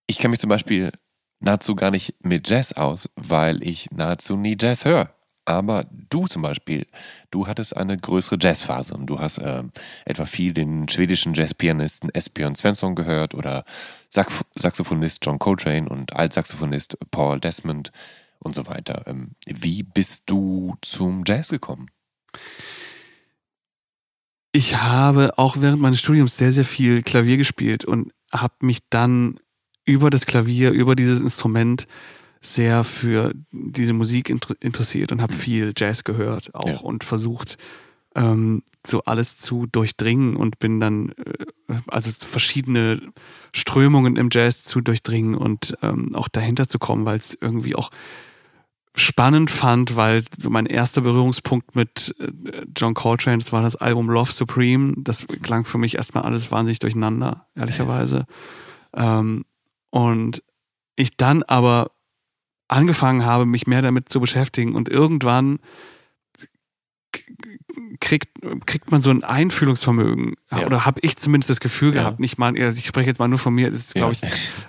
ich kenne mich zum Beispiel nahezu gar nicht mit Jazz aus, weil ich nahezu nie Jazz höre. Aber du zum Beispiel, du hattest eine größere Jazzphase und du hast ähm, etwa viel den schwedischen Jazzpianisten Esbjörn Svensson gehört oder Sax Saxophonist John Coltrane und Altsaxophonist Paul Desmond und so weiter. Ähm, wie bist du zum Jazz gekommen? Ich habe auch während meines Studiums sehr, sehr viel Klavier gespielt und habe mich dann über das Klavier, über dieses Instrument sehr für diese Musik inter interessiert und habe viel Jazz gehört auch Ja. und versucht, ähm, so alles zu durchdringen und bin dann, äh, also verschiedene Strömungen im Jazz zu durchdringen und ähm, auch dahinter zu kommen, weil es irgendwie auch spannend fand, weil so mein erster Berührungspunkt mit äh, John Coltrane, das war das Album Love Supreme. Das klang für mich erstmal alles wahnsinnig durcheinander, ehrlicherweise. Ähm, und ich dann aber angefangen habe, mich mehr damit zu beschäftigen und irgendwann kriegt, kriegt man so ein Einfühlungsvermögen Ja. oder habe ich zumindest das Gefühl Ja. gehabt, nicht mal, also ich spreche jetzt mal nur von mir, das ist glaube ich,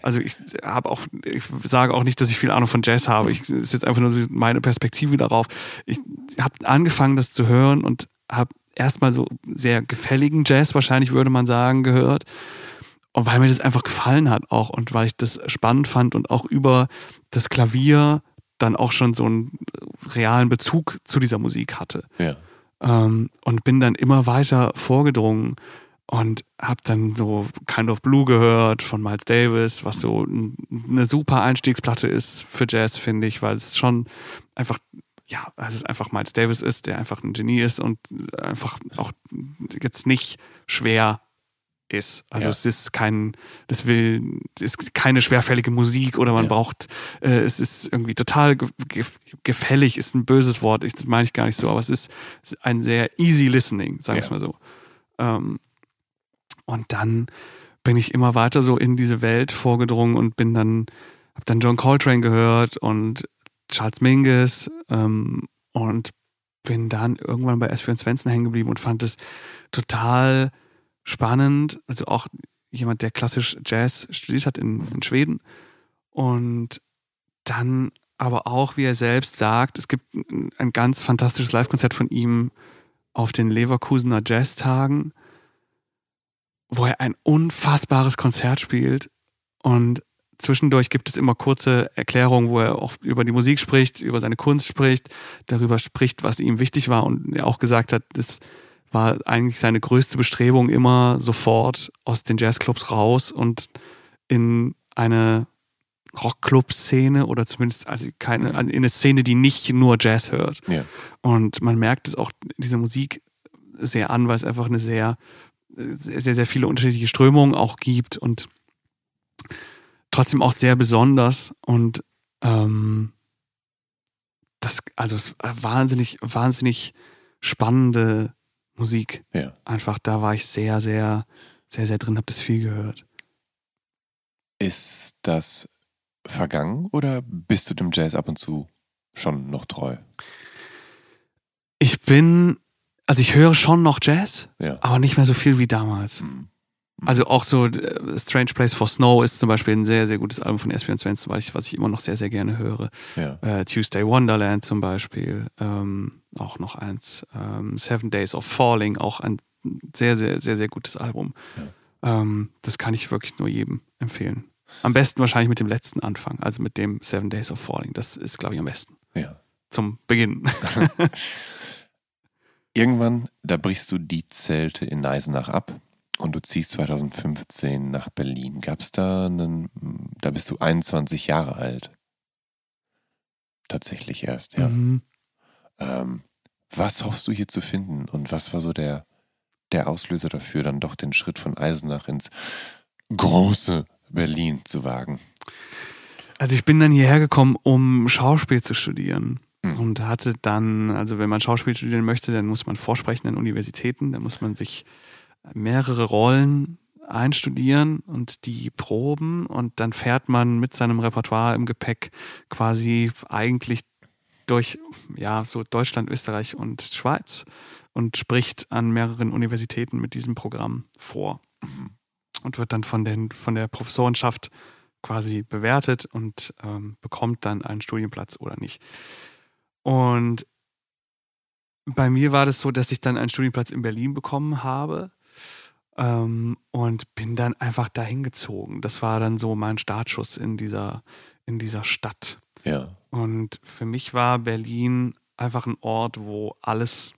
also ich habe auch, ich sage auch nicht, dass ich viel Ahnung von Jazz habe, ich, ist jetzt einfach nur so meine Perspektive darauf. Ich habe angefangen, das zu hören und habe erstmal so sehr gefälligen Jazz, wahrscheinlich würde man sagen, gehört. Und weil mir das einfach gefallen hat auch und weil ich das spannend fand und auch über das Klavier dann auch schon so einen realen Bezug zu dieser Musik hatte. Ja. Ähm, und bin dann immer weiter vorgedrungen und habe dann so Kind of Blue gehört von Miles Davis, was so eine super Einstiegsplatte ist für Jazz, finde ich, weil es schon einfach, ja, also es einfach Miles Davis ist, der einfach ein Genie ist und einfach auch jetzt nicht schwer ist. Also Ja. es ist kein, das will, es ist keine schwerfällige Musik oder man Ja. braucht, äh, es ist irgendwie total ge ge gefällig, ist ein böses Wort, ich, das meine ich gar nicht so, aber es ist, es ein sehr easy listening, sagen wir es Ja. mal so. Ähm, und dann bin ich immer weiter so in diese Welt vorgedrungen und bin dann, habe dann John Coltrane gehört und Charles Mingus ähm, und bin dann irgendwann bei Esbjörn Svensson hängen geblieben und fand es total spannend. Also auch jemand, der klassisch Jazz studiert hat in, in Schweden. Und dann aber auch, wie er selbst sagt, es gibt ein, ganz fantastisches Live-Konzert von ihm auf den Leverkusener Jazztagen, wo er ein unfassbares Konzert spielt und zwischendurch gibt es immer kurze Erklärungen, wo er auch über die Musik spricht, über seine Kunst spricht, darüber spricht, was ihm wichtig war und er auch gesagt hat, das war eigentlich seine größte Bestrebung immer sofort aus den Jazzclubs raus und in eine Rockclub-Szene oder zumindest also keine, in eine Szene, die nicht nur Jazz hört. Ja. Und man merkt es auch diese Musik sehr an, weil es einfach eine sehr, sehr, sehr, viele unterschiedliche Strömungen auch gibt und trotzdem auch sehr besonders und ähm, das, also es war wahnsinnig, wahnsinnig spannende Musik. Ja. Einfach, da war ich sehr, sehr, sehr, sehr drin, habe das viel gehört. Ist das vergangen oder bist du dem Jazz ab und zu schon noch treu? Ich bin, also ich höre schon noch Jazz, Ja. aber nicht mehr so viel wie damals. Mhm. Also auch so äh, Strange Place for Snow ist zum Beispiel ein sehr, sehr gutes Album von Espion Svensson, weil ich, was ich immer noch sehr, sehr gerne höre. Ja. Äh, Tuesday Wonderland zum Beispiel, ähm, auch noch eins. Ähm, Seven Days of Falling, auch ein sehr, sehr, sehr, sehr gutes Album. Ähm, das kann ich wirklich nur jedem empfehlen. Am besten wahrscheinlich mit dem letzten Anfang, also mit dem Seven Days of Falling. Das ist, glaube ich, am besten. ja. Zum Beginn. Irgendwann, da brichst du die Zelte in Eisenach ab und du ziehst 2015 nach Berlin. Gab es da einen, da bist du 21 Jahre alt. Tatsächlich erst, ja. Mhm. Ähm, was hoffst du hier zu finden und was war so der, der Auslöser dafür, dann doch den Schritt von Eisenach ins große Berlin zu wagen? Also ich bin dann hierher gekommen, um Schauspiel zu studieren. Mhm. Und hatte dann, also wenn man Schauspiel studieren möchte, dann muss man vorsprechen an Universitäten, dann muss man sich mehrere Rollen einstudieren und die proben und dann fährt man mit seinem Repertoire im Gepäck quasi eigentlich durch ja so Deutschland, Österreich und Schweiz und spricht an mehreren Universitäten mit diesem Programm vor und wird dann von, den, von der Professorenschaft quasi bewertet und ähm, bekommt dann einen Studienplatz oder nicht. Und bei mir war das so, dass ich dann einen Studienplatz in Berlin bekommen habe ähm, und bin dann einfach dahin gezogen. Das war dann so mein Startschuss in dieser, in dieser Stadt. Ja. Und für mich war Berlin einfach ein Ort, wo alles,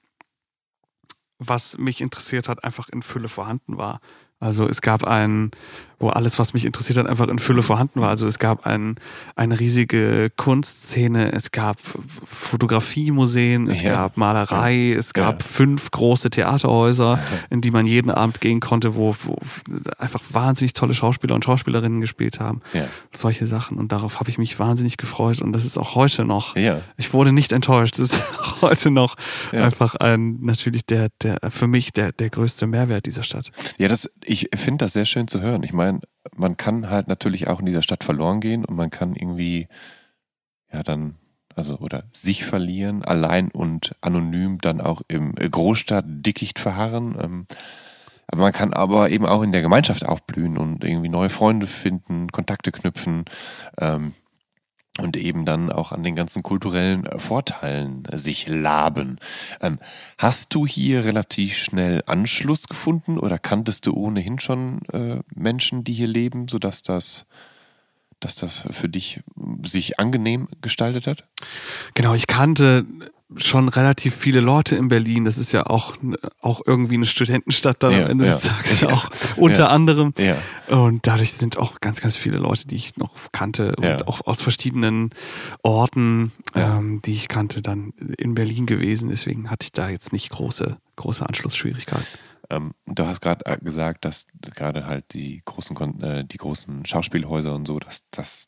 was mich interessiert hat, einfach in Fülle vorhanden war. Also es gab einen, wo alles, was mich interessiert hat, einfach in Fülle vorhanden war. Also es gab ein, eine riesige Kunstszene, es gab Fotografiemuseen, es ja. gab Malerei, ja. es gab ja. fünf große Theaterhäuser, in die man jeden Abend gehen konnte, wo, wo einfach wahnsinnig tolle Schauspieler und Schauspielerinnen gespielt haben. Solche Sachen. Und darauf habe ich mich wahnsinnig gefreut. Und das ist auch heute noch. Ich wurde nicht enttäuscht. Das ist auch heute noch einfach ein, natürlich der, der, für mich der, der größte Mehrwert dieser Stadt. Ja, das, ich finde das sehr schön zu hören. Ich meine, man kann halt natürlich auch in dieser Stadt verloren gehen und man kann irgendwie, ja, dann, also, oder sich verlieren, allein und anonym dann auch im Großstadt-Dickicht verharren. Ähm, aber man kann aber eben auch in der Gemeinschaft aufblühen und irgendwie neue Freunde finden, Kontakte knüpfen. Ähm, und eben dann auch an den ganzen kulturellen äh, Vorteilen äh, sich laben. Ähm, hast du hier relativ schnell Anschluss gefunden oder kanntest du ohnehin schon äh, Menschen, die hier leben, sodass das, dass das für dich sich angenehm gestaltet hat? Genau, ich kannte schon relativ viele Leute in Berlin. Das ist ja auch, auch irgendwie eine Studentenstadt dann ja, am Ende ja. des Tages ja. auch unter anderem. Und dadurch sind auch ganz, ganz viele Leute, die ich noch kannte und auch aus verschiedenen Orten, ähm, die ich kannte, dann in Berlin gewesen. Deswegen hatte ich da jetzt nicht große, große Anschlussschwierigkeiten. Ähm, du hast gerade äh, gesagt, dass gerade halt die großen, äh, die großen Schauspielhäuser und so, dass das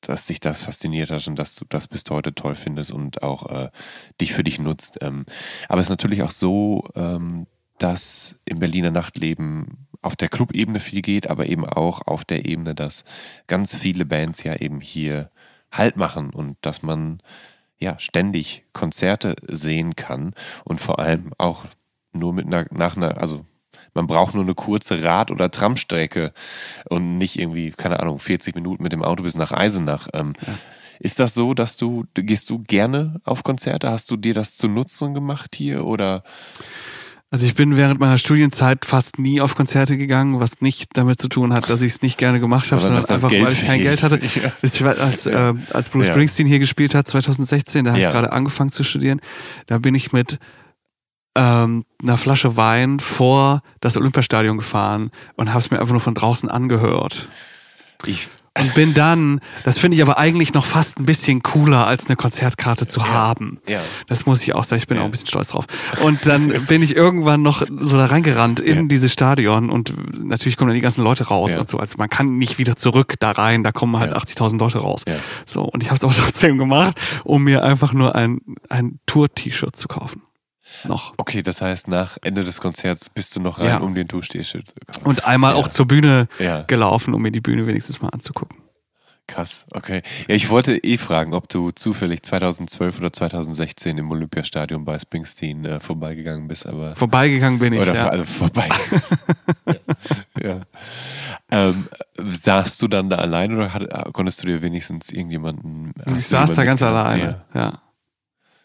dass dich das fasziniert hat und dass du das bis heute toll findest und auch äh, dich für dich nutzt. Ähm, aber es ist natürlich auch so, ähm, dass im Berliner Nachtleben auf der Clubebene viel geht, aber eben auch auf der Ebene, dass ganz viele Bands ja eben hier Halt machen und dass man ja ständig Konzerte sehen kann und vor allem auch nur mit einer, nach einer, also man braucht nur eine kurze Rad- oder Tramstrecke und nicht irgendwie, keine Ahnung, 40 Minuten mit dem Auto bis nach Eisenach. Ähm, ja. Ist das so, dass du, gehst du gerne auf Konzerte? Hast du dir das zu Nutzen gemacht hier oder? Also ich bin während meiner Studienzeit fast nie auf Konzerte gegangen, was nicht damit zu tun hat, dass ich es nicht gerne gemacht habe, sondern, sondern einfach, Geld weil ich kein Geld hatte. Ja. Als, ja. äh, als Bruce ja. Springsteen hier gespielt hat, 2016, da habe ich gerade angefangen zu studieren, da bin ich mit ähm, einer Flasche Wein vor das Olympiastadion gefahren und habe es mir einfach nur von draußen angehört. Ich und bin dann, das finde ich aber eigentlich noch fast ein bisschen cooler, als eine Konzertkarte zu ja, haben. Ja. Das muss ich auch sagen, ich bin ja. auch ein bisschen stolz drauf. Und dann bin ich irgendwann noch so da reingerannt in ja. dieses Stadion und natürlich kommen dann die ganzen Leute raus und so. Also man kann nicht wieder zurück da rein, da kommen halt 80.000 Leute raus. So, und ich habe es aber trotzdem gemacht, um mir einfach nur ein, ein Tour-T-Shirt zu kaufen noch. Okay, das heißt, nach Ende des Konzerts bist du noch rein, ja. um den Tour-T-Shirt zu kaufen. Und einmal ja. auch zur Bühne ja. gelaufen, um mir die Bühne wenigstens mal anzugucken. Krass, okay. Ja, ich wollte eh fragen, ob du zufällig 2012 oder 2016 im Olympiastadion bei Springsteen äh, vorbeigegangen bist, aber. Vorbeigegangen bin ich, oder ja. Also vorbei. ja. Ähm, saßt du dann da allein oder hat, konntest du dir wenigstens irgendjemanden. Ich saß da ganz alleine, ja.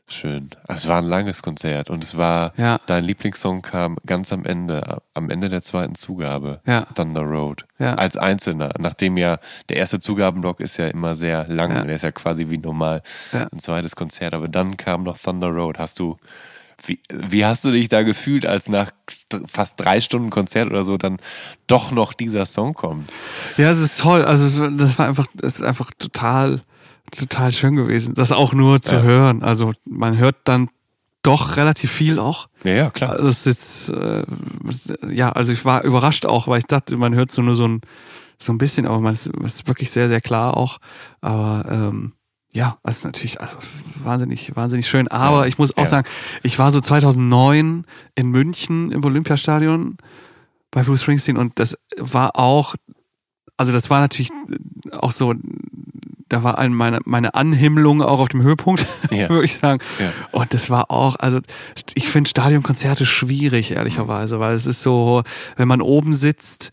Schön. Es war ein langes Konzert und es war, ja. dein Lieblingssong kam ganz am Ende, am Ende der zweiten Zugabe, ja. Thunder Road, ja. als Einzelner. Nachdem ja der erste Zugabenblock ist ja immer sehr lang, der ist ja quasi wie normal ein zweites Konzert, aber dann kam noch Thunder Road. Hast du, wie, wie hast du dich da gefühlt, als nach fast drei Stunden Konzert oder so dann doch noch dieser Song kommt? Ja, es ist toll. Also das war einfach, das ist einfach total total schön gewesen, das auch nur zu ja. hören. Also man hört dann doch relativ viel auch. Ja, ja, klar. Also es ist, äh, ja, also ich war überrascht auch, weil ich dachte, man hört so nur so ein, so ein bisschen, aber man ist, ist wirklich sehr, sehr klar auch. Aber ähm, ja, das ist natürlich also wahnsinnig, wahnsinnig schön. Aber ja, ich muss auch ja. sagen, ich war so 2009 in München im Olympiastadion bei Bruce Springsteen und das war auch, also das war natürlich auch so, da war meine, meine Anhimmlung auch auf dem Höhepunkt, ja. würde ich sagen. Ja. Und das war auch, also ich finde Stadionkonzerte schwierig, ehrlicherweise, weil es ist so, wenn man oben sitzt,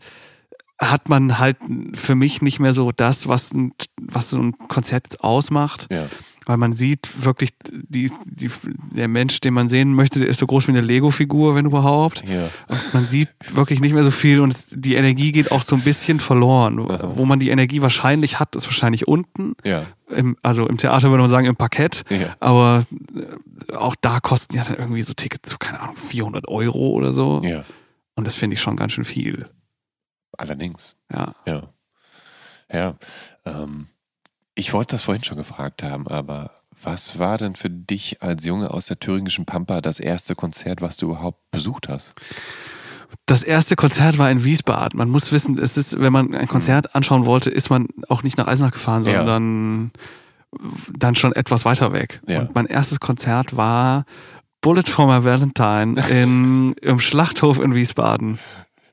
hat man halt für mich nicht mehr so das, was, ein, was so ein Konzert ausmacht. Ja weil man sieht wirklich, die, die, der Mensch, den man sehen möchte, der ist so groß wie eine Lego-Figur, wenn überhaupt. Ja. Und man sieht wirklich nicht mehr so viel und es, die Energie geht auch so ein bisschen verloren. Aha. Wo man die Energie wahrscheinlich hat, ist wahrscheinlich unten. Ja. Im, also im Theater würde man sagen im Parkett. Ja. Aber äh, auch da kosten ja dann irgendwie so Tickets, so keine Ahnung, 400 Euro oder so. Ja. Und das finde ich schon ganz schön viel. Allerdings. Ja. Ja. Ja. Ähm ich wollte das vorhin schon gefragt haben, aber was war denn für dich als Junge aus der thüringischen Pampa das erste Konzert, was du überhaupt besucht hast? Das erste Konzert war in Wiesbaden. Man muss wissen, es ist, wenn man ein Konzert mhm. anschauen wollte, ist man auch nicht nach Eisenach gefahren, sondern ja. dann schon etwas weiter weg. Ja. Und mein erstes Konzert war Bullet for my Valentine in, im Schlachthof in Wiesbaden.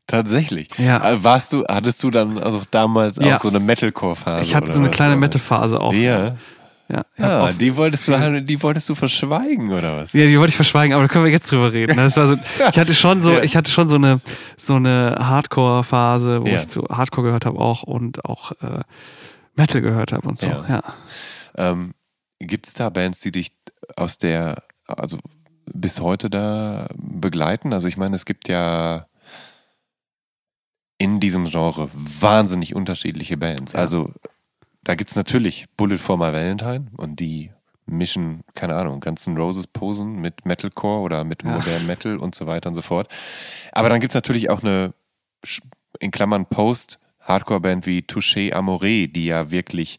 Tatsächlich. Ja. Äh, warst du, hattest du dann also damals ja. auch so eine Metalcore-Phase? Ich hatte so eine kleine Metal-Phase auch. Ja. Ja, ah, die wolltest du, die wolltest du verschweigen oder was? Ja, die wollte ich verschweigen, aber da können wir jetzt drüber reden. Das war so, ich hatte schon so, ja. ich hatte schon so eine so eine Hardcore-Phase, wo ja. ich zu Hardcore gehört habe auch und auch äh, Metal gehört habe und so. Ja. ja. Ähm, Gibt es da Bands, die dich aus der, also bis heute da begleiten? Also ich meine, es gibt ja in diesem Genre wahnsinnig unterschiedliche Bands. Ja. Also da gibt es natürlich Bullet for My Valentine und die mischen, keine Ahnung, ganzen Roses Posen mit Metalcore oder mit ja. modernen Metal und so weiter und so fort. Aber dann gibt es natürlich auch eine, in Klammern Post, Hardcore-Band wie Touché Amore, die ja wirklich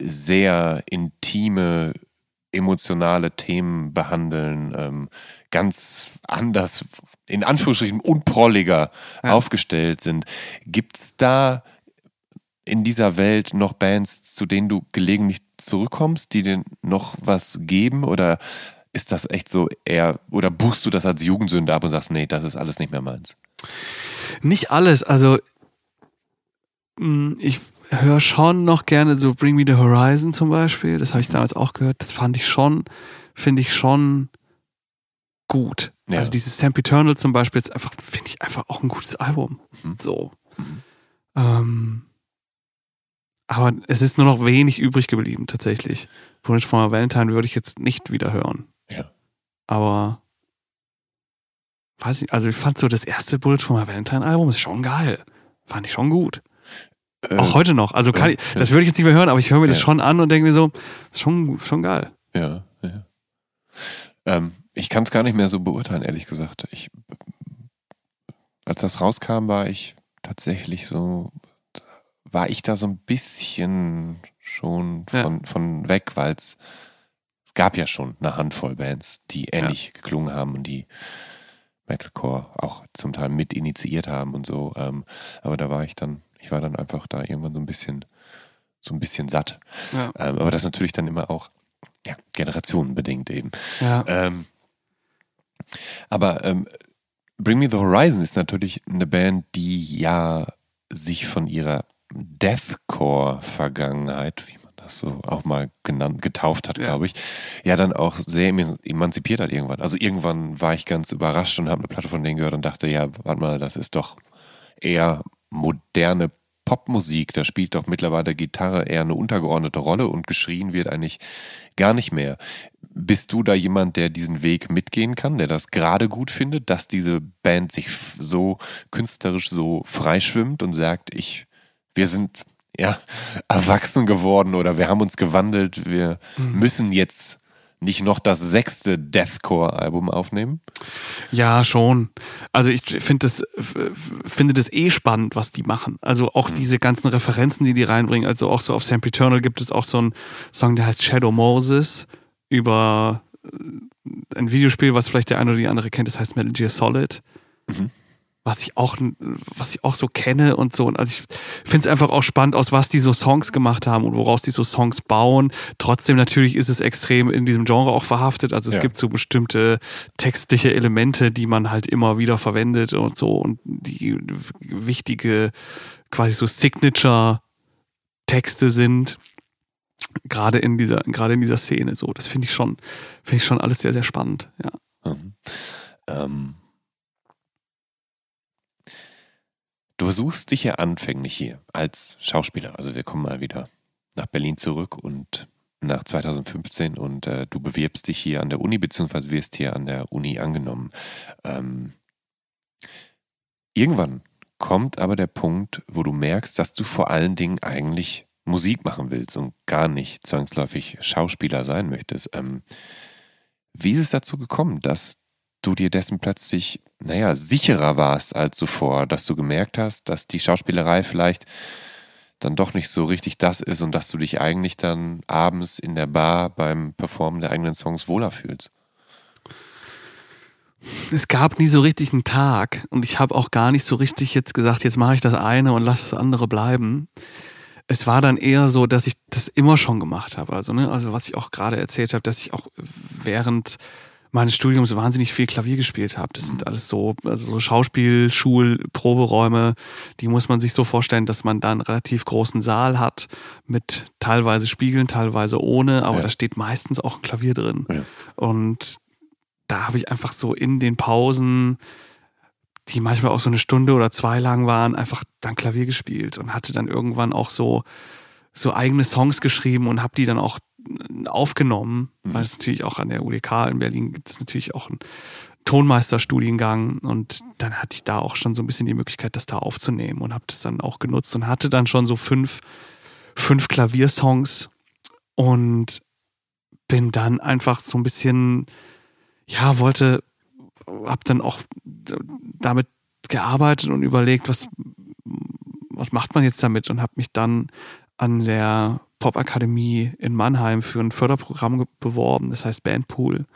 sehr intime, emotionale Themen behandeln, ähm, ganz anders in Anführungsstrichen unprolliger ja. aufgestellt sind. Gibt es da in dieser Welt noch Bands, zu denen du gelegentlich zurückkommst, die dir noch was geben? Oder ist das echt so eher, oder buchst du das als Jugendsünde ab und sagst, nee, das ist alles nicht mehr meins? Nicht alles. Also, mm, ich höre schon noch gerne so Bring Me the Horizon zum Beispiel. Das habe ich damals auch gehört. Das fand ich schon, finde ich schon gut. Ja. Also dieses Sam Eternal zum Beispiel ist einfach, finde ich einfach auch ein gutes Album. Mhm. So. Mhm. Ähm, aber es ist nur noch wenig übrig geblieben, tatsächlich. Bullet for Valentine würde ich jetzt nicht wieder hören. Ja. Aber weiß ich, also ich fand so das erste Bullet for my Valentine Album ist schon geil. Fand ich schon gut. Äh, auch heute noch. Also kann äh, ich, das würde ich jetzt nicht mehr hören, aber ich höre mir das schon an und denke mir so, schon, schon geil. Ja, ja. Ähm, ich kann es gar nicht mehr so beurteilen, ehrlich gesagt. Ich, als das rauskam, war ich tatsächlich so, war ich da so ein bisschen schon von, ja. von weg, weil es gab ja schon eine Handvoll Bands, die ähnlich ja. geklungen haben und die Metalcore auch zum Teil mit initiiert haben und so. Ähm, aber da war ich dann, ich war dann einfach da irgendwann so ein bisschen, so ein bisschen satt. Ja. Ähm, aber das natürlich dann immer auch ja, generationenbedingt eben. Ja. Ähm, aber ähm, Bring Me the Horizon ist natürlich eine Band, die ja sich von ihrer Deathcore-Vergangenheit, wie man das so auch mal genannt, getauft hat, ja. glaube ich, ja dann auch sehr emanzipiert hat irgendwann. Also irgendwann war ich ganz überrascht und habe eine Platte von denen gehört und dachte, ja, warte mal, das ist doch eher moderne Popmusik, da spielt doch mittlerweile Gitarre eher eine untergeordnete Rolle und geschrien wird eigentlich gar nicht mehr. Bist du da jemand, der diesen Weg mitgehen kann, der das gerade gut findet, dass diese Band sich so künstlerisch so freischwimmt und sagt, ich, wir sind ja erwachsen geworden oder wir haben uns gewandelt, wir mhm. müssen jetzt nicht noch das sechste Deathcore-Album aufnehmen? Ja, schon. Also ich finde das, finde das eh spannend, was die machen. Also auch mhm. diese ganzen Referenzen, die die reinbringen. Also auch so auf Sam Eternal gibt es auch so einen Song, der heißt Shadow Moses über äh, ein Videospiel, was vielleicht der eine oder die andere kennt. Das heißt Metal Gear Solid. Mhm. was ich auch, was ich auch so kenne und so. Und also ich finde es einfach auch spannend, aus was die so Songs gemacht haben und woraus die so Songs bauen. Trotzdem natürlich ist es extrem in diesem Genre auch verhaftet. Also es ja. gibt so bestimmte textliche Elemente, die man halt immer wieder verwendet und so und die wichtige quasi so Signature Texte sind. Gerade in dieser, gerade in dieser Szene so. Das finde ich schon, finde ich schon alles sehr, sehr spannend, ja. Mhm. Ähm Du versuchst dich ja anfänglich hier als Schauspieler. Also wir kommen mal wieder nach Berlin zurück und nach 2015 und äh, du bewirbst dich hier an der Uni, beziehungsweise wirst hier an der Uni angenommen. Ähm, irgendwann kommt aber der Punkt, wo du merkst, dass du vor allen Dingen eigentlich Musik machen willst und gar nicht zwangsläufig Schauspieler sein möchtest. Ähm, wie ist es dazu gekommen, dass du dir dessen plötzlich, naja, sicherer warst als zuvor, dass du gemerkt hast, dass die Schauspielerei vielleicht dann doch nicht so richtig das ist und dass du dich eigentlich dann abends in der Bar beim Performen der eigenen Songs wohler fühlst? Es gab nie so richtig einen Tag und ich habe auch gar nicht so richtig jetzt gesagt, jetzt mache ich das eine und lasse das andere bleiben. Es war dann eher so, dass ich das immer schon gemacht habe. Also, ne, also was ich auch gerade erzählt habe, dass ich auch während meines Studiums wahnsinnig viel Klavier gespielt habe. Das sind alles so, also so Schauspiel, Schul, Proberäume, die muss man sich so vorstellen, dass man da einen relativ großen Saal hat mit teilweise Spiegeln, teilweise ohne, aber ja. da steht meistens auch ein Klavier drin. Ja. Und da habe ich einfach so in den Pausen, die manchmal auch so eine Stunde oder zwei lang waren, einfach dann Klavier gespielt und hatte dann irgendwann auch so so eigene Songs geschrieben und habe die dann auch aufgenommen, mhm. weil es natürlich auch an der UDK in Berlin gibt es natürlich auch einen Tonmeisterstudiengang und dann hatte ich da auch schon so ein bisschen die Möglichkeit, das da aufzunehmen und habe das dann auch genutzt und hatte dann schon so fünf, fünf Klaviersongs und bin dann einfach so ein bisschen, ja, wollte, hab dann auch damit gearbeitet und überlegt, was, was macht man jetzt damit und habe mich dann an der Popakademie in Mannheim für ein Förderprogramm beworben, das heißt Bandpool.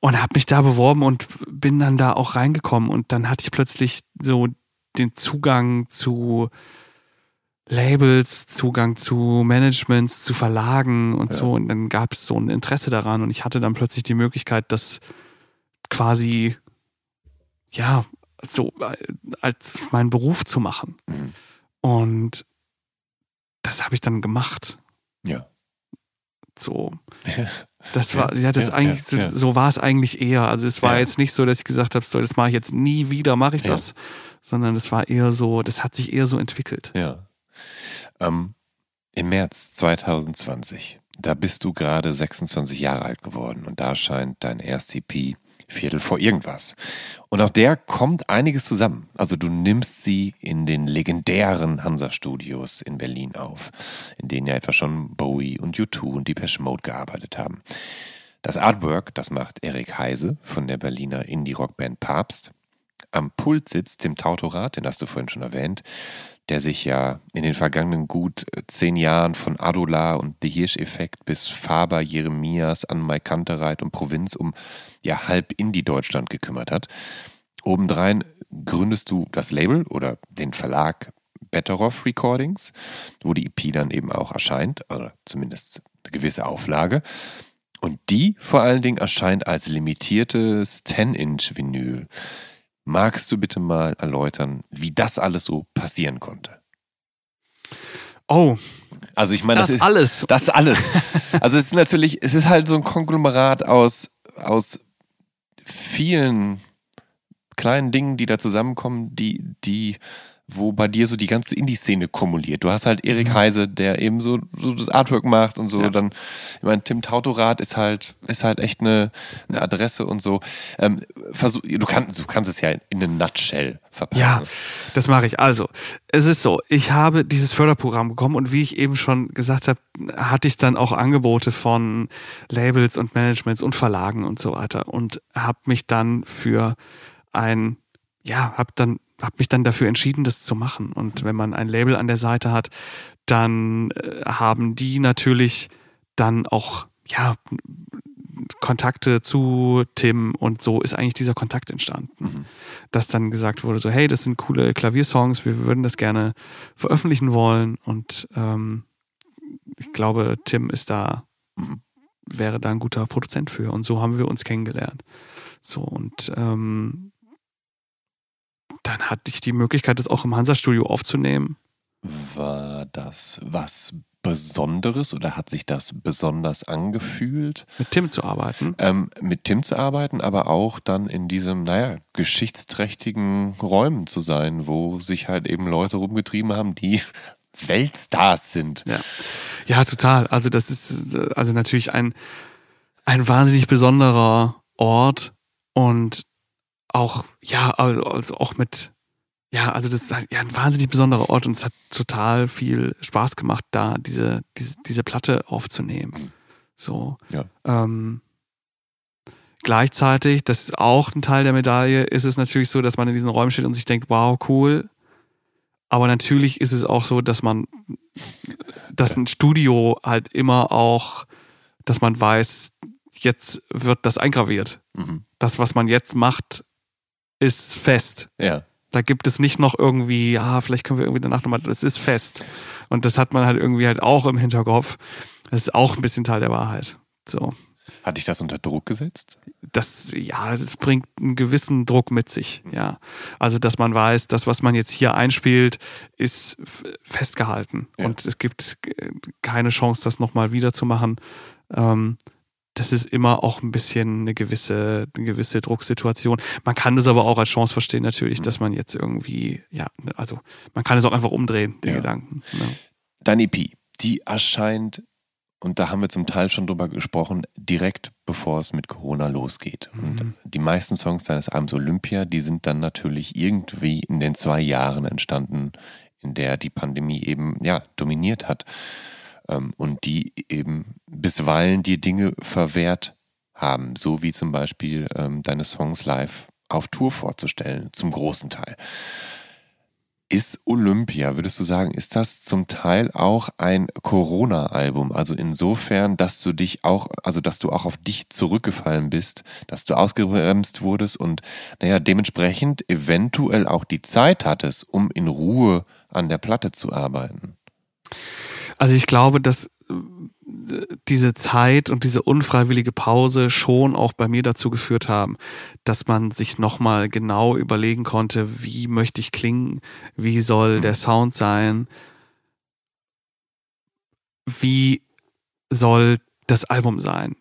Und habe mich da beworben und bin dann da auch reingekommen. Und dann hatte ich plötzlich so den Zugang zu Labels, Zugang zu Managements, zu Verlagen und ja. so. Und dann gab es so ein Interesse daran. Und ich hatte dann plötzlich die Möglichkeit, das quasi, ja, so als meinen Beruf zu machen. Mhm. Und das habe ich dann gemacht. Ja. So. Das war, ja, das ja, eigentlich, ja, so, so war es eigentlich eher. Also es war jetzt nicht so, dass ich gesagt habe, so, das mache ich jetzt nie wieder, mache ich das, sondern es war eher so, das hat sich eher so entwickelt. Ja. Ähm, Im März 2020, da bist du gerade 26 Jahre alt geworden und da scheint dein RCP Viertel vor irgendwas. Und auf der kommt einiges zusammen. Also du nimmst sie in den legendären Hansa-Studios in Berlin auf, in denen ja etwa schon Bowie und U2 und Depeche Mode gearbeitet haben. Das Artwork, das macht Erik Heise von der Berliner Indie-Rockband Papst. Am Pult sitzt Tim Tautorat, den hast du vorhin schon erwähnt, der sich ja in den vergangenen gut äh, zehn Jahren von Adola und The Hirsch-Effekt bis Faber, Jeremias, Anmai Kantereit und Provinz um ja halb Indie-Deutschland gekümmert hat. Obendrein gründest du das Label oder den Verlag Betteroff Recordings, wo die EP dann eben auch erscheint, oder zumindest eine gewisse Auflage. Und die vor allen Dingen erscheint als limitiertes 10-Inch-Vinyl. Magst du bitte mal erläutern, wie das alles so passieren konnte? Oh. Also ich meine, das, das ist alles. Das ist alles. Also es ist natürlich, es ist halt so ein Konglomerat aus, aus vielen kleinen Dingen, die da zusammenkommen, die, die wo bei dir so die ganze Indie-Szene kumuliert. Du hast halt Erik mhm. Heise, der eben so, so das Artwork macht und so. Ja. Dann, ich meine, Tim Tautorat ist halt, ist halt echt eine, eine Adresse und so. Ähm, versuch, du, kannst, du kannst es ja in eine Nutshell verpacken. Ja, das mache ich. Also, es ist so, ich habe dieses Förderprogramm bekommen und wie ich eben schon gesagt habe, hatte ich dann auch Angebote von Labels und Managements und Verlagen und so weiter und habe mich dann für ein ja, habe dann habe mich dann dafür entschieden, das zu machen. Und wenn man ein Label an der Seite hat, dann äh, haben die natürlich dann auch ja Kontakte zu Tim und so ist eigentlich dieser Kontakt entstanden. Mhm. Dass dann gesagt wurde, so, hey, das sind coole Klaviersongs, wir würden das gerne veröffentlichen wollen. Und ähm, ich glaube, Tim ist da, mhm. wäre da ein guter Produzent für. Und so haben wir uns kennengelernt. So, und ähm, dann hatte ich die Möglichkeit, das auch im Hansa-Studio aufzunehmen. War das was Besonderes oder hat sich das besonders angefühlt? Mit Tim zu arbeiten? Ähm, mit Tim zu arbeiten, aber auch dann in diesem, naja, geschichtsträchtigen Räumen zu sein, wo sich halt eben Leute rumgetrieben haben, die Weltstars sind. Ja, ja total. Also das ist also natürlich ein, ein wahnsinnig besonderer Ort und auch, ja, also, also auch mit, ja, also das ist halt, ja ein wahnsinnig besonderer Ort und es hat total viel Spaß gemacht, da diese, diese, diese Platte aufzunehmen. So. Ja. Ähm, gleichzeitig, das ist auch ein Teil der Medaille, ist es natürlich so, dass man in diesen Räumen steht und sich denkt, wow, cool. Aber natürlich ist es auch so, dass man, dass ein Studio halt immer auch, dass man weiß, jetzt wird das eingraviert. Mhm. Das, was man jetzt macht, ist fest. Ja. Da gibt es nicht noch irgendwie, ah, vielleicht können wir irgendwie danach nochmal, das ist fest. Und das hat man halt irgendwie halt auch im Hinterkopf. Das ist auch ein bisschen Teil der Wahrheit. So. Hat dich das unter Druck gesetzt? Das, ja, das bringt einen gewissen Druck mit sich, ja. Also, dass man weiß, das, was man jetzt hier einspielt, ist festgehalten. Ja. Und es gibt keine Chance, das nochmal wieder zu machen. Ähm, das ist immer auch ein bisschen eine gewisse, eine gewisse Drucksituation. Man kann das aber auch als Chance verstehen, natürlich, dass man jetzt irgendwie, ja, also man kann es auch einfach umdrehen, den ja. Gedanken. Ja. Deine EP, die erscheint, und da haben wir zum Teil schon drüber gesprochen, direkt bevor es mit Corona losgeht. Mhm. Und die meisten Songs deines Albums Olympia, die sind dann natürlich irgendwie in den zwei Jahren entstanden, in der die Pandemie eben, ja, dominiert hat ähm, und die eben bisweilen die Dinge verwehrt haben, so wie zum Beispiel ähm, deine Songs live auf Tour vorzustellen, zum großen Teil. Ist Olympia, würdest du sagen, ist das zum Teil auch ein Corona-Album? Also insofern, dass du dich auch, also dass du auch auf dich zurückgefallen bist, dass du ausgebremst wurdest und naja, dementsprechend eventuell auch die Zeit hattest, um in Ruhe an der Platte zu arbeiten. Also ich glaube, dass äh, diese Zeit und diese unfreiwillige Pause schon auch bei mir dazu geführt haben, dass man sich nochmal genau überlegen konnte, wie möchte ich klingen, wie soll der Sound sein, wie soll das Album sein.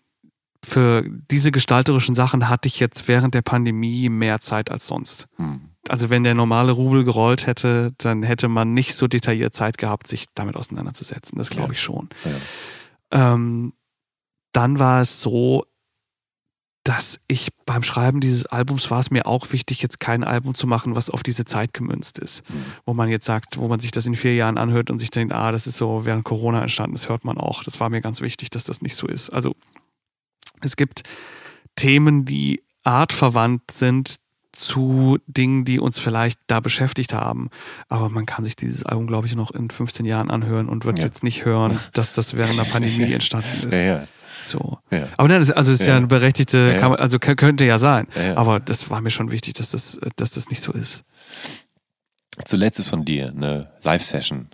Für diese gestalterischen Sachen hatte ich jetzt während der Pandemie mehr Zeit als sonst. Mhm also wenn der normale Rubel gerollt hätte, dann hätte man nicht so detailliert Zeit gehabt, sich damit auseinanderzusetzen. Das glaube ich schon. Ja. Ähm, dann war es so, dass ich beim Schreiben dieses Albums war es mir auch wichtig, jetzt kein Album zu machen, was auf diese Zeit gemünzt ist. Mhm. Wo man jetzt sagt, wo man sich das in vier Jahren anhört und sich denkt, ah, das ist so während Corona entstanden, das hört man auch. Das war mir ganz wichtig, dass das nicht so ist. Also es gibt Themen, die artverwandt sind, zu Dingen, die uns vielleicht da beschäftigt haben. Aber man kann sich dieses Album, glaube ich, noch in 15 Jahren anhören und wird ja. jetzt nicht hören, dass das während der Pandemie entstanden ist. Ja, ja. So. Ja. Aber nein, das, also ist ja, ja eine berechtigte, ja, man, also könnte ja sein. Aber das war mir schon wichtig, dass das, dass das nicht so ist. Zuletzt ist von dir eine Live-Session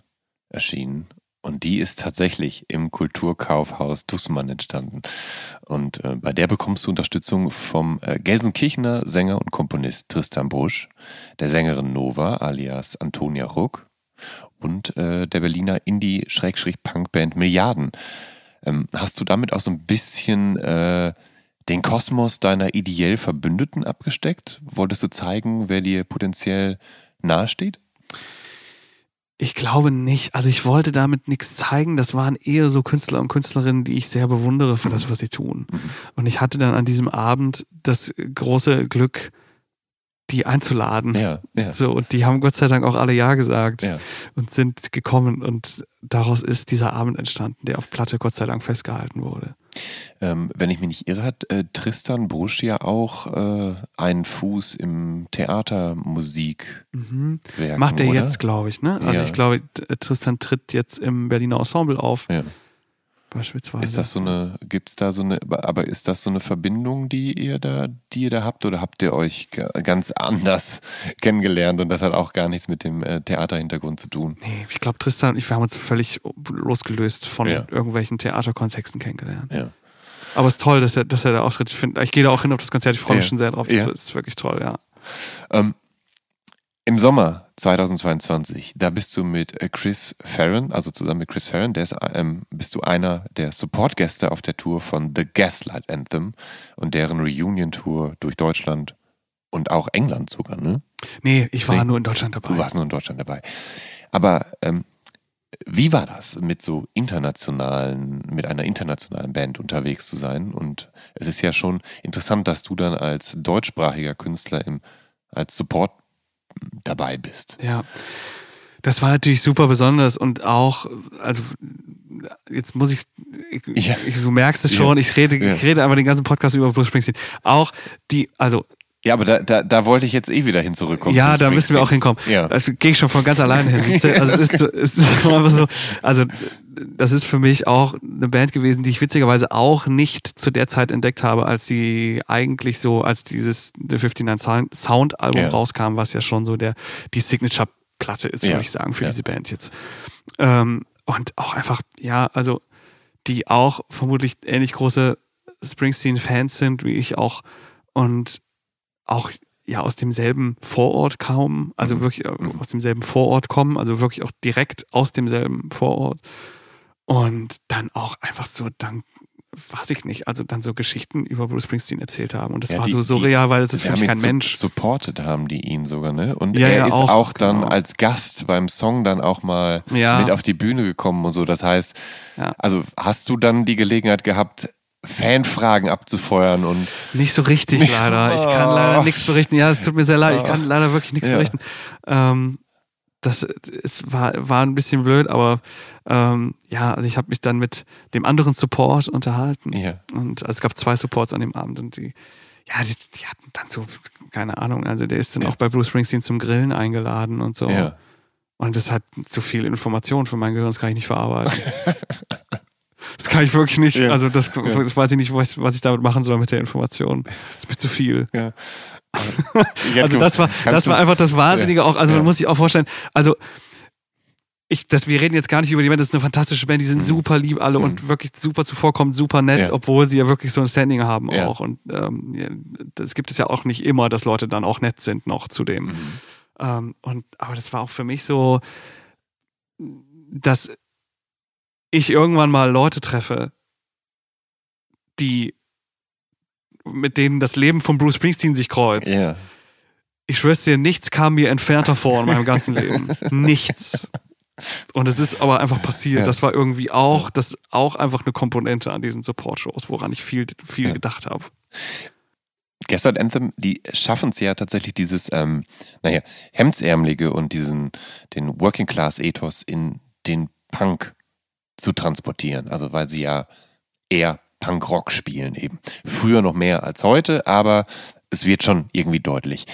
erschienen und die ist tatsächlich im Kulturkaufhaus Dussmann entstanden. Und äh, bei der bekommst du Unterstützung vom äh, Gelsenkirchener Sänger und Komponist Tristan Busch, der Sängerin Nova alias Antonia Ruck und äh, der Berliner Indie-Punkband Milliarden. Ähm, hast du damit auch so ein bisschen äh, den Kosmos deiner ideell Verbündeten abgesteckt? Wolltest du zeigen, wer dir potenziell nahesteht? Ich glaube nicht. Also ich wollte damit nichts zeigen. Das waren eher so Künstler und Künstlerinnen, die ich sehr bewundere für das, was sie tun. Und ich hatte dann an diesem Abend das große Glück, die einzuladen. Ja, ja. So, und die haben Gott sei Dank auch alle Ja gesagt ja. und sind gekommen. Und daraus ist dieser Abend entstanden, der auf Platte Gott sei Dank festgehalten wurde. Ähm, wenn ich mich nicht irre, hat äh, Tristan Brusch ja auch äh, einen Fuß im Theatermusik. Mhm. Macht er jetzt, glaube ich, ne? Also ja. ich glaube, Tristan tritt jetzt im Berliner Ensemble auf. Ja. Beispielsweise. Ist das so eine, gibt es da so eine, aber ist das so eine Verbindung, die ihr da, die ihr da habt oder habt ihr euch ganz anders kennengelernt und das hat auch gar nichts mit dem äh, Theaterhintergrund zu tun? Nee, ich glaube, Tristan und ich, wir haben uns völlig losgelöst von ja. irgendwelchen Theaterkontexten kennengelernt. Ja. Aber es ist toll, dass er, dass er da auftritt. Ich, find, ich gehe da auch hin auf das Konzert, ich freue mich ja. schon sehr drauf. Das, ja. ist wirklich toll, ja. Ähm, Im Sommer 2022, da bist du mit äh, Chris Farron, also zusammen mit Chris Farron, der ist, ähm, bist du einer der Support-Gäste auf der Tour von The Gaslight Anthem und deren Reunion-Tour durch Deutschland und auch England sogar, ne? Nee, ich war nee, nur in Deutschland dabei. Du warst nur in Deutschland dabei. Aber ähm, wie war das, mit so internationalen, mit einer internationalen Band unterwegs zu sein? Und es ist ja schon interessant, dass du dann als deutschsprachiger Künstler im, als Support dabei bist. Ja. Das war natürlich super besonders und auch, also jetzt muss ich, ich ja. du merkst es schon, ja. ich rede, ja. ich rede einfach den ganzen Podcast über Bruce Springsteen. Auch die, also ja, aber da, da, da wollte ich jetzt eh wieder hin zurückkommen. Ja, da müssen wir auch hinkommen. Ja. Das gehe ich schon von ganz alleine hin. Also es ist, es ist einfach so, also das ist für mich auch eine Band gewesen, die ich witzigerweise auch nicht zu der Zeit entdeckt habe, als sie eigentlich so, als dieses The 59 Sound Album ja. rauskam, was ja schon so der, die Signature Platte ist, ja. würde ich sagen, für ja. diese Band jetzt. Ähm, und auch einfach, ja, also die auch vermutlich ähnlich große Springsteen-Fans sind, wie ich auch. Und auch ja aus demselben Vorort kaum, also mhm. wirklich äh, aus demselben Vorort kommen, also wirklich auch direkt aus demselben Vorort. Und dann auch einfach so, dann weiß ich nicht, also dann so Geschichten über Bruce Springsteen erzählt haben. Und das ja, war die, so surreal, weil das ist für mich kein Mensch. Supported haben die ihn sogar, ne? Und ja, er ja, ist auch, auch dann genau. als Gast beim Song dann auch mal mit auf die Bühne gekommen und so. Das heißt, also hast du dann die Gelegenheit gehabt, Fanfragen abzufeuern und. Nicht so richtig leider. Ich kann leider nichts berichten. Ja, es tut mir sehr leid. Ich kann leider wirklich nichts ja. berichten. Ähm, das es war, war ein bisschen blöd, aber ähm, ja, also ich habe mich dann mit dem anderen Support unterhalten. Ja. Und also es gab zwei Supports an dem Abend und die, ja, die, die hatten dann so, keine Ahnung, also der ist dann ja. auch bei Bruce Springsteen zum Grillen eingeladen und so. Ja. Und das hat zu viel Information für mein Gehirn, das kann ich nicht verarbeiten. Das kann ich wirklich nicht. Ja. Also das, das, weiß ich nicht, was, was, ich damit machen soll mit der Information. Das ist mir zu viel. Ja. also das war, das war einfach das Wahnsinnige auch. Also man muss sich auch vorstellen, also ich, das, wir reden jetzt gar nicht über die Band, das ist eine fantastische Band, die sind mhm. super lieb alle mhm. und wirklich super zuvorkommend, super nett, ja. obwohl sie ja wirklich so ein Standing haben ja. auch. Und ähm, das gibt es ja auch nicht immer, dass Leute dann auch nett sind noch zu dem. Mhm. Ähm, und, aber das war auch für mich so, dass ich irgendwann mal Leute treffe, die mit denen das Leben von Bruce Springsteen sich kreuzt. Yeah. Ich schwör's dir, nichts kam mir entfernter vor in meinem ganzen Leben. nichts. Und es ist aber einfach passiert. Ja. Das war irgendwie auch, das auch einfach eine Komponente an diesen Support-Shows, woran ich viel, viel ja. gedacht habe. Gestern Anthem, die schaffen es ja tatsächlich dieses, ähm, naja, Hemdsärmelige und diesen, den Working Class Ethos in den Punk zu transportieren. Also weil sie ja eher Punkrock spielen eben. Früher noch mehr als heute, aber es wird schon irgendwie deutlich.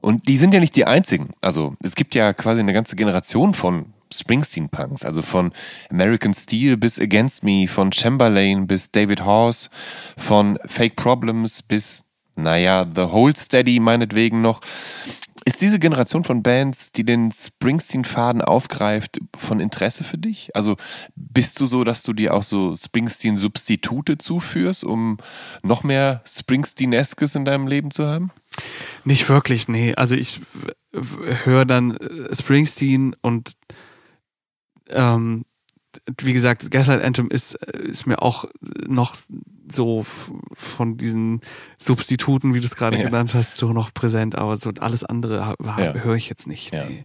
Und die sind ja nicht die einzigen. Also es gibt ja quasi eine ganze Generation von Springsteen-Punks, also von American Steel bis Against Me, von Chamberlain bis David Horse, von Fake Problems bis, naja, The Hold Steady meinetwegen noch. Ist diese Generation von Bands, die den Springsteen-Faden aufgreift, von Interesse für dich? Also bist du so, dass du dir auch so Springsteen-Substitute zuführst, um noch mehr Springsteen-eskes in deinem Leben zu haben? Nicht wirklich, nee. Also ich höre dann äh, Springsteen und ähm, wie gesagt, Gaslight Anthem ist, äh, ist mir auch noch so von diesen Substituten, wie du es gerade ja. genannt hast, so noch präsent, aber so alles andere ja. höre ich jetzt nicht. Ja. Nee.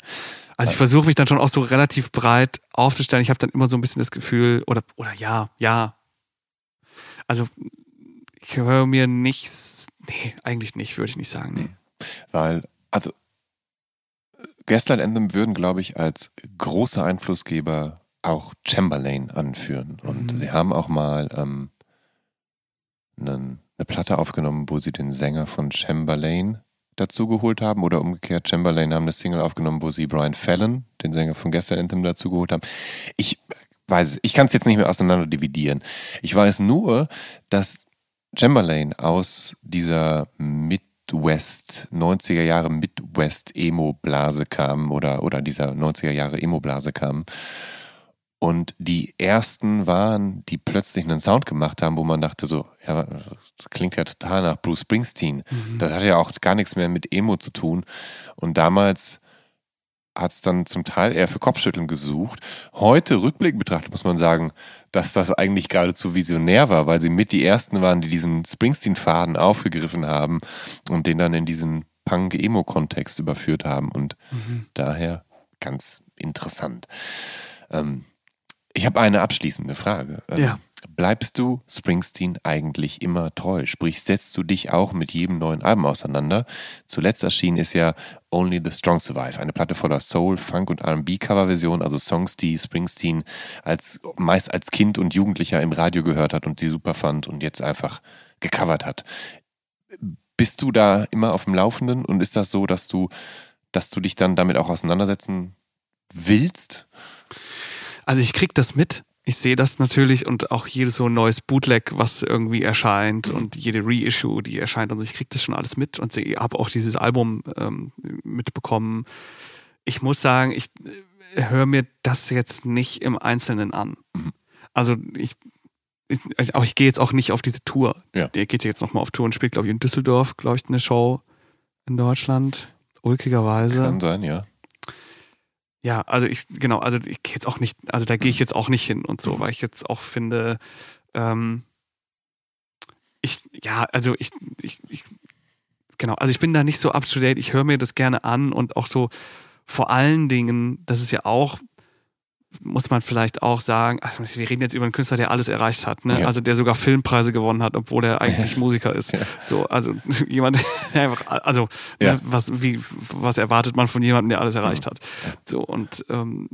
Also ich versuche mich dann schon auch so relativ breit aufzustellen. Ich habe dann immer so ein bisschen das Gefühl, oder, oder ja, ja. Also ich höre mir nichts, nee, eigentlich nicht, würde ich nicht sagen. Nee. Weil, also Gaslight Anthem würden, glaube ich, als großer Einflussgeber auch Chamberlain anführen. Und mhm. sie haben auch mal ähm, einen, eine Platte aufgenommen, wo sie den Sänger von Chamberlain dazu geholt haben oder umgekehrt Chamberlain haben eine Single aufgenommen, wo sie Brian Fallon, den Sänger von Gestern Anthem, dazu geholt haben. Ich weiß. Ich kann es jetzt nicht mehr auseinander dividieren. Ich weiß nur, dass Chamberlain aus dieser Midwest, 90er Jahre Midwest Emo-Blase kam oder, oder dieser 90er Jahre Emo-Blase kam. Und die ersten waren, die plötzlich einen Sound gemacht haben, wo man dachte so, ja, das klingt ja total nach Bruce Springsteen. Mhm. Das hat ja auch gar nichts mehr mit Emo zu tun. Und damals hat es dann zum Teil eher für Kopfschütteln gesucht. Heute, rückblickend betrachtet, muss man sagen, dass das eigentlich geradezu visionär war, weil sie mit die Ersten waren, die diesen Springsteen-Faden aufgegriffen haben und den dann in diesen Punk-Emo-Kontext überführt haben. Und mhm. daher ganz interessant. Ähm, ich habe eine abschließende Frage. Ähm, ja. Bleibst du Springsteen eigentlich immer treu? Sprich, setzt du dich auch mit jedem neuen Album auseinander? Zuletzt erschienen ist ja Only the Strong Survive, eine Platte voller Soul, Funk und R&B-Coverversionen, also Songs, die Springsteen als, meist als Kind und Jugendlicher im Radio gehört hat und die super fand und jetzt einfach gecovert hat. Bist du da immer auf dem Laufenden und ist das so, dass du, dass du dich dann damit auch auseinandersetzen willst? Also ich krieg das mit, ich sehe das natürlich und auch jedes so neues Bootleg, was irgendwie erscheint mhm. und jede Reissue, die erscheint und so, ich kriege das schon alles mit und habe auch dieses Album ähm, mitbekommen. Ich muss sagen, ich äh, höre mir das jetzt nicht im Einzelnen an. Mhm. Also ich, ich, auch ich gehe jetzt auch nicht auf diese Tour. Ja. Der geht jetzt nochmal auf Tour und spielt, glaube ich, in Düsseldorf, glaube ich, eine Show in Deutschland. Ulkigerweise. Kann sein, ja. Ja, also ich, genau, also ich gehe jetzt auch nicht, also da gehe ich jetzt auch nicht hin und so, mhm. weil ich jetzt auch finde, ähm, ich, ja, also ich, ich, ich, genau, also ich bin da nicht so up to date, ich höre mir das gerne an und auch so vor allen Dingen, das ist ja auch muss man vielleicht auch sagen, also wir reden jetzt über einen Künstler, der alles erreicht hat, ne? Ja. also der sogar Filmpreise gewonnen hat, obwohl er eigentlich Musiker ist. Ja. So, also jemand, der einfach, also ja. ne, was, wie, was erwartet man von jemandem, der alles erreicht hat? So und ähm,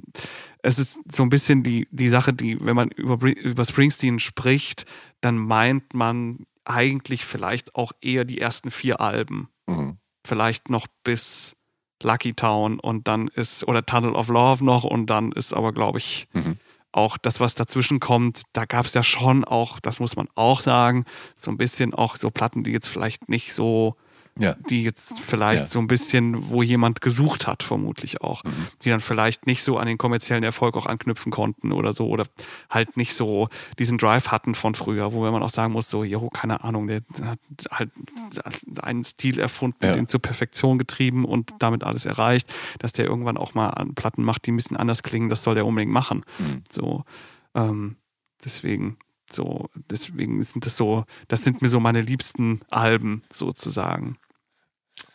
es ist so ein bisschen die die Sache, die, wenn man über über Springsteen spricht, dann meint man eigentlich vielleicht auch eher die ersten vier Alben, mhm. vielleicht noch bis Lucky Town und dann ist, oder Tunnel of Love noch und dann ist aber, glaube ich, mhm. auch das, was dazwischen kommt, da gab es ja schon auch, das muss man auch sagen, so ein bisschen auch so Platten, die jetzt vielleicht nicht so ja. die jetzt vielleicht ja. so ein bisschen, wo jemand gesucht hat, vermutlich auch, mhm. die dann vielleicht nicht so an den kommerziellen Erfolg auch anknüpfen konnten oder so oder halt nicht so diesen Drive hatten von früher, wo man auch sagen muss, so, jo, keine Ahnung, der hat halt einen Stil erfunden, ja. den zur Perfektion getrieben und damit alles erreicht, dass der irgendwann auch mal Platten macht, die ein bisschen anders klingen, das soll der unbedingt machen. Mhm. So, ähm, deswegen so, deswegen sind das so, das sind mir so meine liebsten Alben sozusagen.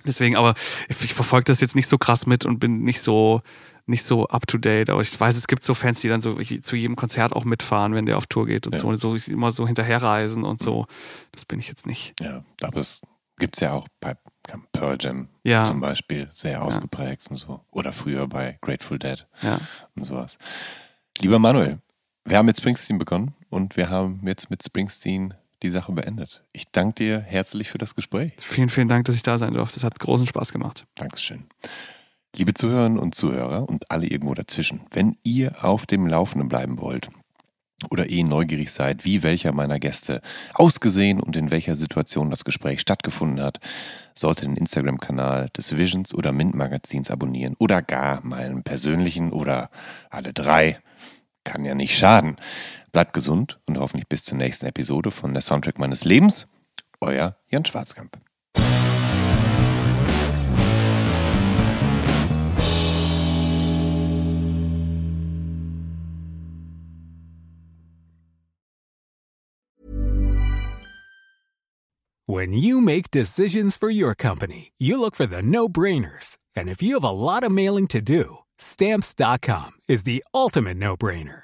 Deswegen, aber ich verfolge das jetzt nicht so krass mit und bin nicht so nicht so up to date, aber ich weiß, es gibt so Fans, die dann so zu jedem Konzert auch mitfahren, wenn der auf Tour geht und ja. so, so immer so hinterherreisen und so. Das bin ich jetzt nicht. Ja, aber es gibt es ja auch bei Pearl Jam ja. zum Beispiel sehr ausgeprägt ja. und so. Oder früher bei Grateful Dead ja. und sowas. Lieber Manuel, wir haben mit Springsteen begonnen und wir haben jetzt mit Springsteen die Sache beendet. Ich danke dir herzlich für das Gespräch. Vielen, vielen Dank, dass ich da sein durfte. Das hat großen Spaß gemacht. Dankeschön. Liebe Zuhörerinnen und Zuhörer und alle irgendwo dazwischen, wenn ihr auf dem Laufenden bleiben wollt oder eh neugierig seid, wie welcher meiner Gäste ausgesehen und in welcher Situation das Gespräch stattgefunden hat, solltet den Instagram-Kanal des Visions oder Mint Magazins abonnieren oder gar meinen persönlichen oder alle drei. Kann ja nicht schaden. Bleibt gesund und hoffentlich bis zur nächsten Episode von der Soundtrack meines Lebens. Euer Jan Schwarzkamp. When you make decisions for your company, you look for the no-brainers. And if you have a lot of mailing to do, stamps.com is the ultimate no-brainer.